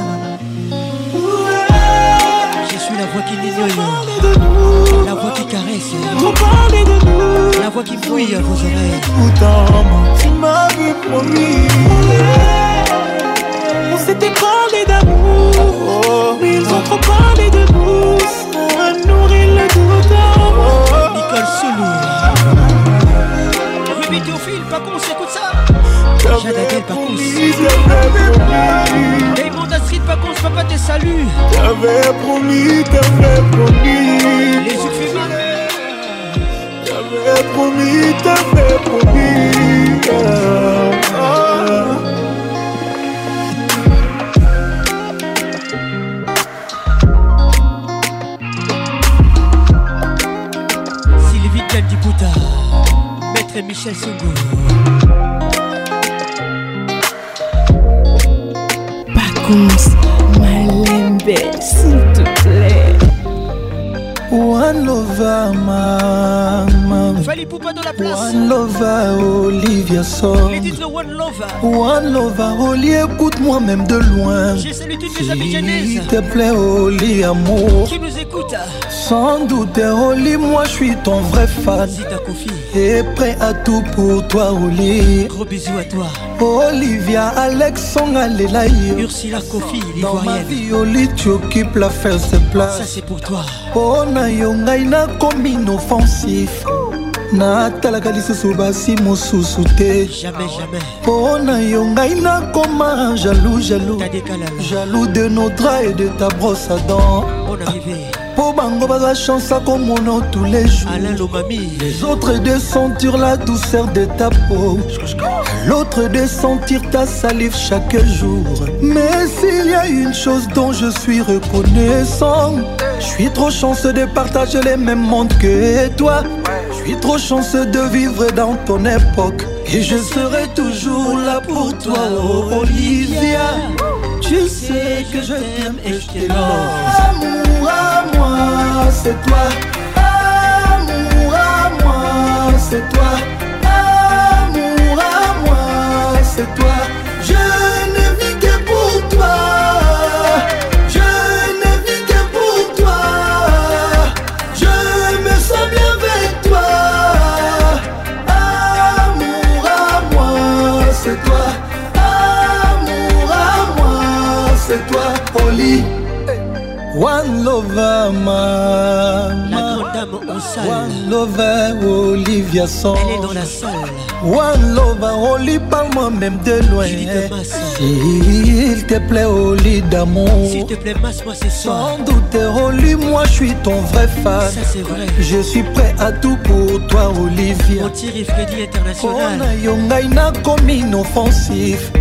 La voix qui caresse. La voix qui fouille à vos oreilles. Pourtant, tu m'avais promis. On s'était parlé d'amour. Oui, ils ont trop parlé de nous. à nourrir le doute. Nicole Soulou. Ruby oh, Théophile, pas con, c'est ça. Jade gueule, pas con. Qu'on soit pas tes saluts. T'avais promis, t'avais promis. Les yeux T'avais promis, t'avais promis. Sylvie ah. Sylvie boutard Maître Michel Sougou. My Malembe, s'il te plaît. One lover, mama. Fali Poupa dans la place. One lover, Olivia Song. Les titres One lover. One lover, Oli, écoute-moi même de loin. J'ai salué toutes les Abidjanaises. S'il te plaît, Oli, amour. Qui nous écoute Sans doute, Oli, moi je suis ton vrai fan. Vas-y ta confié. Et prêt à tout pour toi, Oli. Gros bisous à toi. olivia alexonga lela yo ursula kofi livoirienne oli tu occupe la first place ça c'est pour toi mpo na yo ngai nakomi inoffensif natalaka lisusu basi mosusu te mpo na yo ngai nakoma jaloux jaloux jaloux de nodra et de ta brosse à dents mpo bango baza chance akomona tous les jours les autres de sentir la douceur de ta peau l'autre de sentir ta salive chaque jour. Mais s'il y a une chose dont je suis reconnaissant, je suis trop chanceux de partager les mêmes mondes que toi. Je suis trop chanceux de vivre dans ton époque. Et je serai toujours là pour toi, Olivia. Tu sais que je t'aime et je t'aime. Amour à moi, c'est toi. lover, ma. La grande dame en salle. One lover, Olivia Sanz. Elle est dans la salle. One lover, Oli, parle-moi même de loin. S'il te plaît, Oli d'amour. S'il te plaît, masse-moi ce soir. Sans doute, Oli, moi, je suis ton vrai fan. Ça, c'est vrai. Je suis prêt à tout pour toi, Olivia. Mon Thierry Freddy International. On a yongai na comme inoffensif.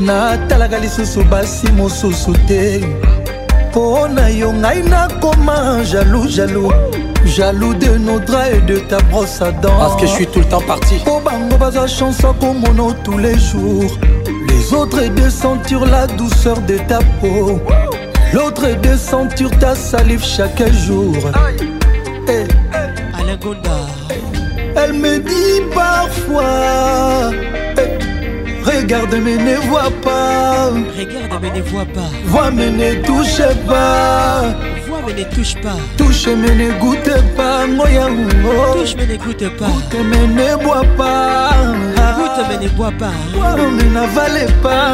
natalaka lisusu basi mosusu te mpo na yo ngai nakoma jaloux jaloux jaloux de nos draps et de ta brosse à dents parce que je suis tout le temps parti po bango baza chance akomono tous les jours les autres et de sentir la douceur de ta peau l'autre est de sentir ta salive chaque jour hey. Eh, eh. Alain Gonda. elle me dit parfois Regarde mais ne vois pas. Regarde mais ne vois pas. Vois mais ne touche pas. Vois mais ne touche pas. Touche mais ne goûte pas. Touche mais ne goûte pas. Goûte mais ne bois pas. Goûte mais ne bois pas. Vois mais n'avale pas.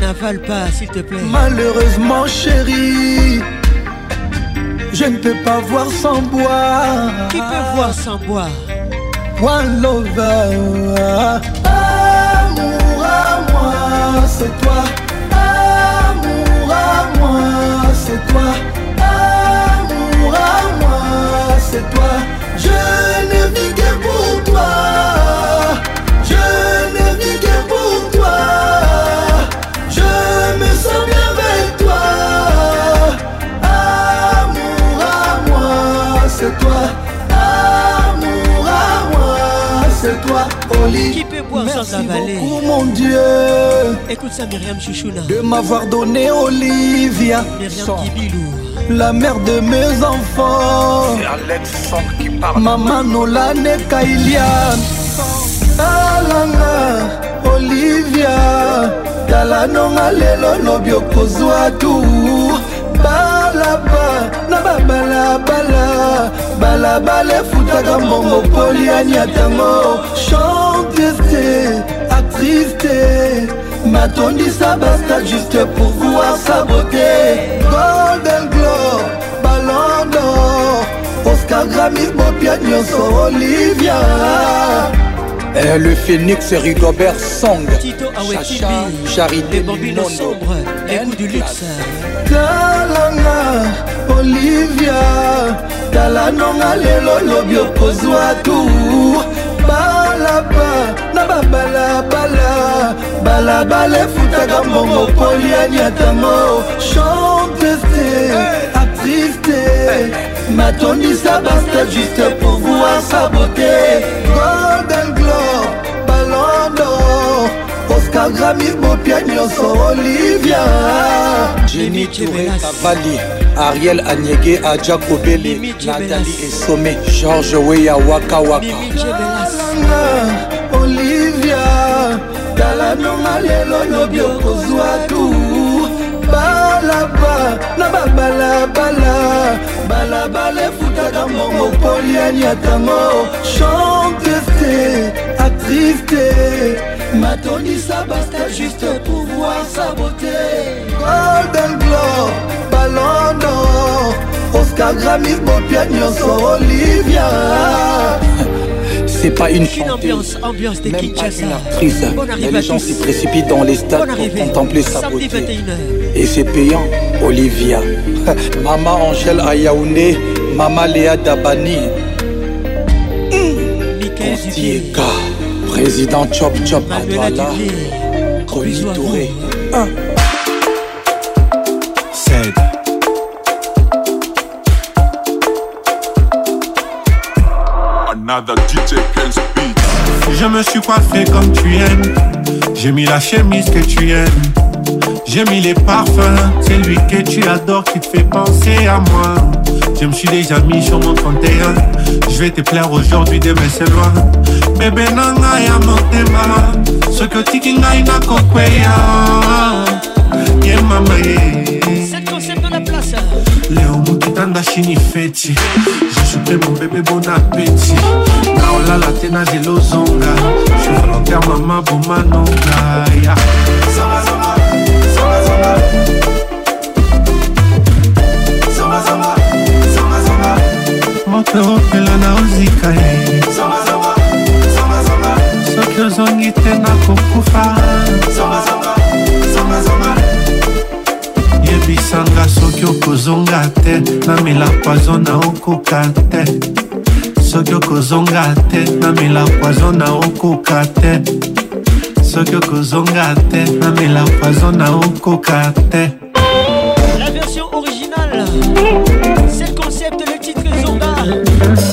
n'avale pas s'il te plaît. Malheureusement chérie. Je ne peux pas voir sans boire. Qui peut voir sans boire? One lover c'est toi. Amour à moi, c'est toi. Amour à moi, c'est toi. Je ne vis que pour toi. Je ne vis que pour toi. Je me sens bien avec toi. Amour à moi, c'est toi. Amour à moi, c'est toi. Olivier. boire Merci sans avaler. Beaucoup, mon Dieu. Écoute ça, Myriam Chouchouna. De m'avoir donné Olivia. Myriam sans. Kibilou. La mère de mes enfants. C'est Alex Sang qui parle. Maman Nolane Kailian. Alanga, ah Olivia. Tala nonga lelo lobi okozwa tu. Bye. balaba na babalabala balabala efutaka mbongo la balle, actrice basta juste pour voir sa beauté golden la ballon oscar gramis bopia olivia Et eh, le phénix Rigobert Song Tito Chacha, Charité Les bambinos sombres, les du luxe olivia tala nonga lelo lobi okozwa tu balaba na babalabala balabala efutaka mbongo poliani atango chanteste atriste matondisa basta juste pour voir sabote golden oscar grami bopia nyonso olivia jeni touré kavali ariel anyege aja kobele natali esome george weya wakawakaanga olivia tala nonga lelo lobi okozwa tu balaba na babalabala balabala efutaka mbongo poliani atango chanteste actrice te Ma matondisa basta juste pour voir sa beauté golden globe ballon d'or oscar gramis bopia olivia c'est pas une chanteuse, ambiance, ambiance de même pas une actrice. les gens s'y précipitent dans les stades pour contempler sa beauté. Et c'est payant, Olivia. Maman Angèle Ayaoune, Maman Léa Dabani. Mmh. Président Chop Chop là Tony Touré 1 7 Another DJ Je me suis coiffé comme tu aimes J'ai mis la chemise que tu aimes J'ai mis les parfums C'est lui que tu adores qui te fait penser à moi Je me suis déjà mis sur mon 31 Je vais te plaire aujourd'hui, demain c'est loin Bébé nanga ya motema soki otiki ngai na kokweya ye mama ye leo mokitanda shini feti jesupe mon bébé bon apeti na olala oh te na zelo zonga je volontaire mama bomanonga ya yeah. okoopela na ozika ye soki ozongi te nakokufa yebisanga soki okozonga te na milakwazo na okoka te soki okozonga te na milakwazo na okoka te soki okozonga te na milakwazo na okoka te La version originale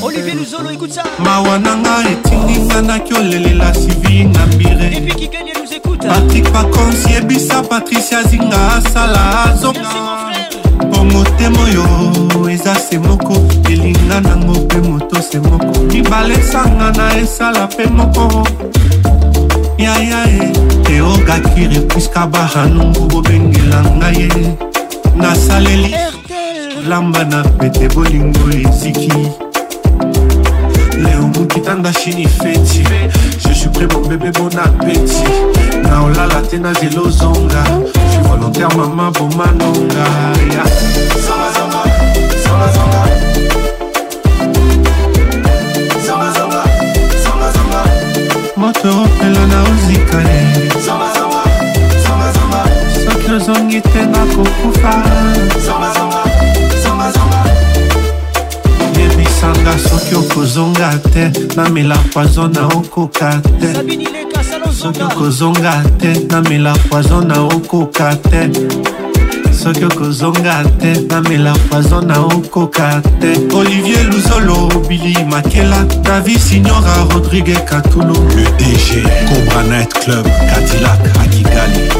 olivier luzolo écoute ça mawa na nga etinginga nakiolelela sivi na bire epi kikenie nous écoute patrik pacons yebisa patricia zinga asala azonga bongo temo oyo eza se moko elinga nango mpe moto se moko mibale esanga na esala mpe moko yaya e eogakire puiska baranungu bobengela ngai ye nasaleli hey. Eh, lamba na pete bolingo eziki leo mokitanga shini feti je suis prêt mon bébé bon appétit na olala te na zelo zonga je suis volontaire mama bomanonga yeah. zonga, zonga, zonga, zonga. moto opelo na ozikale soki ozongi te nakokufa yebisanga soki okozonga te namela poison na okoka te soki okozonga te namela poison na okoka te soki okozonga te namela poison na okoka te olivier luzolo bili makela davi signora rodrigue katunu le dg cobranet club cadilac akigali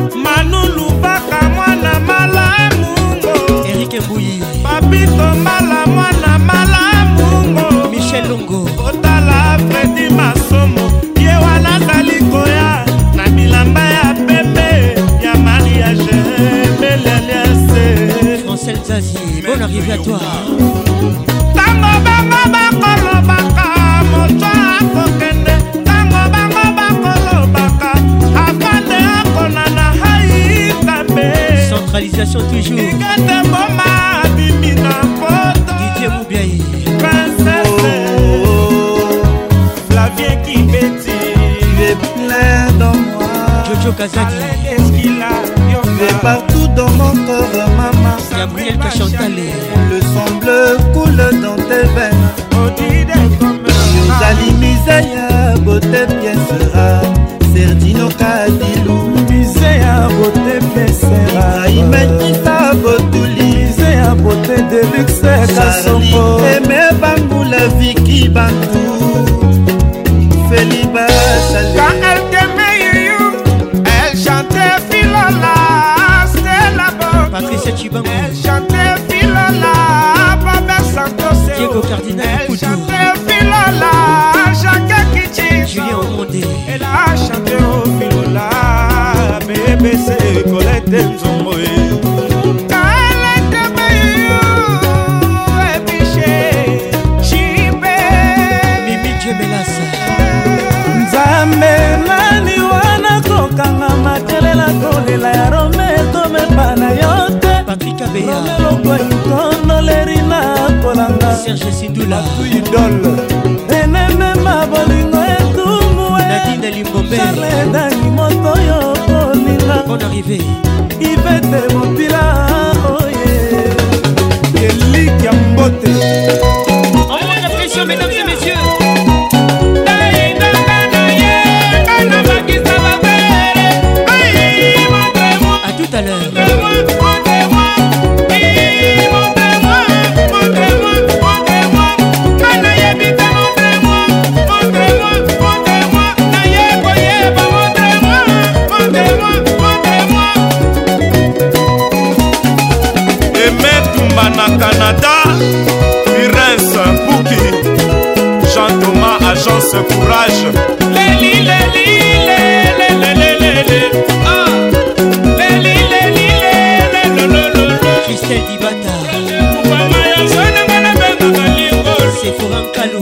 bui papito mbala mwana malamungo michel longo otala fredi masomo ye wana azali koya na bilamba ya pembe ya mariage beleliase francel zazie bon arrivé à toi ntango bango bakoloba décentralisation toujours ekata mboma abimi na poto didie mobiai princese flavien kibeti plein dans moi jojo il Et partout dans mon corps, maman Gabriel Kachantale Le sang bleu coule dans tes veines Odide comme Yozali Misaya, beauté pièce sera, Serdino Kadilou Misaya, beauté pièce imekita botulize ya bote de luxe kasongo eme bangula viki bantu feliba quand elle t'aimait you elle chantait Philola. c'était la bonne Patricia Chibango elle chantait filala Baba Santos Diego Cardinal elle chantait Philola. Jacques Kitchi Julien Omondé elle a chanté au filola bébé C. kolela ya rome komemba na yo te patrikabeyaokoitonoleri na kolanga serge sindula idole enene ma bolingo etumue limbobeledani moto yo kolinga bon arrivé ivete motila oye elik ya mbote en moins la pression mesdames et messieurs à l'heure. na canada virens buki jean thomas agence courage leli leli lelelelele michel dibata seforankalu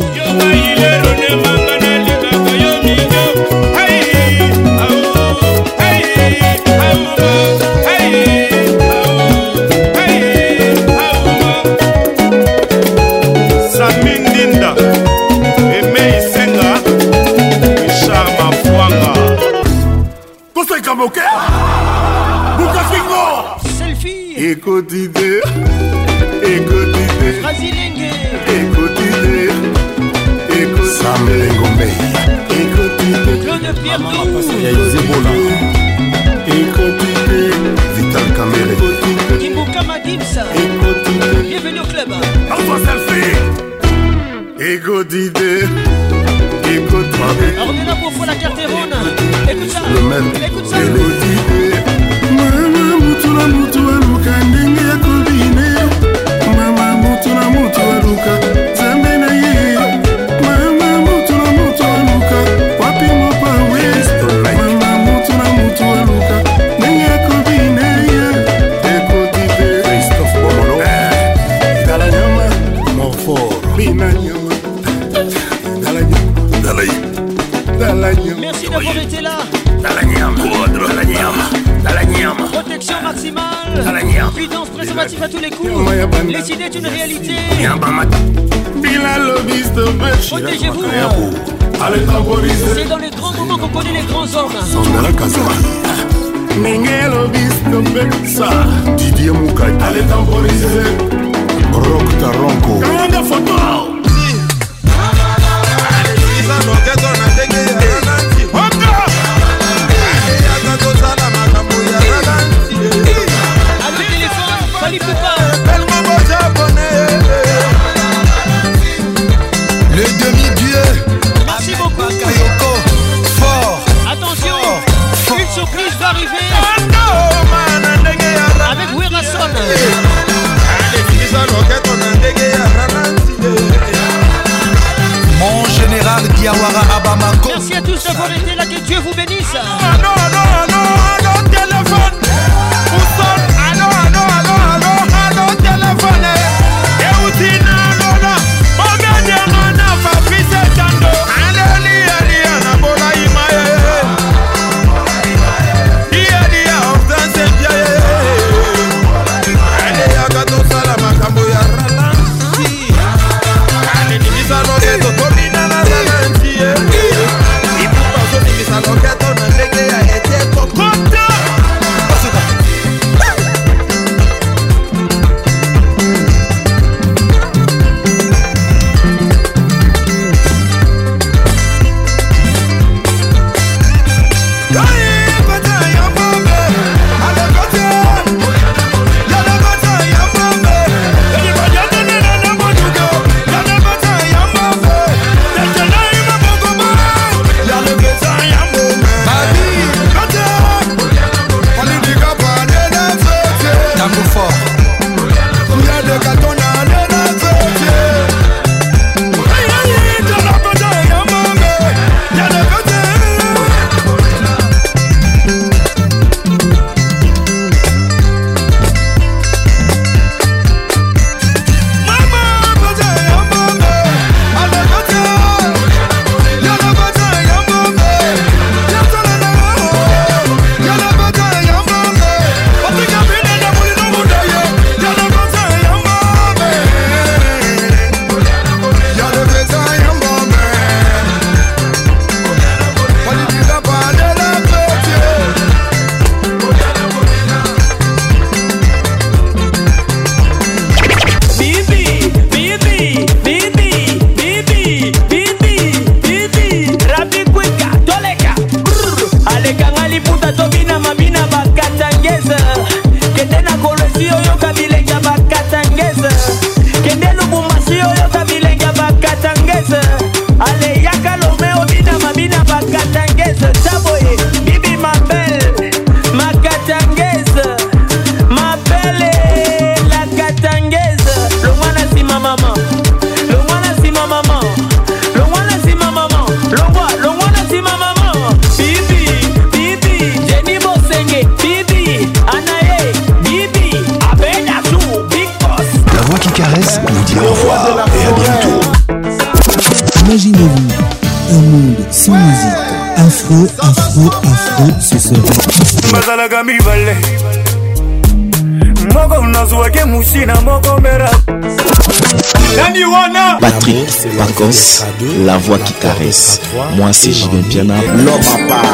caresse, la voix qui caresse. Moi, c'est Julien Piana, l'homme à part.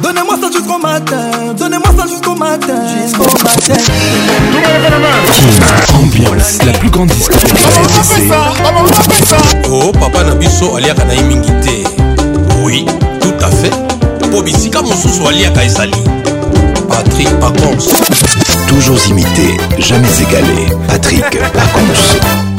Donnez-moi ça jusqu'au matin, donnez-moi ça jusqu'au matin, jusqu'au matin. Ambiance, la plus grande discothèque Oh, papa Nabiso, aliaka na mingi te. Oui, tout à fait. Po bisika mosusu aliaka ezali. Patrick Pacons. Toujours imité, jamais égalé. Patrick contre